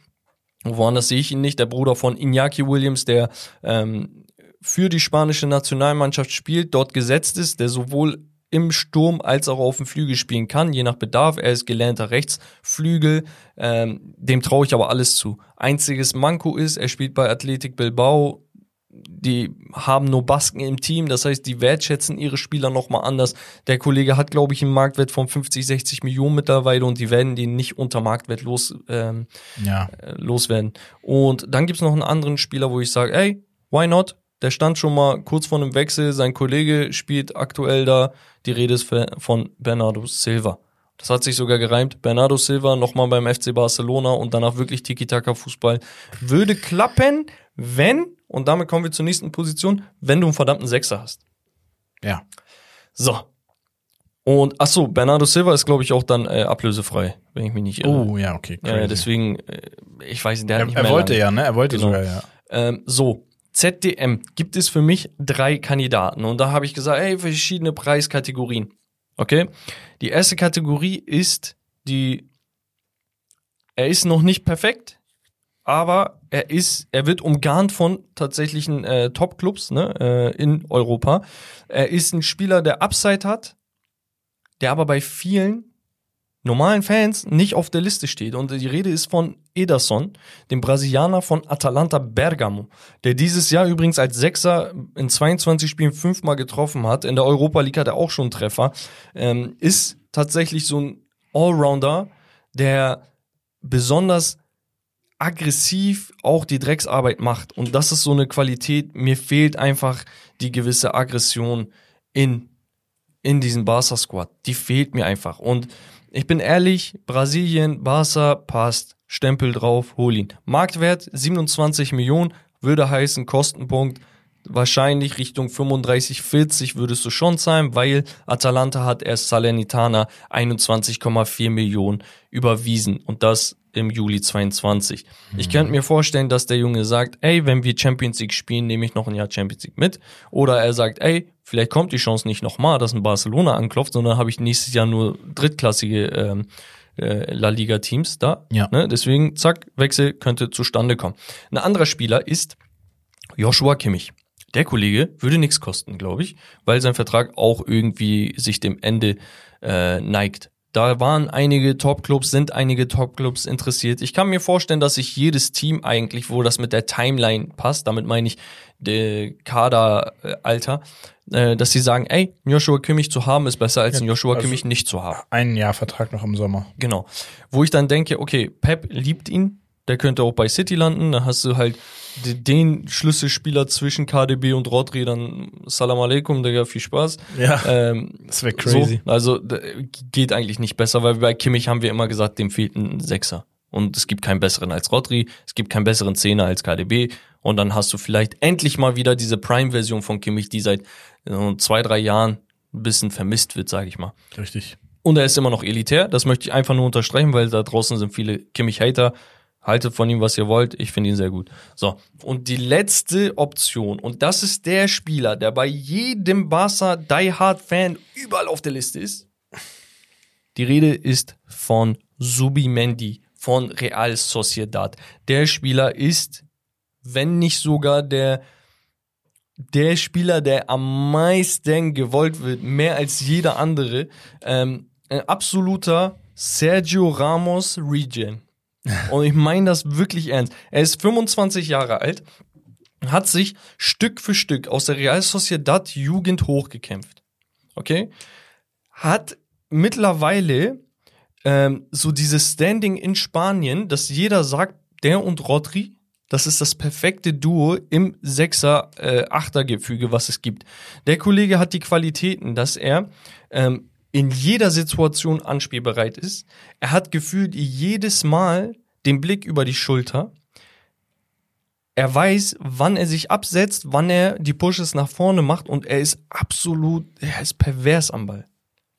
Woanders sehe ich ihn nicht. Der Bruder von Iñaki Williams, der ähm, für die spanische Nationalmannschaft spielt, dort gesetzt ist, der sowohl im Sturm als auch auf dem Flügel spielen kann, je nach Bedarf. Er ist gelernter Rechtsflügel, ähm, dem traue ich aber alles zu. Einziges Manko ist, er spielt bei Athletic Bilbao. Die haben nur Basken im Team, das heißt, die wertschätzen ihre Spieler nochmal anders. Der Kollege hat, glaube ich, einen Marktwert von 50, 60 Millionen mittlerweile und die werden den nicht unter Marktwert los, ähm, Ja. äh, loswerden. Und dann gibt's noch einen anderen Spieler, wo ich sage, ey, why not? Der stand schon mal kurz vor einem Wechsel, sein Kollege spielt aktuell da. Die Rede ist von Bernardo Silva. Das hat sich sogar gereimt. Bernardo Silva nochmal beim FC Barcelona und danach wirklich Tiki-Taka-Fußball. Würde klappen, wenn, und damit kommen wir zur nächsten Position, wenn du einen verdammten Sechser hast. Ja. So. Und ach so, Bernardo Silva ist, glaube ich, auch dann äh, ablösefrei, wenn ich mich nicht irre. Oh, ja, okay. Crazy. deswegen, äh, ich weiß nicht, der hat er, nicht er mehr wollte lange. ja, ne? Er wollte Genau. sogar, ja. Ähm, so, ZDM gibt es für mich drei Kandidaten. Und da habe ich gesagt, ey, verschiedene Preiskategorien. Okay? Die erste Kategorie ist die, er ist noch nicht perfekt, aber er ist, er wird umgarnt von tatsächlichen äh, Top-Clubs ne, äh, in Europa. Er ist ein Spieler, der Upside hat, der aber bei vielen normalen Fans nicht auf der Liste steht. Und die Rede ist von Ederson, dem Brasilianer von Atalanta Bergamo, der dieses Jahr übrigens als Sechser in 22 Spielen fünfmal getroffen hat. In der Europa League hat er auch schon einen Treffer. Ähm, ist tatsächlich so ein Allrounder, der besonders aggressiv auch die Drecksarbeit macht. Und das ist so eine Qualität. Mir fehlt einfach die gewisse Aggression in, in diesem Barca-Squad. Die fehlt mir einfach. Und Ich bin ehrlich, Brasilien, Barca passt. Stempel drauf, hol ihn. Marktwert 27 Millionen, würde heißen Kostenpunkt wahrscheinlich Richtung 35, 40 würdest du schon zahlen, weil Atalanta hat erst Salernitana 21,4 Millionen überwiesen und das im Juli 22. Mhm. Ich könnte mir vorstellen, dass der Junge sagt, ey, wenn wir Champions League spielen, nehme ich noch ein Jahr Champions League mit. Oder er sagt, ey, vielleicht kommt die Chance nicht nochmal, dass ein Barcelona anklopft, sondern habe ich nächstes Jahr nur drittklassige ähm, äh, La Liga Teams da. Ja. Ne? Deswegen, zack, Wechsel könnte zustande kommen. Ein anderer Spieler ist Joshua Kimmich. Der Kollege würde nichts kosten, glaube ich, weil sein Vertrag auch irgendwie sich dem Ende äh, neigt. Da waren einige Top-Clubs, sind einige Top-Clubs interessiert. Ich kann mir vorstellen, dass sich jedes Team eigentlich, wo das mit der Timeline passt, damit meine ich der Kaderalter, äh, dass sie sagen, ey, Joshua Kimmich zu haben ist besser als ja, Joshua also Kimmich nicht zu haben. Ein Jahr Vertrag noch im Sommer. Genau. Wo ich dann denke, okay, Pep liebt ihn, der könnte auch bei City landen, da hast du halt den Schlüsselspieler zwischen KDB und Rodri, dann Salam Aleikum, Digga, viel Spaß. Ja, ähm, das wäre crazy. So, also geht eigentlich nicht besser, weil bei Kimmich haben wir immer gesagt, dem fehlt ein Sechser. Und es gibt keinen besseren als Rodri, es gibt keinen besseren Zehner als KDB. Und dann hast du vielleicht endlich mal wieder diese Prime-Version von Kimmich, die seit äh, zwei, drei Jahren ein bisschen vermisst wird, sage ich mal. Richtig. Und er ist immer noch elitär, das möchte ich einfach nur unterstreichen, weil da draußen sind viele Kimmich-Hater Haltet von ihm, was ihr wollt. Ich finde ihn sehr gut. So. Und die letzte Option. Und das ist der Spieler, der bei jedem Barca Die Hard Fan überall auf der Liste ist. Die Rede ist von Subimendi von Real Sociedad. Der Spieler ist, wenn nicht sogar der, der Spieler, der am meisten gewollt wird, mehr als jeder andere. Ähm, ein absoluter Sergio Ramos Regen. Und ich meine das wirklich ernst. Er ist 25 Jahre alt, hat sich Stück für Stück aus der Real Sociedad Jugend hochgekämpft. Okay? Hat mittlerweile ähm, so dieses Standing in Spanien, dass jeder sagt, der und Rodri, das ist das perfekte Duo im Sechser-Achter-Gefüge, äh, was es gibt. Der Kollege hat die Qualitäten, dass er ähm, in jeder Situation anspielbereit ist. Er hat gefühlt jedes Mal den Blick über die Schulter. Er weiß, wann er sich absetzt, wann er die Pushes nach vorne macht und er ist absolut, er ist pervers am Ball.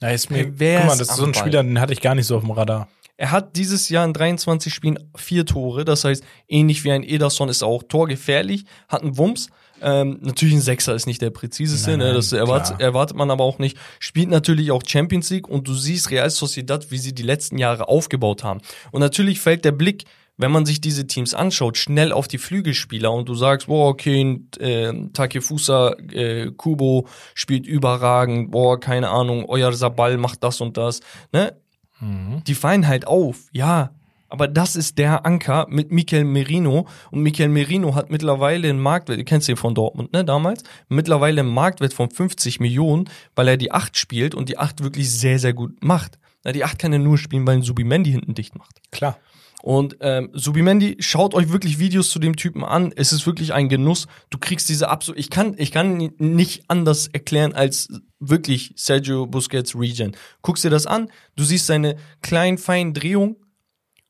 Ja, ist mir, pervers guck mal, das ist so ein Spieler, den hatte ich gar nicht so auf dem Radar. Er hat dieses Jahr in 23 Spielen vier Tore, das heißt, ähnlich wie ein Ederson ist er auch torgefährlich, hat einen Wumms, ähm, natürlich ein Sechser ist nicht der präziseste, ne? das erwartet, erwartet man aber auch nicht. Spielt natürlich auch Champions League und du siehst Real Sociedad, wie sie die letzten Jahre aufgebaut haben. Und natürlich fällt der Blick wenn man sich diese Teams anschaut, schnell auf die Flügelspieler und du sagst, boah, okay, äh, Takefusa äh, Kubo spielt überragend, boah, keine Ahnung, euer Sabal macht das und das, ne? Mhm. Die fallen halt auf, ja, aber das ist der Anker mit Mikel Merino. Und Mikel Merino hat mittlerweile einen Marktwert, ihr kennt den von Dortmund, ne, damals, mittlerweile einen Marktwert von 50 Millionen, weil er die 8 spielt und die 8 wirklich sehr, sehr gut macht. Na, die 8 kann er nur spielen, weil ein Subimendi hinten dicht macht. Klar. Und ähm, Subimendi, schaut euch wirklich Videos zu dem Typen an. Es ist wirklich ein Genuss. Du kriegst diese absolut. Ich kann, ich kann nicht anders erklären als wirklich Sergio Busquets Regen. Guckst dir das an, du siehst seine kleinen, feinen Drehungen,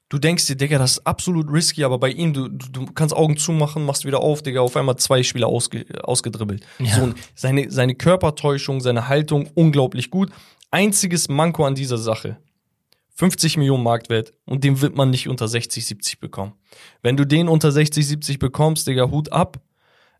du denkst dir, Digga, das ist absolut risky, aber bei ihm, du, du, kannst Augen zumachen, machst wieder auf, Digga, auf einmal zwei Spieler ausge, ausgedribbelt. Ja. So, seine, seine Körpertäuschung, seine Haltung, unglaublich gut. Einziges Manko an dieser Sache. 50 Millionen Marktwert und den wird man nicht unter 60, 70 bekommen. Wenn du den unter 60, 70 bekommst, Digga, Hut ab.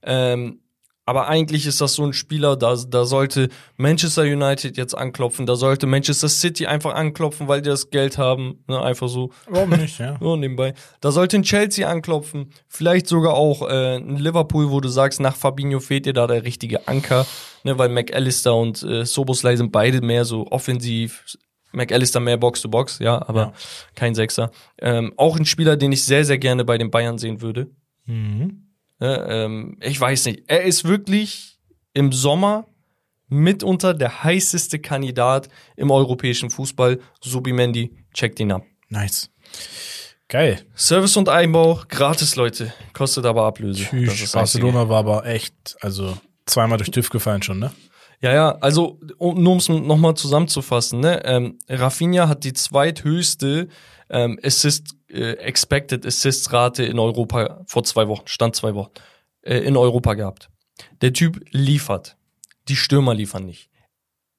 Ähm, aber eigentlich ist das so ein Spieler, da, da sollte Manchester United jetzt anklopfen, da sollte Manchester City einfach anklopfen, weil die das Geld haben. Ne, einfach so. Warum nicht, ja. so nebenbei. Da sollte ein Chelsea anklopfen, vielleicht sogar auch äh, ein Liverpool, wo du sagst, nach Fabinho fehlt dir da der richtige Anker, ne, weil McAllister und äh, Soboslai sind beide mehr so offensiv. McAllister mehr Box-to-Box, -Box, ja, aber ja. kein Sechser. Ähm, auch ein Spieler, den ich sehr, sehr gerne bei den Bayern sehen würde. Mhm. Ne, ähm, ich weiß nicht. Er ist wirklich im Sommer mitunter der heißeste Kandidat im europäischen Fußball. Subimendi, checkt ihn ab. Nice. Geil. Service und Einbau, gratis, Leute. Kostet aber Ablöse. Tschüss. Barcelona war aber echt, also zweimal durch TÜV gefallen schon, ne? Ja, ja, also um, nur um es nochmal zusammenzufassen, ne? Ähm, Rafinha hat die zweithöchste ähm, Assist, äh, Expected Assists Rate in Europa vor zwei Wochen, stand zwei Wochen, äh, in Europa gehabt. Der Typ liefert. Die Stürmer liefern nicht.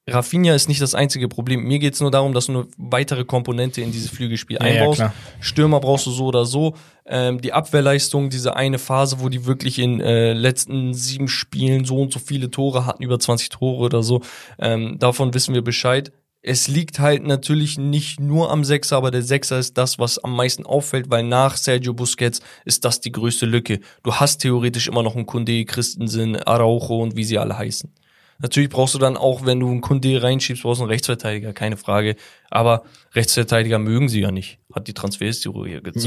Rafinha ist nicht das einzige Problem. Mir geht es nur darum, dass du eine weitere Komponente in dieses Flügelspiel Ja, ja, einbaust. klar. Stürmer brauchst du so oder so. Ähm, die Abwehrleistung, diese eine Phase, wo die wirklich in äh, letzten sieben Spielen so und so viele Tore hatten, über 20 Tore oder so, ähm, davon wissen wir Bescheid. Es liegt halt natürlich nicht nur am Sechser, aber der Sechser ist das, was am meisten auffällt, weil nach Sergio Busquets ist das die größte Lücke. Du hast theoretisch immer noch einen Kunde, Christensen, Araujo und wie sie alle heißen. Natürlich brauchst du dann auch, wenn du einen Kunde reinschiebst, brauchst du einen Rechtsverteidiger, keine Frage. Aber Rechtsverteidiger mögen sie ja nicht, hat die Transferhistorie hier gezeigt.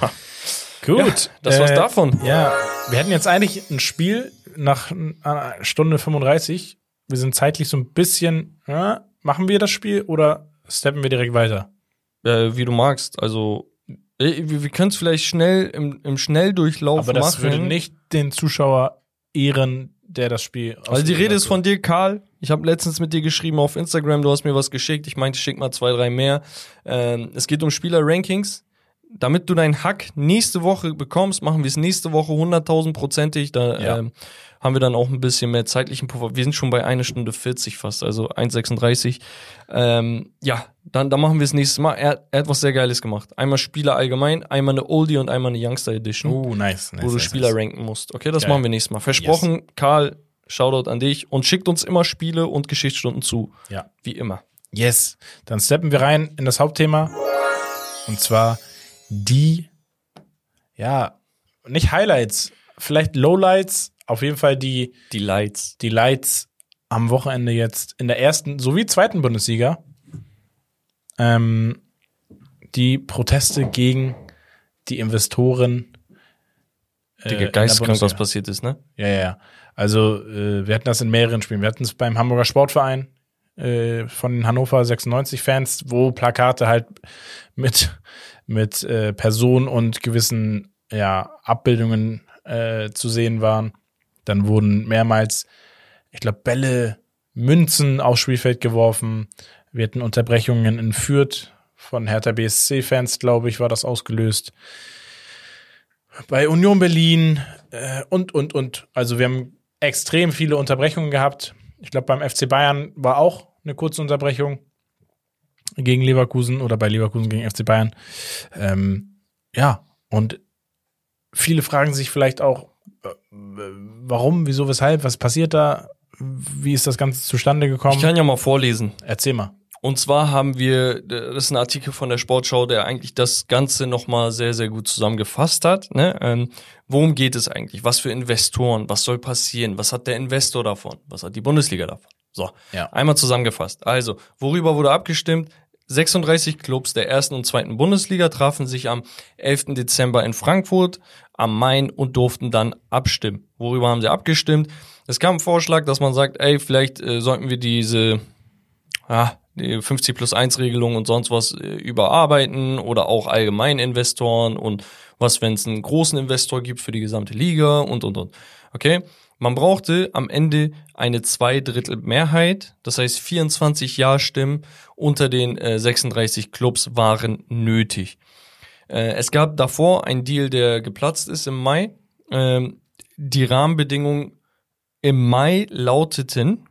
Ja. Gut. Ja, das war's davon. Ja, wir hätten jetzt eigentlich ein Spiel nach einer Stunde 35. Wir sind zeitlich so ein bisschen, ja, machen wir das Spiel oder steppen wir direkt weiter? Äh, wie du magst. Also, äh, wir, wir können es vielleicht schnell im, im Schnelldurchlauf Aber das machen. würde nicht den Zuschauer ehren, der das Spiel Also die Rede ist von dir, Karl. Ich habe letztens mit dir geschrieben auf Instagram, du hast mir was geschickt. Ich meinte, schick mal zwei, drei mehr. Ähm, es geht um Spieler-Rankings. Damit du deinen Hack nächste Woche bekommst, machen wir es nächste Woche 100.000 prozentig. Da Ja. ähm, haben wir dann auch ein bisschen mehr zeitlichen Puffer. Wir sind schon bei einer Stunde 40 fast, also 1,36. Ähm, ja, dann, dann machen wir es nächstes Mal. Er, er hat was sehr Geiles gemacht. Einmal Spieler allgemein, einmal eine Oldie und einmal eine Youngster Edition Oh, nice. nice wo du nice, Spieler nice. ranken musst. Okay, das Geil. machen wir nächstes Mal. Versprochen, Karl, Shoutout an dich und schickt uns immer Spiele und Geschichtsstunden zu. Ja. Wie immer. Yes. Dann steppen wir rein in das Hauptthema. Und zwar die, ja, nicht Highlights, vielleicht Lowlights, auf jeden Fall die, Die Lights. die Lights am Wochenende jetzt in der ersten sowie zweiten Bundesliga. Ähm, die Proteste gegen die Investoren. äh, Digga, geisteskrank, was passiert ist, ne? Ja, ja, ja. Also, äh, wir hatten das in mehreren Spielen. Wir hatten es beim Hamburger Sportverein äh, von den Hannover 96-Fans, wo Plakate halt mit, mit äh, Personen und gewissen ja, Abbildungen äh, zu sehen waren. Dann wurden mehrmals, ich glaube, Bälle, Münzen aufs Spielfeld geworfen. Wir hatten Unterbrechungen in Fürth von Hertha BSC-Fans, glaube ich, war das ausgelöst bei Union Berlin äh, und, und, und. Also wir haben extrem viele Unterbrechungen gehabt. Ich glaube, beim FC Bayern war auch eine kurze Unterbrechung gegen Leverkusen oder bei Leverkusen gegen FC Bayern. Ähm, ja, und viele fragen sich vielleicht auch, äh, warum, wieso, weshalb, was passiert da? Wie ist das Ganze zustande Ich gekommen? kann ja mal vorlesen. Erzähl mal. Und zwar haben wir, das ist ein Artikel von der Sportschau, der eigentlich das Ganze nochmal sehr, sehr gut zusammengefasst hat. Ne? Ähm, worum geht es eigentlich? Was für Investoren? Was soll passieren? Was hat der Investor davon? Was hat die Bundesliga davon? So, Ja. einmal zusammengefasst. Also, worüber wurde abgestimmt? 36 Clubs der ersten und zweiten Bundesliga trafen sich am 11. Dezember in Frankfurt am Main und durften dann abstimmen. Worüber haben sie abgestimmt? Es kam ein Vorschlag, dass man sagt, ey, vielleicht äh, sollten wir diese ja, die 50 plus 1 Regelung und sonst was äh, überarbeiten oder auch allgemein Investoren und was, wenn es einen großen Investor gibt für die gesamte Liga und, und, und. Okay? Man brauchte am Ende eine Zweidrittel Mehrheit, das heißt 24 Ja-Stimmen unter den äh, 36 Clubs waren nötig. Äh, es gab davor einen Deal, der geplatzt ist im Mai. Ähm, die Rahmenbedingungen im Mai lauteten,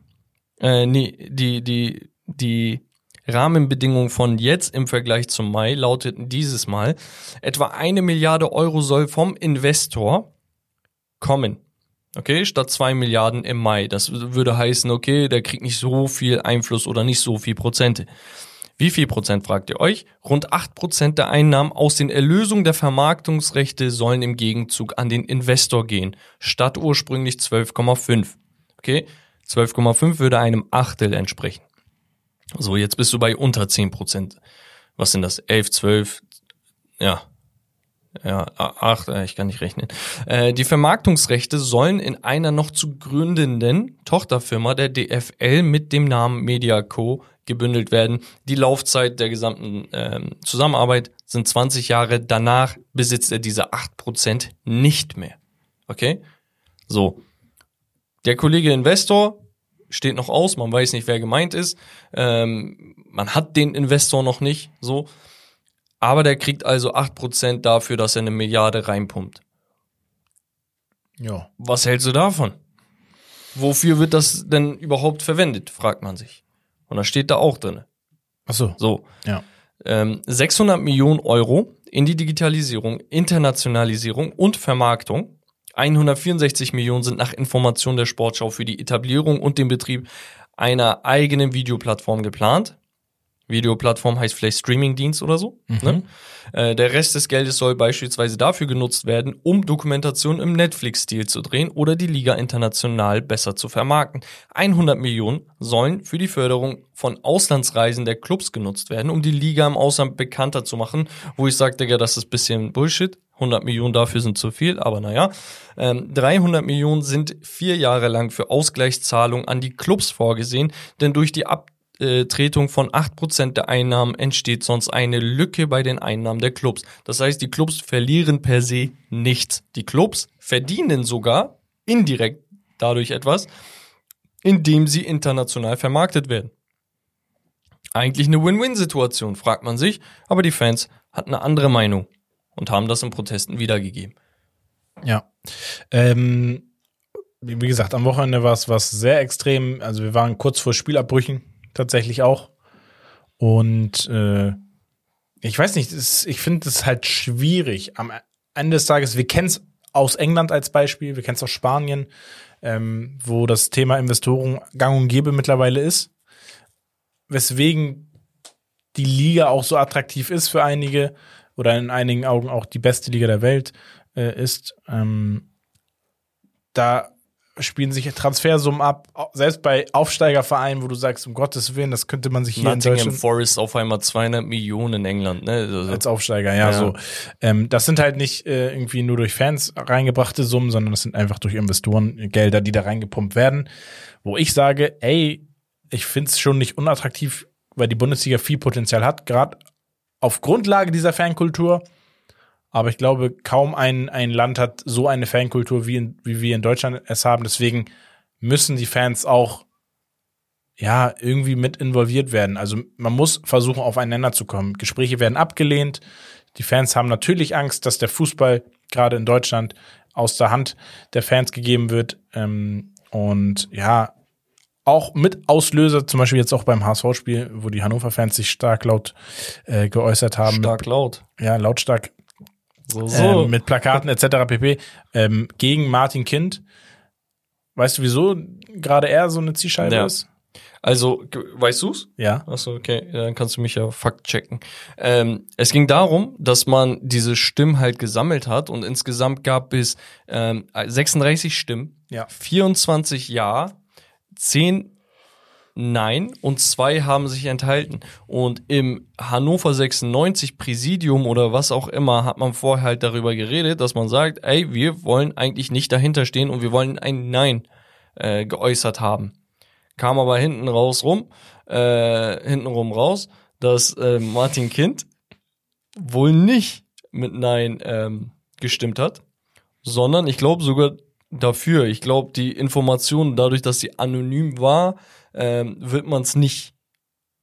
äh, nee, die, die, die Rahmenbedingungen von jetzt im Vergleich zum Mai lauteten dieses Mal, etwa eine Milliarde Euro soll vom Investor kommen. Okay, statt zwei Milliarden im Mai. Das würde heißen, okay, der kriegt nicht so viel Einfluss oder nicht so viel Prozente. Wie viel Prozent fragt ihr euch? Rund acht Prozent der Einnahmen aus den Erlösungen der Vermarktungsrechte sollen im Gegenzug an den Investor gehen, statt ursprünglich 12,5. Okay, 12,5 würde einem Achtel entsprechen. So, jetzt bist du bei unter 10 Prozent. Was sind das? 11, 12, ja. Ja, a- acht, äh, ich kann nicht rechnen. Äh, die Vermarktungsrechte sollen in einer noch zu gründenden Tochterfirma der DFL mit dem Namen Mediaco gebündelt werden. Die Laufzeit der gesamten ähm, Zusammenarbeit sind 20 Jahre. Danach besitzt er diese 8% nicht mehr. Okay? So. Der Kollege Investor steht noch aus, man weiß nicht, wer gemeint ist, ähm, man hat den Investor noch nicht, so. Aber der kriegt also 8% dafür, dass er eine Milliarde reinpumpt. Ja. Was hältst du davon? Wofür wird das denn überhaupt verwendet, fragt man sich. Und da steht da auch drin. Ach so. So, Ja. ähm, 600 Millionen Euro in die Digitalisierung, Internationalisierung und Vermarktung. 164 Millionen sind nach Information der Sportschau für die Etablierung und den Betrieb einer eigenen Videoplattform geplant. Videoplattform heißt vielleicht Streamingdienst oder so. Ne? Äh, der Rest des Geldes soll beispielsweise dafür genutzt werden, um Dokumentation im Netflix-Stil zu drehen oder die Liga international besser zu vermarkten. 100 Millionen sollen für die Förderung von Auslandsreisen der Clubs genutzt werden, um die Liga im Ausland bekannter zu machen. Wo ich sage, Digga, das ist ein bisschen Bullshit. 100 Millionen dafür sind zu viel, aber naja. Ähm, 300 Millionen sind vier Jahre lang für Ausgleichszahlungen an die Clubs vorgesehen, denn durch die Abtretung von 8% der Einnahmen entsteht sonst eine Lücke bei den Einnahmen der Clubs. Das heißt, die Clubs verlieren per se nichts. Die Clubs verdienen sogar indirekt dadurch etwas, indem sie international vermarktet werden. Eigentlich eine Win-Win-Situation, fragt man sich, aber die Fans hatten eine andere Meinung und haben das in Protesten wiedergegeben. Ja. Ähm, wie gesagt, am Wochenende war es was sehr extrem. Also wir waren kurz vor Spielabbrüchen tatsächlich auch. Und äh, ich weiß nicht, es, ich finde es halt schwierig. Am Ende des Tages, wir kennen es aus England als Beispiel, wir kennen es aus Spanien, ähm, wo das Thema Investoren gang und gäbe mittlerweile ist. Weswegen die Liga auch so attraktiv ist für einige oder in einigen Augen auch die beste Liga der Welt äh, ist. Ähm, da spielen sich Transfersummen ab, selbst bei Aufsteigervereinen, wo du sagst, um Gottes Willen, das könnte man sich hier in Nottingham Deutschland Forest auf einmal 200 Millionen in England, ne? Also, als Aufsteiger, ja, Ja. so. Ähm, das sind halt nicht äh, irgendwie nur durch Fans reingebrachte Summen, sondern das sind einfach durch Investoren Gelder, die da reingepumpt werden. Wo ich sage, ey, ich find's schon nicht unattraktiv, weil die Bundesliga viel Potenzial hat, gerade auf Grundlage dieser Fankultur. Aber ich glaube, kaum ein, ein Land hat so eine Fankultur, wie, in, wie wir in Deutschland es haben. Deswegen müssen die Fans auch ja, irgendwie mit involviert werden. Also man muss versuchen, aufeinander zu kommen. Gespräche werden abgelehnt. Die Fans haben natürlich Angst, dass der Fußball gerade in Deutschland aus der Hand der Fans gegeben wird. Ähm, und ja, auch mit Auslöser, zum Beispiel jetzt auch beim HSV-Spiel, wo die Hannover-Fans sich stark laut äh, geäußert haben. stark laut. Ja, lautstark So, ähm, mit Plakaten etc. pp. Ähm, gegen Martin Kind. Weißt du, wieso gerade er so eine Zielscheibe Ja. ist? Also, weißt du's? Ja. Achso, okay, dann kannst du mich ja fakt checken. Ähm, es ging darum, dass man diese Stimmen halt gesammelt hat und insgesamt gab es ähm, 36 Stimmen, Ja. 24 Ja, 10 Nein und zwei haben sich enthalten. Und im Hannover 96 Präsidium oder was auch immer hat man vorher halt darüber geredet, dass man sagt, ey, wir wollen eigentlich nicht dahinter stehen und wir wollen ein Nein äh, geäußert haben. Kam aber hinten raus rum, äh, hintenrum raus, dass äh, Martin Kind wohl nicht mit Nein ähm, gestimmt hat, sondern ich glaube sogar dafür. Ich glaube, die Information, dadurch, dass sie anonym war, ähm, wird man es nicht,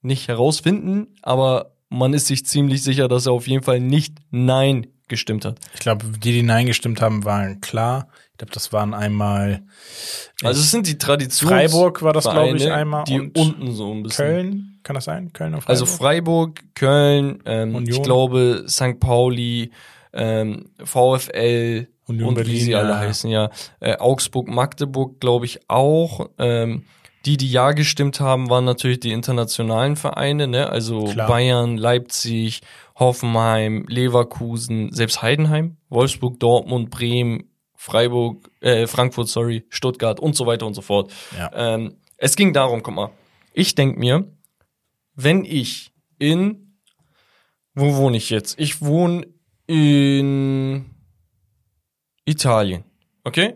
nicht herausfinden, aber man ist sich ziemlich sicher, dass er auf jeden Fall nicht Nein gestimmt hat. Ich glaube, die, die Nein gestimmt haben, waren klar. Ich glaube, das waren einmal Also es sind die Traditions Freiburg war das, glaube ich, einmal die unten so ein bisschen. Köln. Kann das sein? Köln und Freiburg? Also Freiburg, Köln, ähm, Union. ich glaube St. Pauli, ähm, VfL Union und Berlin, wie sie alle ja. heißen, ja. Äh, Augsburg, Magdeburg, glaube ich auch. Ähm, die, die ja gestimmt haben, waren natürlich die internationalen Vereine, ne? Also Klar. Bayern, Leipzig, Hoffenheim, Leverkusen, selbst Heidenheim, Wolfsburg, Dortmund, Bremen, Freiburg, äh, Frankfurt, sorry, Stuttgart und so weiter und so fort. Ja. Ähm, es ging darum, guck mal, ich denk mir, wenn ich in, wo wohne ich jetzt? Ich wohne in Italien, okay?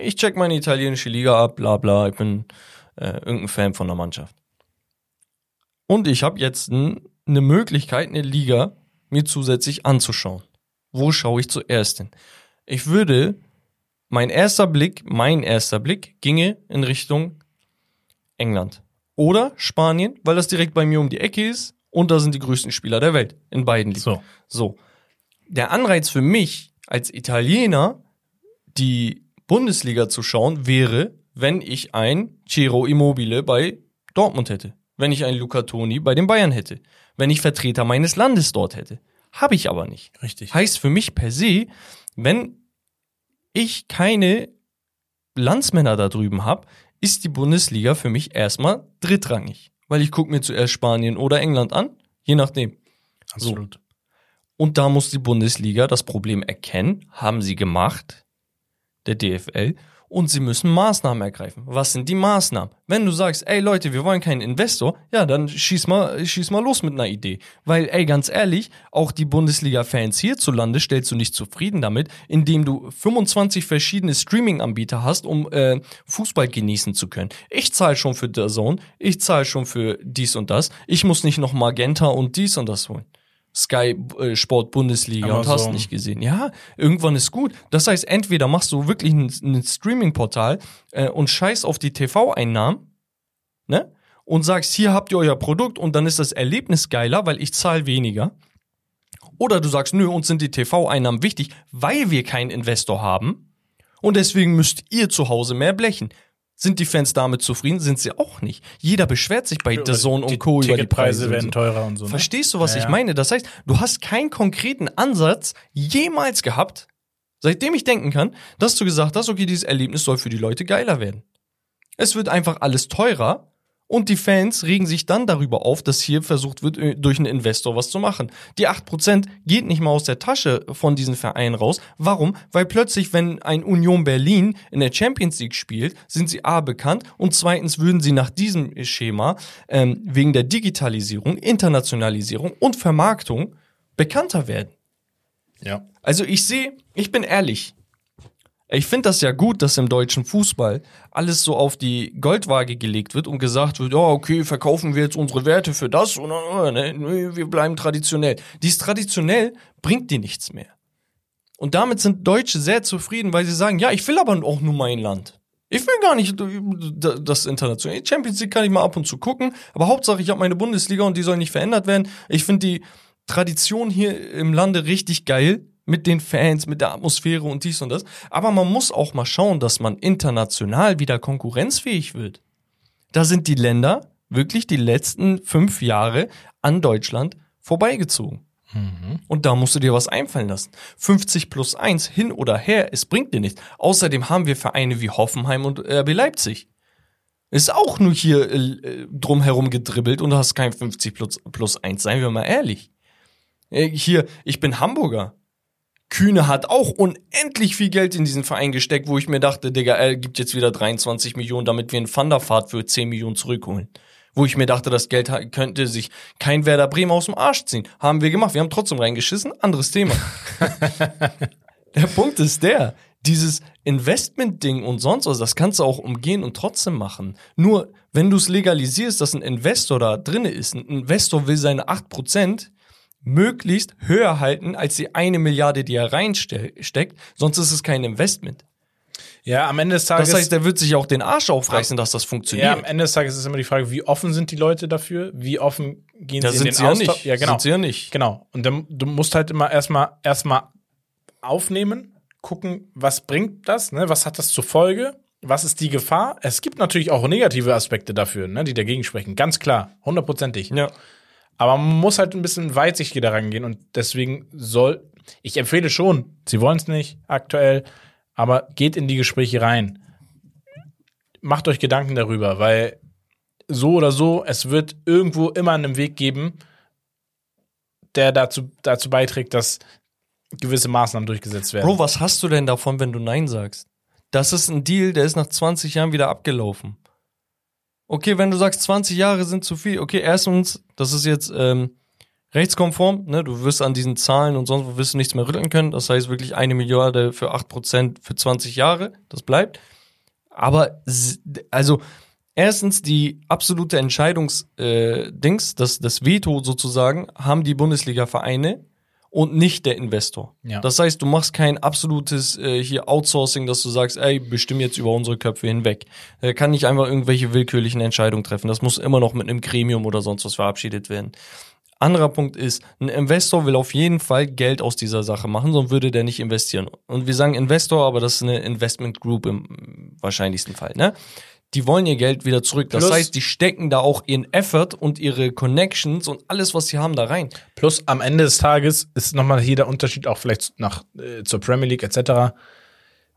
Ich check meine italienische Liga ab, bla bla, ich bin äh, irgendein Fan von der Mannschaft. Und ich habe jetzt eine Möglichkeit, eine Liga mir zusätzlich anzuschauen. Wo schaue ich zuerst hin? Ich würde, mein erster Blick, mein erster Blick ginge in Richtung England. Oder Spanien, weil das direkt bei mir um die Ecke ist und da sind die größten Spieler der Welt in beiden Ligen. So. So. Der Anreiz für mich als Italiener, die Bundesliga zu schauen, wäre, wenn ich ein Ciro Immobile bei Dortmund hätte. Wenn ich einen Luca Toni bei den Bayern hätte. Wenn ich Vertreter meines Landes dort hätte. Habe ich aber nicht. Richtig. Heißt für mich per se, wenn ich keine Landsmänner da drüben habe, ist die Bundesliga für mich erstmal drittrangig. Weil ich gucke mir zuerst Spanien oder England an, je nachdem. Absolut. Und da muss die Bundesliga das Problem erkennen, haben sie gemacht, der DFL, und sie müssen Maßnahmen ergreifen. Was sind die Maßnahmen? Wenn du sagst, ey Leute, wir wollen keinen Investor, ja, dann schieß mal, schieß mal los mit einer Idee. Weil, ey, ganz ehrlich, auch die Bundesliga-Fans hierzulande stellst du nicht zufrieden damit, indem du 25 verschiedene Streaming-Anbieter hast, um äh, Fußball genießen zu können. Ich zahle schon für The Zone, ich zahle schon für dies und das. Ich muss nicht noch Magenta und dies und das holen. Sky äh, Sport Bundesliga und hast Amazon. nicht gesehen. Ja, irgendwann ist gut. Das heißt, entweder machst du wirklich ein, ein Streaming-Portal äh, und scheiß auf die TV-Einnahmen, ne? Und sagst, hier habt ihr euer Produkt und dann ist das Erlebnis geiler, weil ich zahle weniger. Oder du sagst, nö, uns sind die TV-Einnahmen wichtig, weil wir keinen Investor haben. Und deswegen müsst ihr zu Hause mehr blechen. Sind die Fans damit zufrieden? Sind sie auch nicht. Jeder beschwert sich bei The Zone und die Co. über die Preise. und werden teurer und so. Ne? Verstehst du, was Ja, ich ja. meine? Das heißt, du hast keinen konkreten Ansatz jemals gehabt, seitdem ich denken kann, dass du gesagt hast, okay, dieses Erlebnis soll für die Leute geiler werden. Es wird einfach alles teurer und die Fans regen sich dann darüber auf, dass hier versucht wird, äh, durch einen Investor was zu machen. Die 8% geht nicht mal aus der Tasche von diesen Vereinen raus. Warum? Weil plötzlich, wenn ein Union Berlin in der Champions League spielt, sind sie A bekannt und zweitens würden sie nach diesem Schema ähm, wegen der Digitalisierung, Internationalisierung und Vermarktung bekannter werden. Ja. Also ich sehe, ich bin ehrlich. Ich finde das ja gut, dass im deutschen Fußball alles so auf die Goldwaage gelegt wird und gesagt wird, ja, okay, verkaufen wir jetzt unsere Werte für das und ne, wir bleiben traditionell. Dies traditionell bringt dir nichts mehr. Und damit sind Deutsche sehr zufrieden, weil sie sagen, ja, ich will aber auch nur mein Land. Ich will gar nicht das international. Champions League kann ich mal ab und zu gucken, aber Hauptsache ich habe meine Bundesliga und die soll nicht verändert werden. Ich finde die Tradition hier im Lande richtig geil mit den Fans, mit der Atmosphäre und dies und das. Aber man muss auch mal schauen, dass man international wieder konkurrenzfähig wird. Da sind die Länder wirklich die letzten fünf Jahre an Deutschland vorbeigezogen. Und da musst du dir was einfallen lassen. 50 plus 1 hin oder her, es bringt dir nichts. Außerdem haben wir Vereine wie Hoffenheim und RB Leipzig. Ist auch nur hier äh, drumherum gedribbelt und du hast kein 50 plus, plus 1, seien wir mal ehrlich. Äh, Hier, ich bin Hamburger. Kühne hat auch unendlich viel Geld in diesen Verein gesteckt, wo ich mir dachte, Digga, er gibt jetzt wieder 23 Millionen, damit wir einen Thunderfahrt für 10 Millionen zurückholen. Wo ich mir dachte, das Geld könnte sich kein Werder Bremen aus dem Arsch ziehen. Haben wir gemacht. Wir haben trotzdem reingeschissen. Anderes Thema. der Punkt ist der, dieses Investment-Ding und sonst was, das kannst du auch umgehen und trotzdem machen. Nur, wenn du es legalisierst, dass ein Investor da drinne ist, ein Investor will seine 8% möglichst höher halten als die eine Milliarde, die er reinsteckt, sonst ist es kein Investment. Ja, am Ende des Tages. Das heißt, der wird sich auch den Arsch aufreißen, dass das ja, am funktioniert. Ende des Tages ist immer die Frage, wie offen sind die Leute dafür? Wie offen gehen Da sie in den sie ja Austausch? nicht. Ja, genau. Sind sie ja nicht. Genau. Und dann, du musst halt immer erstmal erstmal aufnehmen, gucken, was bringt das, ne? Was hat das zur Folge? Was ist die Gefahr? Es gibt natürlich auch negative Aspekte dafür, ne, die dagegen sprechen. Ganz klar, hundertprozentig. Ja. Aber man muss halt ein bisschen weitsichtiger daran gehen und deswegen soll, ich empfehle schon, sie wollen es nicht aktuell, aber geht in die Gespräche rein. Macht euch Gedanken darüber, weil so oder so, es wird irgendwo immer einen Weg geben, der dazu, dazu beiträgt, dass gewisse Maßnahmen durchgesetzt werden. Bro, was hast du denn davon, wenn du Nein sagst? Das ist ein Deal, der ist nach 20 Jahren wieder abgelaufen. Okay, wenn du sagst, 20 Jahre sind zu viel, okay, erstens, das ist jetzt ähm, rechtskonform, ne? Du wirst an diesen Zahlen und sonst wo wirst du nichts mehr rütteln können. Das heißt wirklich eine Milliarde für 8% für 20 Jahre, das bleibt. Aber also erstens die absolute Entscheidungs äh, das, das Veto sozusagen, haben die Bundesliga-Vereine und nicht der Investor. Ja. Das heißt, du machst kein absolutes äh, hier Outsourcing, dass du sagst, ey, bestimm jetzt über unsere Köpfe hinweg. Er kann nicht einfach irgendwelche willkürlichen Entscheidungen treffen. Das muss immer noch mit einem Gremium oder sonst was verabschiedet werden. Anderer Punkt ist, ein Investor will auf jeden Fall Geld aus dieser Sache machen, sonst würde der nicht investieren. Und wir sagen Investor, aber das ist eine Investment Group im wahrscheinlichsten Fall, ne? Die wollen ihr Geld wieder zurück. Das Plus- heißt, die stecken da auch ihren Effort und ihre Connections und alles, was sie haben, da rein. Plus am Ende des Tages ist nochmal hier der Unterschied auch vielleicht nach äh, zur Premier League etc.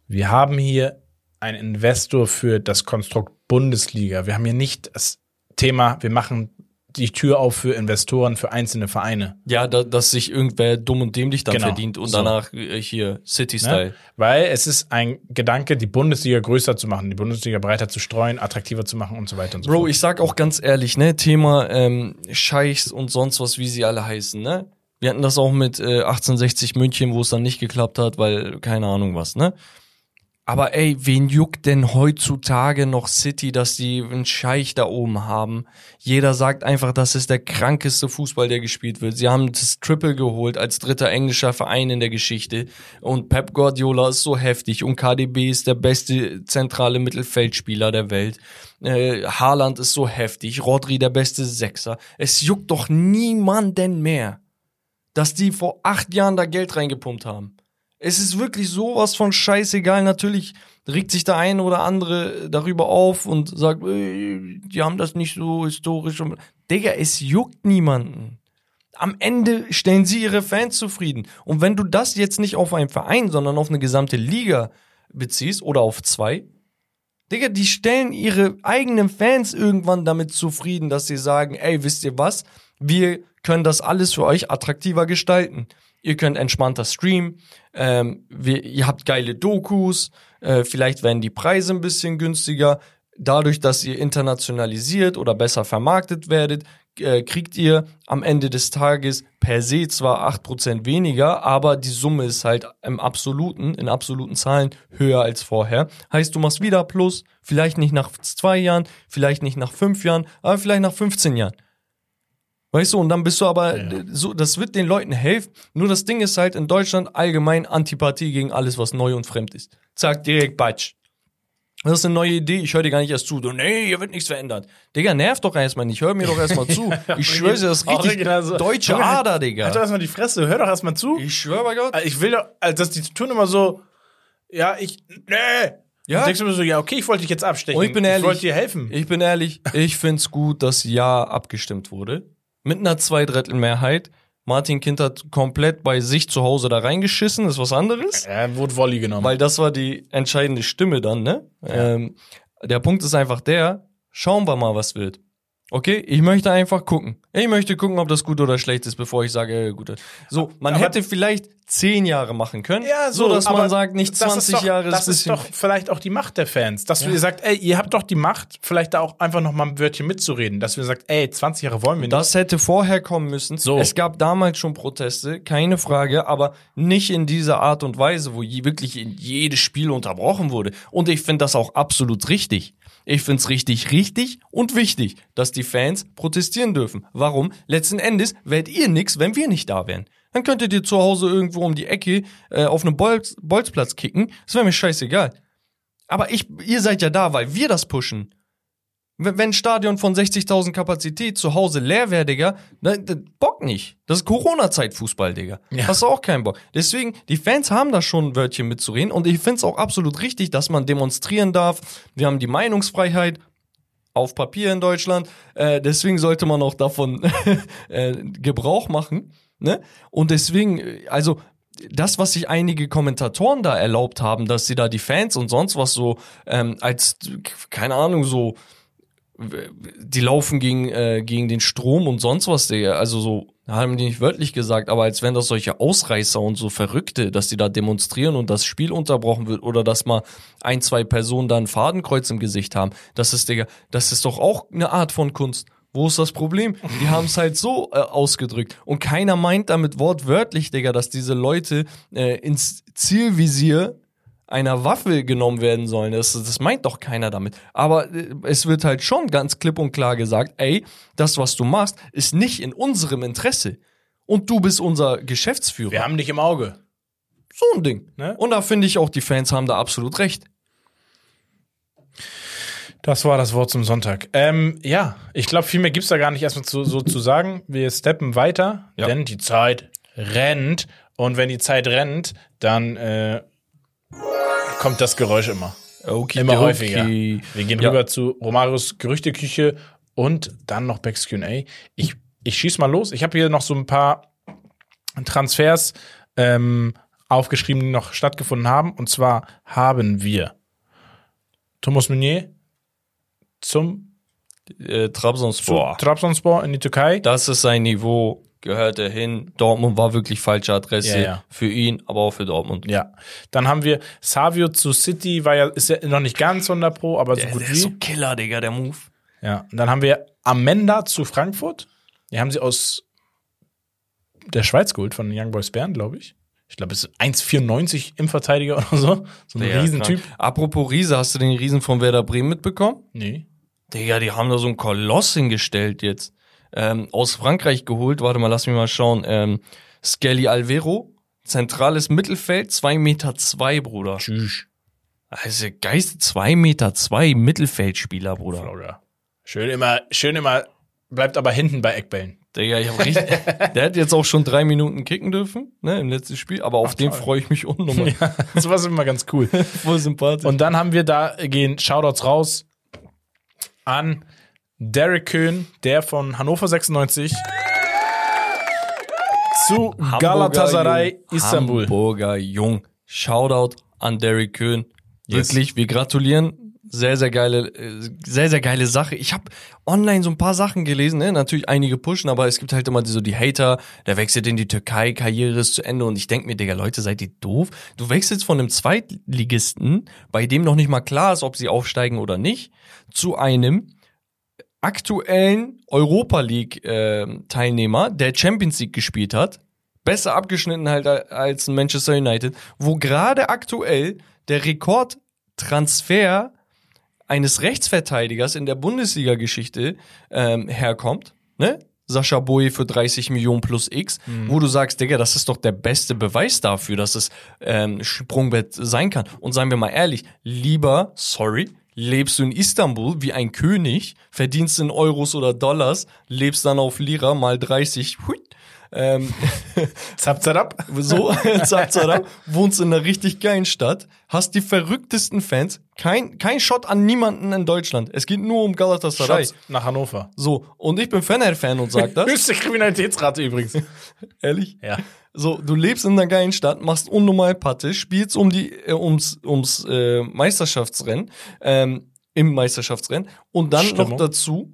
Wir haben hier einen Investor für das Konstrukt Bundesliga. Wir haben hier nicht das Thema, wir machen die Tür auf für Investoren, für einzelne Vereine. Ja, da, dass sich irgendwer dumm und dämlich dann Genau. verdient und So. danach äh, hier City-Style. Ne? Weil es ist ein Gedanke, die Bundesliga größer zu machen, die Bundesliga breiter zu streuen, attraktiver zu machen und so weiter und so Bro, fort. ich sag auch ganz ehrlich, ne, Thema ähm, Scheichs und sonst was, wie sie alle heißen, ne? Wir hatten das auch mit äh, 1860 München, wo es dann nicht geklappt hat, weil keine Ahnung was, ne? Aber ey, wen juckt denn heutzutage noch City, dass die einen Scheich da oben haben? Jeder sagt einfach, das ist der krankeste Fußball, der gespielt wird. Sie haben das Triple geholt als dritter englischer Verein in der Geschichte. Und Pep Guardiola ist so heftig. Und KDB ist der beste zentrale Mittelfeldspieler der Welt. Äh, Haaland ist so heftig. Rodri der beste Sechser. Es juckt doch niemanden mehr, dass die vor acht Jahren da Geld reingepumpt haben. Es ist wirklich sowas von scheißegal. Natürlich regt sich der eine oder andere darüber auf und sagt, äh, die haben das nicht so historisch. Digga, es juckt niemanden. Am Ende stellen sie ihre Fans zufrieden. Und wenn du das jetzt nicht auf einen Verein, sondern auf eine gesamte Liga beziehst oder auf zwei, Digga, die stellen ihre eigenen Fans irgendwann damit zufrieden, dass sie sagen, ey, wisst ihr was? Wir können das alles für euch attraktiver gestalten. Ihr könnt entspannter streamen, ähm, wir, ihr habt geile Dokus, äh, vielleicht werden die Preise ein bisschen günstiger. Dadurch, dass ihr internationalisiert oder besser vermarktet werdet, äh, kriegt ihr am Ende des Tages per se zwar 8% weniger, aber die Summe ist halt im absoluten, in absoluten Zahlen höher als vorher. Heißt, du machst wieder Plus, vielleicht nicht nach zwei Jahren, vielleicht nicht nach fünf Jahren, aber vielleicht nach 15 Jahren. Weißt du, und dann bist du aber, Ja. äh, so, das wird den Leuten helfen. Nur das Ding ist halt in Deutschland allgemein Antipathie gegen alles, was neu und fremd ist. Zack, direkt Batsch. Das ist eine neue Idee, ich höre dir gar nicht erst zu. Du, nee, hier wird nichts verändert. Digga, nerv doch erstmal nicht, hör mir doch erstmal zu. Ich schwöre dir, das ist richtig Original so. deutsche Junge, Ader, Halt doch Digga. erstmal die Fresse, hör doch erstmal zu. Ich schwöre bei Gott. Ich will doch, also dass die tun immer so, ja, ich, nee. Ja. Denkst du mir so, ja, okay, ich wollte dich jetzt abstechen. Und ich bin ehrlich, Ich wollte dir helfen. Ich bin ehrlich, ich find's gut, dass Ja abgestimmt wurde. Mit einer Zweidrittelmehrheit. Martin Kind hat komplett bei sich zu Hause da reingeschissen, ist was anderes. Er wurde Volley genommen. Weil das war die entscheidende Stimme dann, ne? Ähm, der Punkt ist einfach der, schauen wir mal, was wird. Okay, ich möchte einfach gucken. Ich möchte gucken, ob das gut oder schlecht ist, bevor ich sage, äh, gut. So, man Aber- hätte vielleicht zehn Jahre machen können, ja, so, dass man sagt, nicht das 20 ist doch, Jahre Das ist doch vielleicht auch die Macht der Fans. Dass ihr sagt, ey, ihr habt doch die Macht, vielleicht da auch einfach noch mal ein Wörtchen mitzureden. Dass wir sagt, ey, 20 Jahre wollen wir nicht. Das hätte vorher kommen müssen. So. Es gab damals schon Proteste, keine Frage, aber nicht in dieser Art und Weise, wo wirklich in jedes Spiel unterbrochen wurde. Und ich finde das auch absolut richtig. Ich finde es richtig, richtig und wichtig, dass die Fans protestieren dürfen. Warum? Letzten Endes wärt ihr nix, wenn wir nicht da wären. Dann könntet ihr zu Hause irgendwo um die Ecke äh, auf einem Bolz, Bolzplatz kicken. Das wäre mir scheißegal. Aber ich, ihr seid ja da, weil wir das pushen. Wenn ein Stadion von 60.000 Kapazität zu Hause leer wäre, Digga, dann, dann Bock nicht. Das ist Corona-Zeit Fußball, Digga. Ja. Hast du auch keinen Bock. Deswegen, die Fans haben da schon ein Wörtchen mitzureden und ich find's auch absolut richtig, dass man demonstrieren darf. Wir haben die Meinungsfreiheit auf Papier in Deutschland. Äh, deswegen sollte man auch davon äh, Gebrauch machen. Ne? Und deswegen, äh, also das, was sich einige Kommentatoren da erlaubt haben, dass sie da die Fans und sonst was so ähm, als, keine Ahnung, so die laufen gegen, äh, gegen den Strom und sonst was, Digga. Also so, haben die nicht wörtlich gesagt, aber als wären das solche Ausreißer und so Verrückte, dass die da demonstrieren und das Spiel unterbrochen wird oder dass mal ein, zwei Personen da ein Fadenkreuz im Gesicht haben. Das ist, Digga, das ist doch auch eine Art von Kunst. Wo ist das Problem? Die haben es halt so äh, ausgedrückt. Und keiner meint damit wortwörtlich, Digga, dass diese Leute äh, ins Zielvisier einer Waffe genommen werden sollen. Das, das meint doch keiner damit. Aber äh, es wird halt schon ganz klipp und klar gesagt, ey, das, was du machst, ist nicht in unserem Interesse. und du bist unser Geschäftsführer. Wir haben dich im Auge. so ein Ding. Ne? Und da finde ich auch, die Fans haben da absolut recht. Das war das Wort zum Sonntag. Ähm, ja, ich glaube, viel mehr gibt's da gar nicht erstmal zu, so zu sagen. Wir steppen weiter, Ja. denn die Zeit rennt. Und wenn die Zeit rennt, dann äh, kommt das Geräusch immer. Okay, Immer häufiger. okay. Wir gehen Ja. rüber zu Romarios Gerüchteküche und dann noch Becks Q&A. Ich, ich schieß mal los. Ich habe hier noch so ein paar Transfers ähm, aufgeschrieben, die noch stattgefunden haben. Und zwar haben wir Thomas Meunier zum Äh, zu Trabzonspor. Trabzonspor in die Türkei. Das ist sein Niveau, gehört er hin. Dortmund war wirklich falsche Adresse Ja, ja. für ihn, aber auch für Dortmund. Ja. Dann haben wir Savio zu City, war ja, ist ja noch nicht ganz 100 Pro, aber so Der, gut der wie. ist so Killer, Digga, der Move. Ja, und dann haben wir Amenda zu Frankfurt. Die haben sie aus der Schweiz geholt, von Young Boys Bern, glaube ich. Ich glaube, es ist 1,94 im Verteidiger oder so. So ein Ja, Riesentyp. krank. Apropos Riese, hast du den Riesen von Werder Bremen mitbekommen? Nee. Digga, die haben da so einen Koloss hingestellt jetzt. Ähm, aus Frankreich geholt, warte mal, lass mich mal schauen. Ähm, Skelly Alvero, zentrales Mittelfeld, zwei Meter, zwei, Bruder. Tschüss. Also Geist, zwei Meter, zwei Mittelfeldspieler, Bruder. Florida. Schön immer, schön immer, bleibt aber hinten bei Eckbällen. Digga, ich hab richtig, der hat jetzt auch schon drei Minuten kicken dürfen, ne, im letzten Spiel, aber auf den toll. freue ich mich unnormal. Ja, das war immer ganz cool. Voll sympathisch. Und dann haben wir da gehen Shoutouts raus an Derek Köhn, der von Hannover 96 zu Galatasaray Jung. Istanbul. Hamburger Jung. Shoutout an Derek Köhn. Wirklich, wir gratulieren. Sehr, sehr geile, äh, sehr, sehr geile Sache. Ich habe online so ein paar Sachen gelesen, ne? natürlich einige pushen, aber es gibt halt immer so die Hater, der wechselt in die Türkei, Karriere ist zu Ende und ich denk mir, Digga, Leute, seid ihr doof? Du wechselst von einem Zweitligisten, bei dem noch nicht mal klar ist, ob sie aufsteigen oder nicht, zu einem aktuellen Europa League äh, Teilnehmer, der Champions League gespielt hat, besser abgeschnitten halt als ein Manchester United, wo gerade aktuell der Rekordtransfer eines Rechtsverteidigers in der Bundesliga-Geschichte ähm, herkommt, ne? Sascha Boye für 30 Millionen plus X, wo du sagst, Digga, das ist doch der beste Beweis dafür, dass es ähm, Sprungbett sein kann. Und seien wir mal ehrlich, lieber, sorry, lebst du in Istanbul wie ein König, verdienst in Euros oder Dollars, lebst dann auf Lira mal 30, hui, ähm, Zap, zap, so, zap, zap, wohnst in einer richtig geilen Stadt, hast die verrücktesten Fans, kein, kein Shot an niemanden in Deutschland. Es geht nur um Galatasaray. Shots nach Hannover. So, und ich bin Fener-Fan und sag das. Höchste Kriminalitätsrate übrigens. Ehrlich? Ja. So, du lebst in einer geilen Stadt, machst unnormal Patte, spielst um die, äh, ums, ums äh, Meisterschaftsrennen, ähm, im Meisterschaftsrennen und dann Stimmung. noch dazu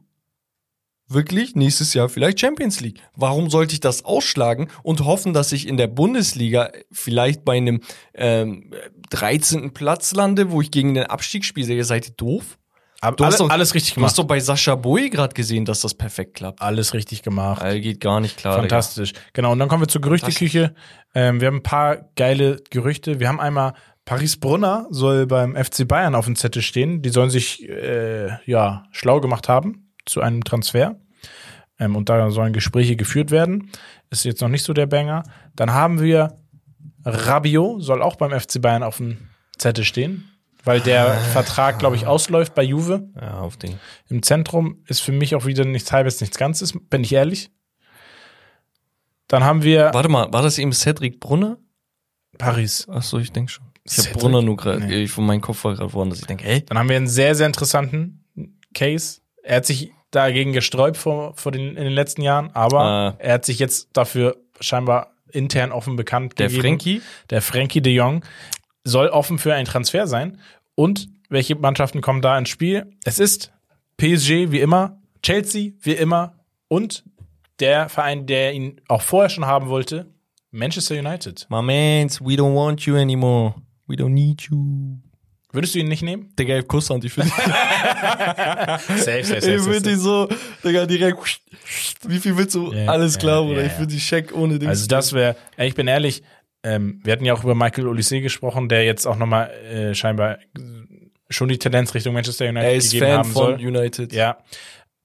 wirklich nächstes Jahr vielleicht Champions League. Warum sollte ich das ausschlagen und hoffen, dass ich in der Bundesliga vielleicht bei einem ähm, 13. Platz lande, wo ich gegen den Abstieg spiele? Ihr seid doof? Aber Du hast alle, doch- alles richtig Du hast gemacht. doch bei Sascha Boy gerade gesehen, dass das perfekt klappt. Alles richtig gemacht. Alter, geht gar nicht klar. Fantastisch. Genau, und dann kommen wir zur Gerüchteküche. Ähm, wir haben ein paar geile Gerüchte. Wir haben einmal Paris Brunner soll beim FC Bayern auf dem Zettel stehen. Die sollen sich äh, ja schlau gemacht haben zu einem Transfer. Ähm, und da sollen Gespräche geführt werden. Ist jetzt noch nicht so der Banger. Dann haben wir Rabiot, soll auch beim FC Bayern auf dem Zettel stehen, weil der Vertrag, glaube ich, ausläuft bei Juve. Ja, auf den. Im Zentrum ist für mich auch wieder nichts halbes, nichts Ganzes, bin ich ehrlich. Dann haben wir Warte mal, war das eben Cedric Brunner? Paris. Ach so, ich denke schon. Ich habe? Brunner nur gerade, Nee. ich von meinem Kopf war gerade woanders. Ich denke, hey, Dann haben wir einen sehr, sehr interessanten Case. Er hat sich dagegen gesträubt vor, vor den, in den letzten Jahren, aber Ah. er hat sich jetzt dafür scheinbar intern offen bekannt der gegeben. Frankie? Der Frankie de Jong soll offen für einen Transfer sein. Und welche Mannschaften kommen da ins Spiel? Es ist PSG wie immer, Chelsea wie immer und der Verein, der ihn auch vorher schon haben wollte, Manchester United. My mans, we don't want you anymore. We don't need you. Würdest du ihn nicht nehmen? Digga, Kusshand, ich finde Safe, safe, ich find die so, Digga, direkt, wie viel willst du? Ja, Alles klar, ja, Bruder, ja, ich finde die Scheck ohne Dings. Also das wäre, ich bin ehrlich, ähm, wir hatten ja auch über Michael Olise gesprochen, der jetzt auch nochmal äh, scheinbar schon die Tendenz Richtung Manchester United er ist gegeben Fan haben von soll. United. Ja.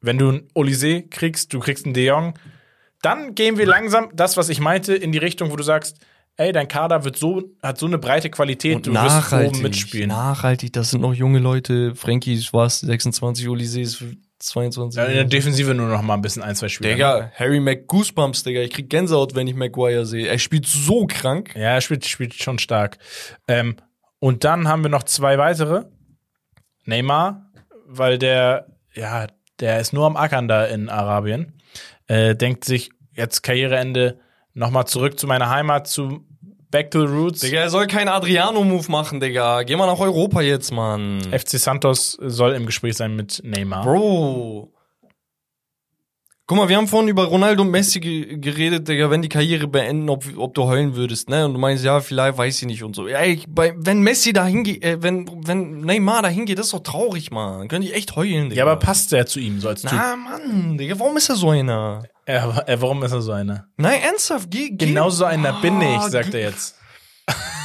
Wenn du einen Olise kriegst, du kriegst einen De Jong, dann gehen wir langsam, das, was ich meinte, in die Richtung, wo du sagst, ey, dein Kader wird so, hat so eine breite Qualität, Und du wirst nachhaltig, oben mitspielen. nachhaltig, das sind noch junge Leute. Frankie was, 26, Olise ist 22. Ja, in der Defensive nur noch mal ein bisschen ein, zwei Spieler. Digga, Harry Mac Goosebumps, Digga. Ich krieg Gänsehaut, wenn ich Maguire sehe. Er spielt so krank. Ja, er spielt, spielt schon stark. Ähm, und dann haben wir noch zwei weitere. Neymar, weil der, ja, der ist nur am Ackern da in Arabien. Äh, denkt sich, jetzt Karriereende, nochmal zurück zu meiner Heimat, zu Back to the Roots. Digga, er soll keinen Adriano-Move machen, Digga. Geh mal nach Europa jetzt, Mann. FC Santos soll im Gespräch sein mit Neymar. Bro. Guck mal, wir haben vorhin über Ronaldo und Messi ge geredet, Digga, wenn die Karriere beenden, ob, ob du heulen würdest, ne? Und du meinst, ja, vielleicht weiß ich nicht und so. Ey, bei, wenn Messi da hingeht, äh, wenn, wenn Neymar da hingeht, das ist doch traurig, Mann. Könnte ich echt heulen, Digga. Ja, aber passt der zu ihm so als Typ? Na, Mann, Digga, warum ist er so einer? Er, er, warum ist er so einer? Nein, ernsthaft, geh, geh. Genau so einer bin ich, Ah, sagt er jetzt.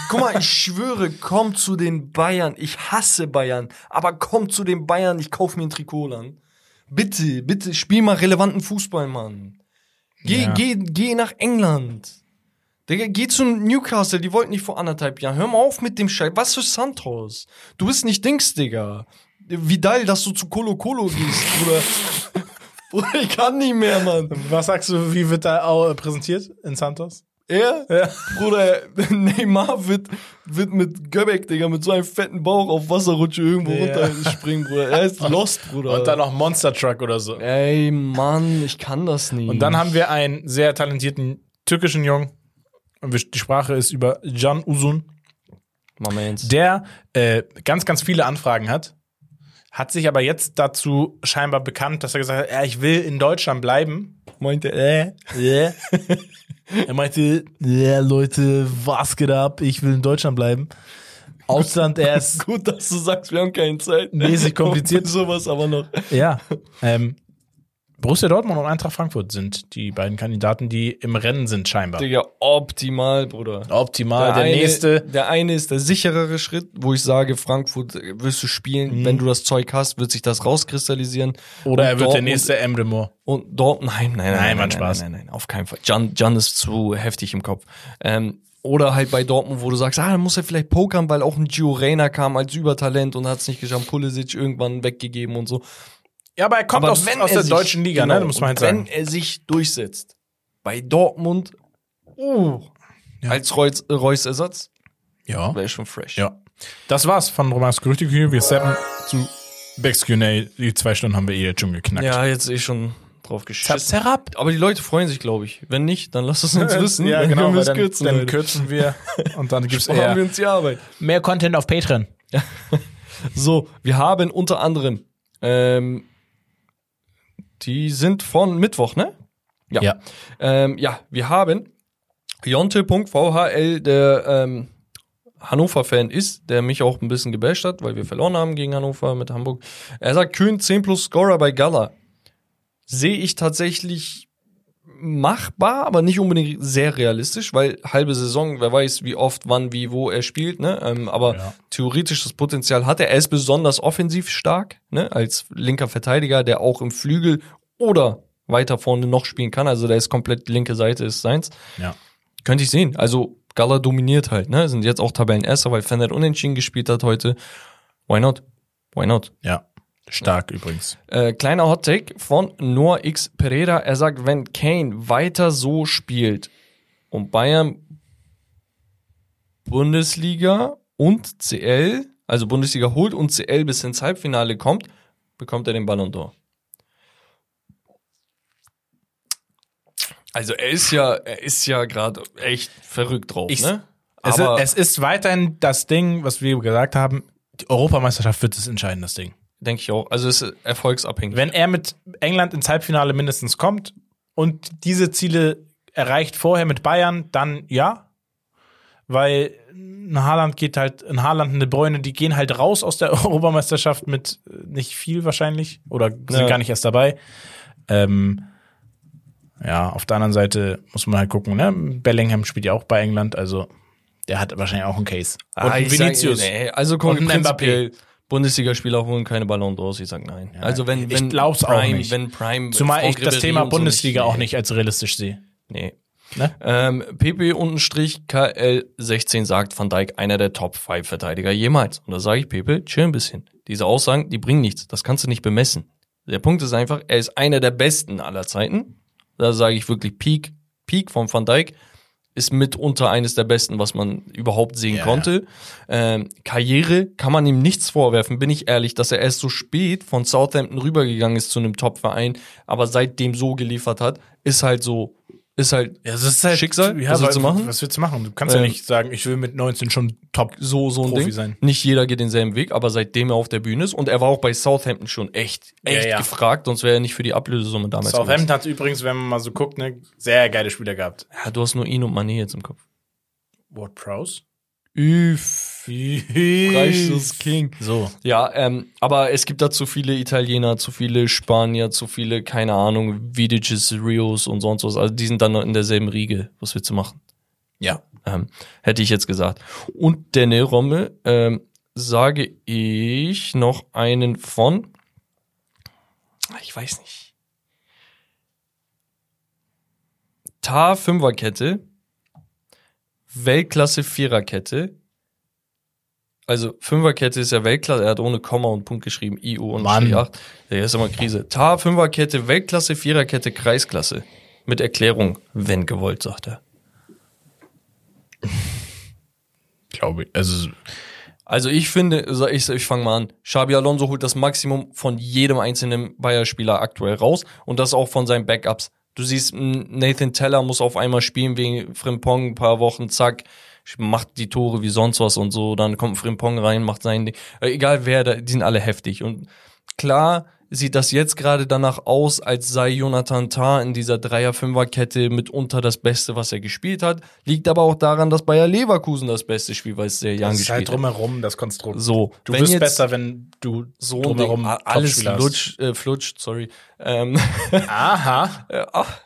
Guck mal, ich schwöre, komm zu den Bayern. Ich hasse Bayern. Aber komm zu den Bayern, ich kauf mir ein Trikot an. Bitte, bitte, spiel mal relevanten Fußball, Mann. Geh, Ja. geh, geh nach England. Digga, geh zu Newcastle, die wollten nicht vor anderthalb Jahren. Hör mal auf mit dem Scheiß. Was für Santos? Du bist nicht Dings, Digga. Vidal, dass du zu Colo Colo gehst, Bruder. Bruder, ich kann nicht mehr, Mann. Was sagst du, wie wird da auch präsentiert in Santos? Er, Ja. Bruder, Neymar wird, wird mit Göbek, Digga, mit so einem fetten Bauch auf Wasserrutsche irgendwo Ja. runterspringen, Bruder. Er ist lost, Bruder. Und dann noch Monster Truck oder so. Ey, Mann, ich kann das nicht. Und dann haben wir einen sehr talentierten türkischen Jungen. Und die Sprache ist über Can Uzun, Moment. der äh, ganz, ganz viele Anfragen hat. Hat sich aber jetzt dazu scheinbar bekannt, dass er gesagt hat, ja, ich will in Deutschland bleiben. meinte, äh, Yeah. er meinte, ja, Leute, was geht ab? Ich will in Deutschland bleiben. Ausland erst. gut, dass du sagst, wir haben keine Zeit. Mäßig kompliziert. Sowas aber noch. ja. Ähm, Borussia Dortmund und Eintracht Frankfurt sind die beiden Kandidaten, die im Rennen sind, scheinbar. Digga, optimal, Bruder. Optimal. Der, eine, nächste. Der eine ist der sicherere Schritt, wo ich sage, Frankfurt äh, wirst du spielen. Wenn du das Zeug hast, wird sich das rauskristallisieren. Mhm. Oder Und er wird der Dortmund- nächste Emre Moore. Und dort, nein, nein, nein, Nein, nein, Spaß. Nein, nein, nein, auf keinen Fall. Jan, Jan ist zu heftig im Kopf. Ähm, oder halt bei Dortmund, wo du sagst, ah, dann muss er vielleicht pokern, weil auch ein Gio Reyna kam als Übertalent und hat es nicht geschafft, Pulisic irgendwann weggegeben und so. Ja, aber er kommt Aber aus, wenn aus er der sich- deutschen Liga, genau, ne? Muss man halt und sagen. Wenn er sich durchsetzt, bei Dortmund, uh, Ja. als Reus, Reus Ersatz, Ja. wäre schon fresh. Ja. Das war's von Romans Gerüchteküche. Wir steppen zu Becks Q&A. Die zwei Stunden haben wir eh jetzt schon geknackt. Ja, jetzt eh schon drauf geschissen. Zerab. Aber die Leute freuen sich, glaube ich. Wenn nicht, dann lass es uns wissen. Ja, Dann genau. können wir dann, kürzen, dann Leute. kürzen wir und dann gibt's Sparen wir eher uns die Arbeit. mehr Content auf Patreon. So, wir haben unter anderem, ähm, die sind von Mittwoch, ne? Ja. Ja. Ähm, ja, wir haben Jonte.vhl, der ähm, Hannover-Fan ist, der mich auch ein bisschen gebasht hat, weil wir verloren haben gegen Hannover mit Hamburg. Er sagt, Kühn 10 plus Scorer bei Gala. Sehe ich tatsächlich machbar, aber nicht unbedingt sehr realistisch, weil halbe Saison, wer weiß, wie oft, wann, wie, wo er spielt, ne? Ähm, aber Ja. theoretisch das Potenzial hat er. Er ist besonders offensiv stark, ne? Als linker Verteidiger, der auch im Flügel oder weiter vorne noch spielen kann. Also der ist komplett linke Seite ist seins. Ja. Könnte ich sehen. Also Gala dominiert halt, ne? Sind jetzt auch Tabellenerster, weil Fender unentschieden gespielt hat heute. Why not? Why not? Ja. Stark übrigens. Äh, kleiner Hot Take von Noah X Pereira. Er sagt, wenn Kane weiter so spielt und Bayern Bundesliga und CL, also Bundesliga holt und CL bis ins Halbfinale kommt, bekommt er den Ballon d'Or. Also er ist ja, er ist ja gerade echt verrückt drauf, Ich- ne? Es, ist, es ist weiterhin das Ding, was wir gesagt haben. Die Europameisterschaft wird das entscheiden, das Ding. Denke ich auch. Also es ist erfolgsabhängig. Wenn er mit England ins Halbfinale mindestens kommt und diese Ziele erreicht vorher mit Bayern, dann ja. Weil ein Haaland geht halt, ein Haaland, eine Bräune, die gehen halt raus aus der Europameisterschaft mit äh, nicht viel wahrscheinlich oder sind Ja. gar nicht erst dabei. Ähm, ja, auf der anderen Seite muss man halt gucken, ne? Bellingham spielt ja auch bei England, also der hat wahrscheinlich auch einen Case. Und Ah, ein ich sag, Vinicius. nee, also komm, Und ein prinzipiell, Bundesligaspieler holen keine Ballon d'Ors. Ich sag nein. also wenn, ich wenn glaub's auch Prime, nicht. wenn Prime, Zumal ich das Thema so Bundesliga nicht, auch nicht als realistisch sehe. Nee. Ne? Ähm, PP unterstrich KL16 sagt Van Dijk einer der Top 5 Verteidiger jemals. Und da sage ich Pepe, chill ein bisschen. Diese Aussagen, die bringen nichts. Das kannst du nicht bemessen. Der Punkt ist einfach, er ist einer der besten aller Zeiten. Da sage ich wirklich Peak, Peak von Van Dijk ist mitunter eines der besten, was man überhaupt sehen Ja, konnte. Ähm, Karriere kann man ihm nichts vorwerfen, bin ich ehrlich, dass er erst so spät von Southampton rübergegangen ist zu einem Top-Verein, aber seitdem so geliefert hat, ist halt so, ist halt Ja, das ist halt Schicksal. Ja, was willst du weil- machen? Was willst du machen? Du kannst ja Ähm, nicht sagen, ich will mit 19 schon top so, so ein Profi Ding. sein. Nicht jeder geht denselben Weg, aber seitdem er auf der Bühne ist und er war auch bei Southampton schon echt, echt Ja, ja. gefragt, sonst wäre er nicht für die Ablösesumme damals Southampton hat übrigens, wenn man mal so guckt, ne, sehr geile Spieler gehabt. Ja, du hast nur ihn und Mané jetzt im Kopf. Ward Prowse? Üff. Freistoß King. So. Ja, ähm, aber es gibt da zu viele Italiener, zu viele Spanier, zu viele, keine Ahnung, Vidices, Rios und sonst was. Also die sind dann noch in derselben Riege. Was willst du machen? Ja. Ähm, hätte ich jetzt gesagt. Und Dene Romme ähm, sage ich noch einen von. Ah, Ich weiß nicht. Tar Fünferkette, Weltklasse Viererkette. Also Fünferkette ist ja Weltklasse, er hat ohne Komma und Punkt geschrieben, IU und Mann. Strich 8. Ja, ist immer Krise. Tar Fünferkette, Weltklasse Viererkette, Kreisklasse. Mit Erklärung, wenn gewollt, sagt er. Glaube ich. Also, Also ich finde, ich, ich fange mal an. Xabi Alonso holt das Maximum von jedem einzelnen Bayer-Spieler aktuell raus und das auch von seinen Backups. Du siehst, Nathan Teller muss auf einmal spielen wegen Frimpong, ein paar Wochen, zack, macht die Tore wie sonst was und so. Dann kommt Frimpong rein, macht sein Ding. Äh, Egal wer, die sind alle heftig. Und klar sieht das jetzt gerade danach aus, als sei Jonathan Tah in dieser Dreier-Fünfer-Kette mitunter das Beste, was er gespielt hat. Liegt aber auch daran, dass Bayer Leverkusen das Beste spielt, weil es sehr young das ist gespielt halt hat. drumherum das Konstrukt. So, Du wirst jetzt besser, wenn du so drumherum Ding, alles flutsch, äh, flutscht, sorry. Ähm, Aha. äh, ach,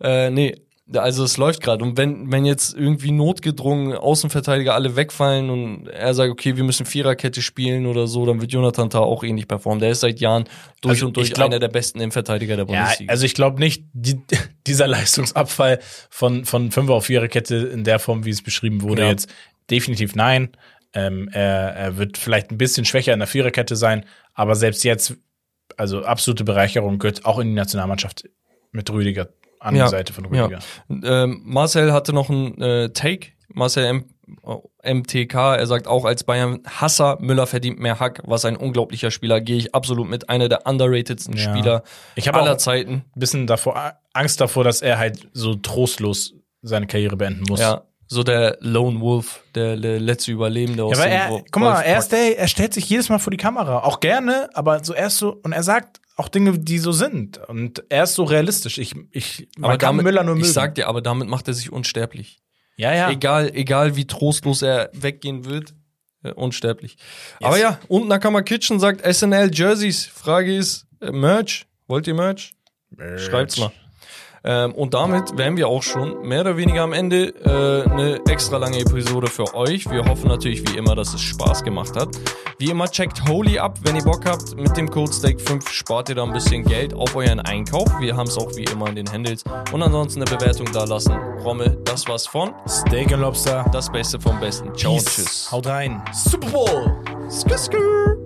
äh, nee, also es läuft gerade. Und wenn, wenn jetzt irgendwie notgedrungen Außenverteidiger alle wegfallen und er sagt, okay, wir müssen Viererkette spielen oder so, dann wird Jonathan Tah auch ähnlich performen. Der ist seit Jahren durch Also und durch glaub- einer der besten Innenverteidiger der Ja, Bundesliga. also ich glaube nicht, die, dieser Leistungsabfall von, von 5 auf 4 Kette in der Form, wie es beschrieben wurde, Ja. jetzt definitiv nein. Ähm, er, er wird vielleicht ein bisschen schwächer in der Viererkette sein, aber selbst jetzt, also absolute Bereicherung gehört auch in die Nationalmannschaft mit Rüdiger an Ja. die Seite von Rüdiger. Ähm, Marcel hatte noch einen äh, Take. Marcel M oh, MTK, er sagt auch als Bayern Hasser, Müller verdient mehr Hack, was ein unglaublicher Spieler, gehe ich absolut mit, einer der underratedsten Ja. Spieler Ich habe aller Zeiten. ein bisschen davor, Angst davor, dass er halt so trostlos seine Karriere beenden muss. Ja, so der Lone Wolf, der, der letzte Überlebende aus Ja, aber dem er, guck mal, er der, er stellt sich jedes Mal vor die Kamera. Auch gerne, aber so erst so, und er sagt auch Dinge, die so sind. Und er ist so realistisch. Ich, ich, man aber kann damit, Müller nur mögen. ich sag dir, aber damit macht er sich unsterblich. ja, ja. Egal, egal wie trostlos er weggehen wird, äh, unsterblich. Aber ja, und Nakama Kitchen sagt SNL Jerseys. Frage ist, äh, Merch? Wollt ihr Merch? Schreibt's mal. Ähm, und damit wären wir auch schon mehr oder weniger am Ende äh, eine extra lange Episode für euch. Wir hoffen natürlich wie immer, dass es Spaß gemacht hat. Wie immer checkt Holy ab, wenn ihr Bock habt. Mit dem Code Steak5 spart ihr da ein bisschen Geld auf euren Einkauf. Wir haben es auch wie immer in den Handles. Und ansonsten eine Bewertung da lassen. Rommel, das war's von Steak and Lobster. Das Beste vom Besten. Ciao und Peace. tschüss. Haut rein. Super Bowl. Skr, skr.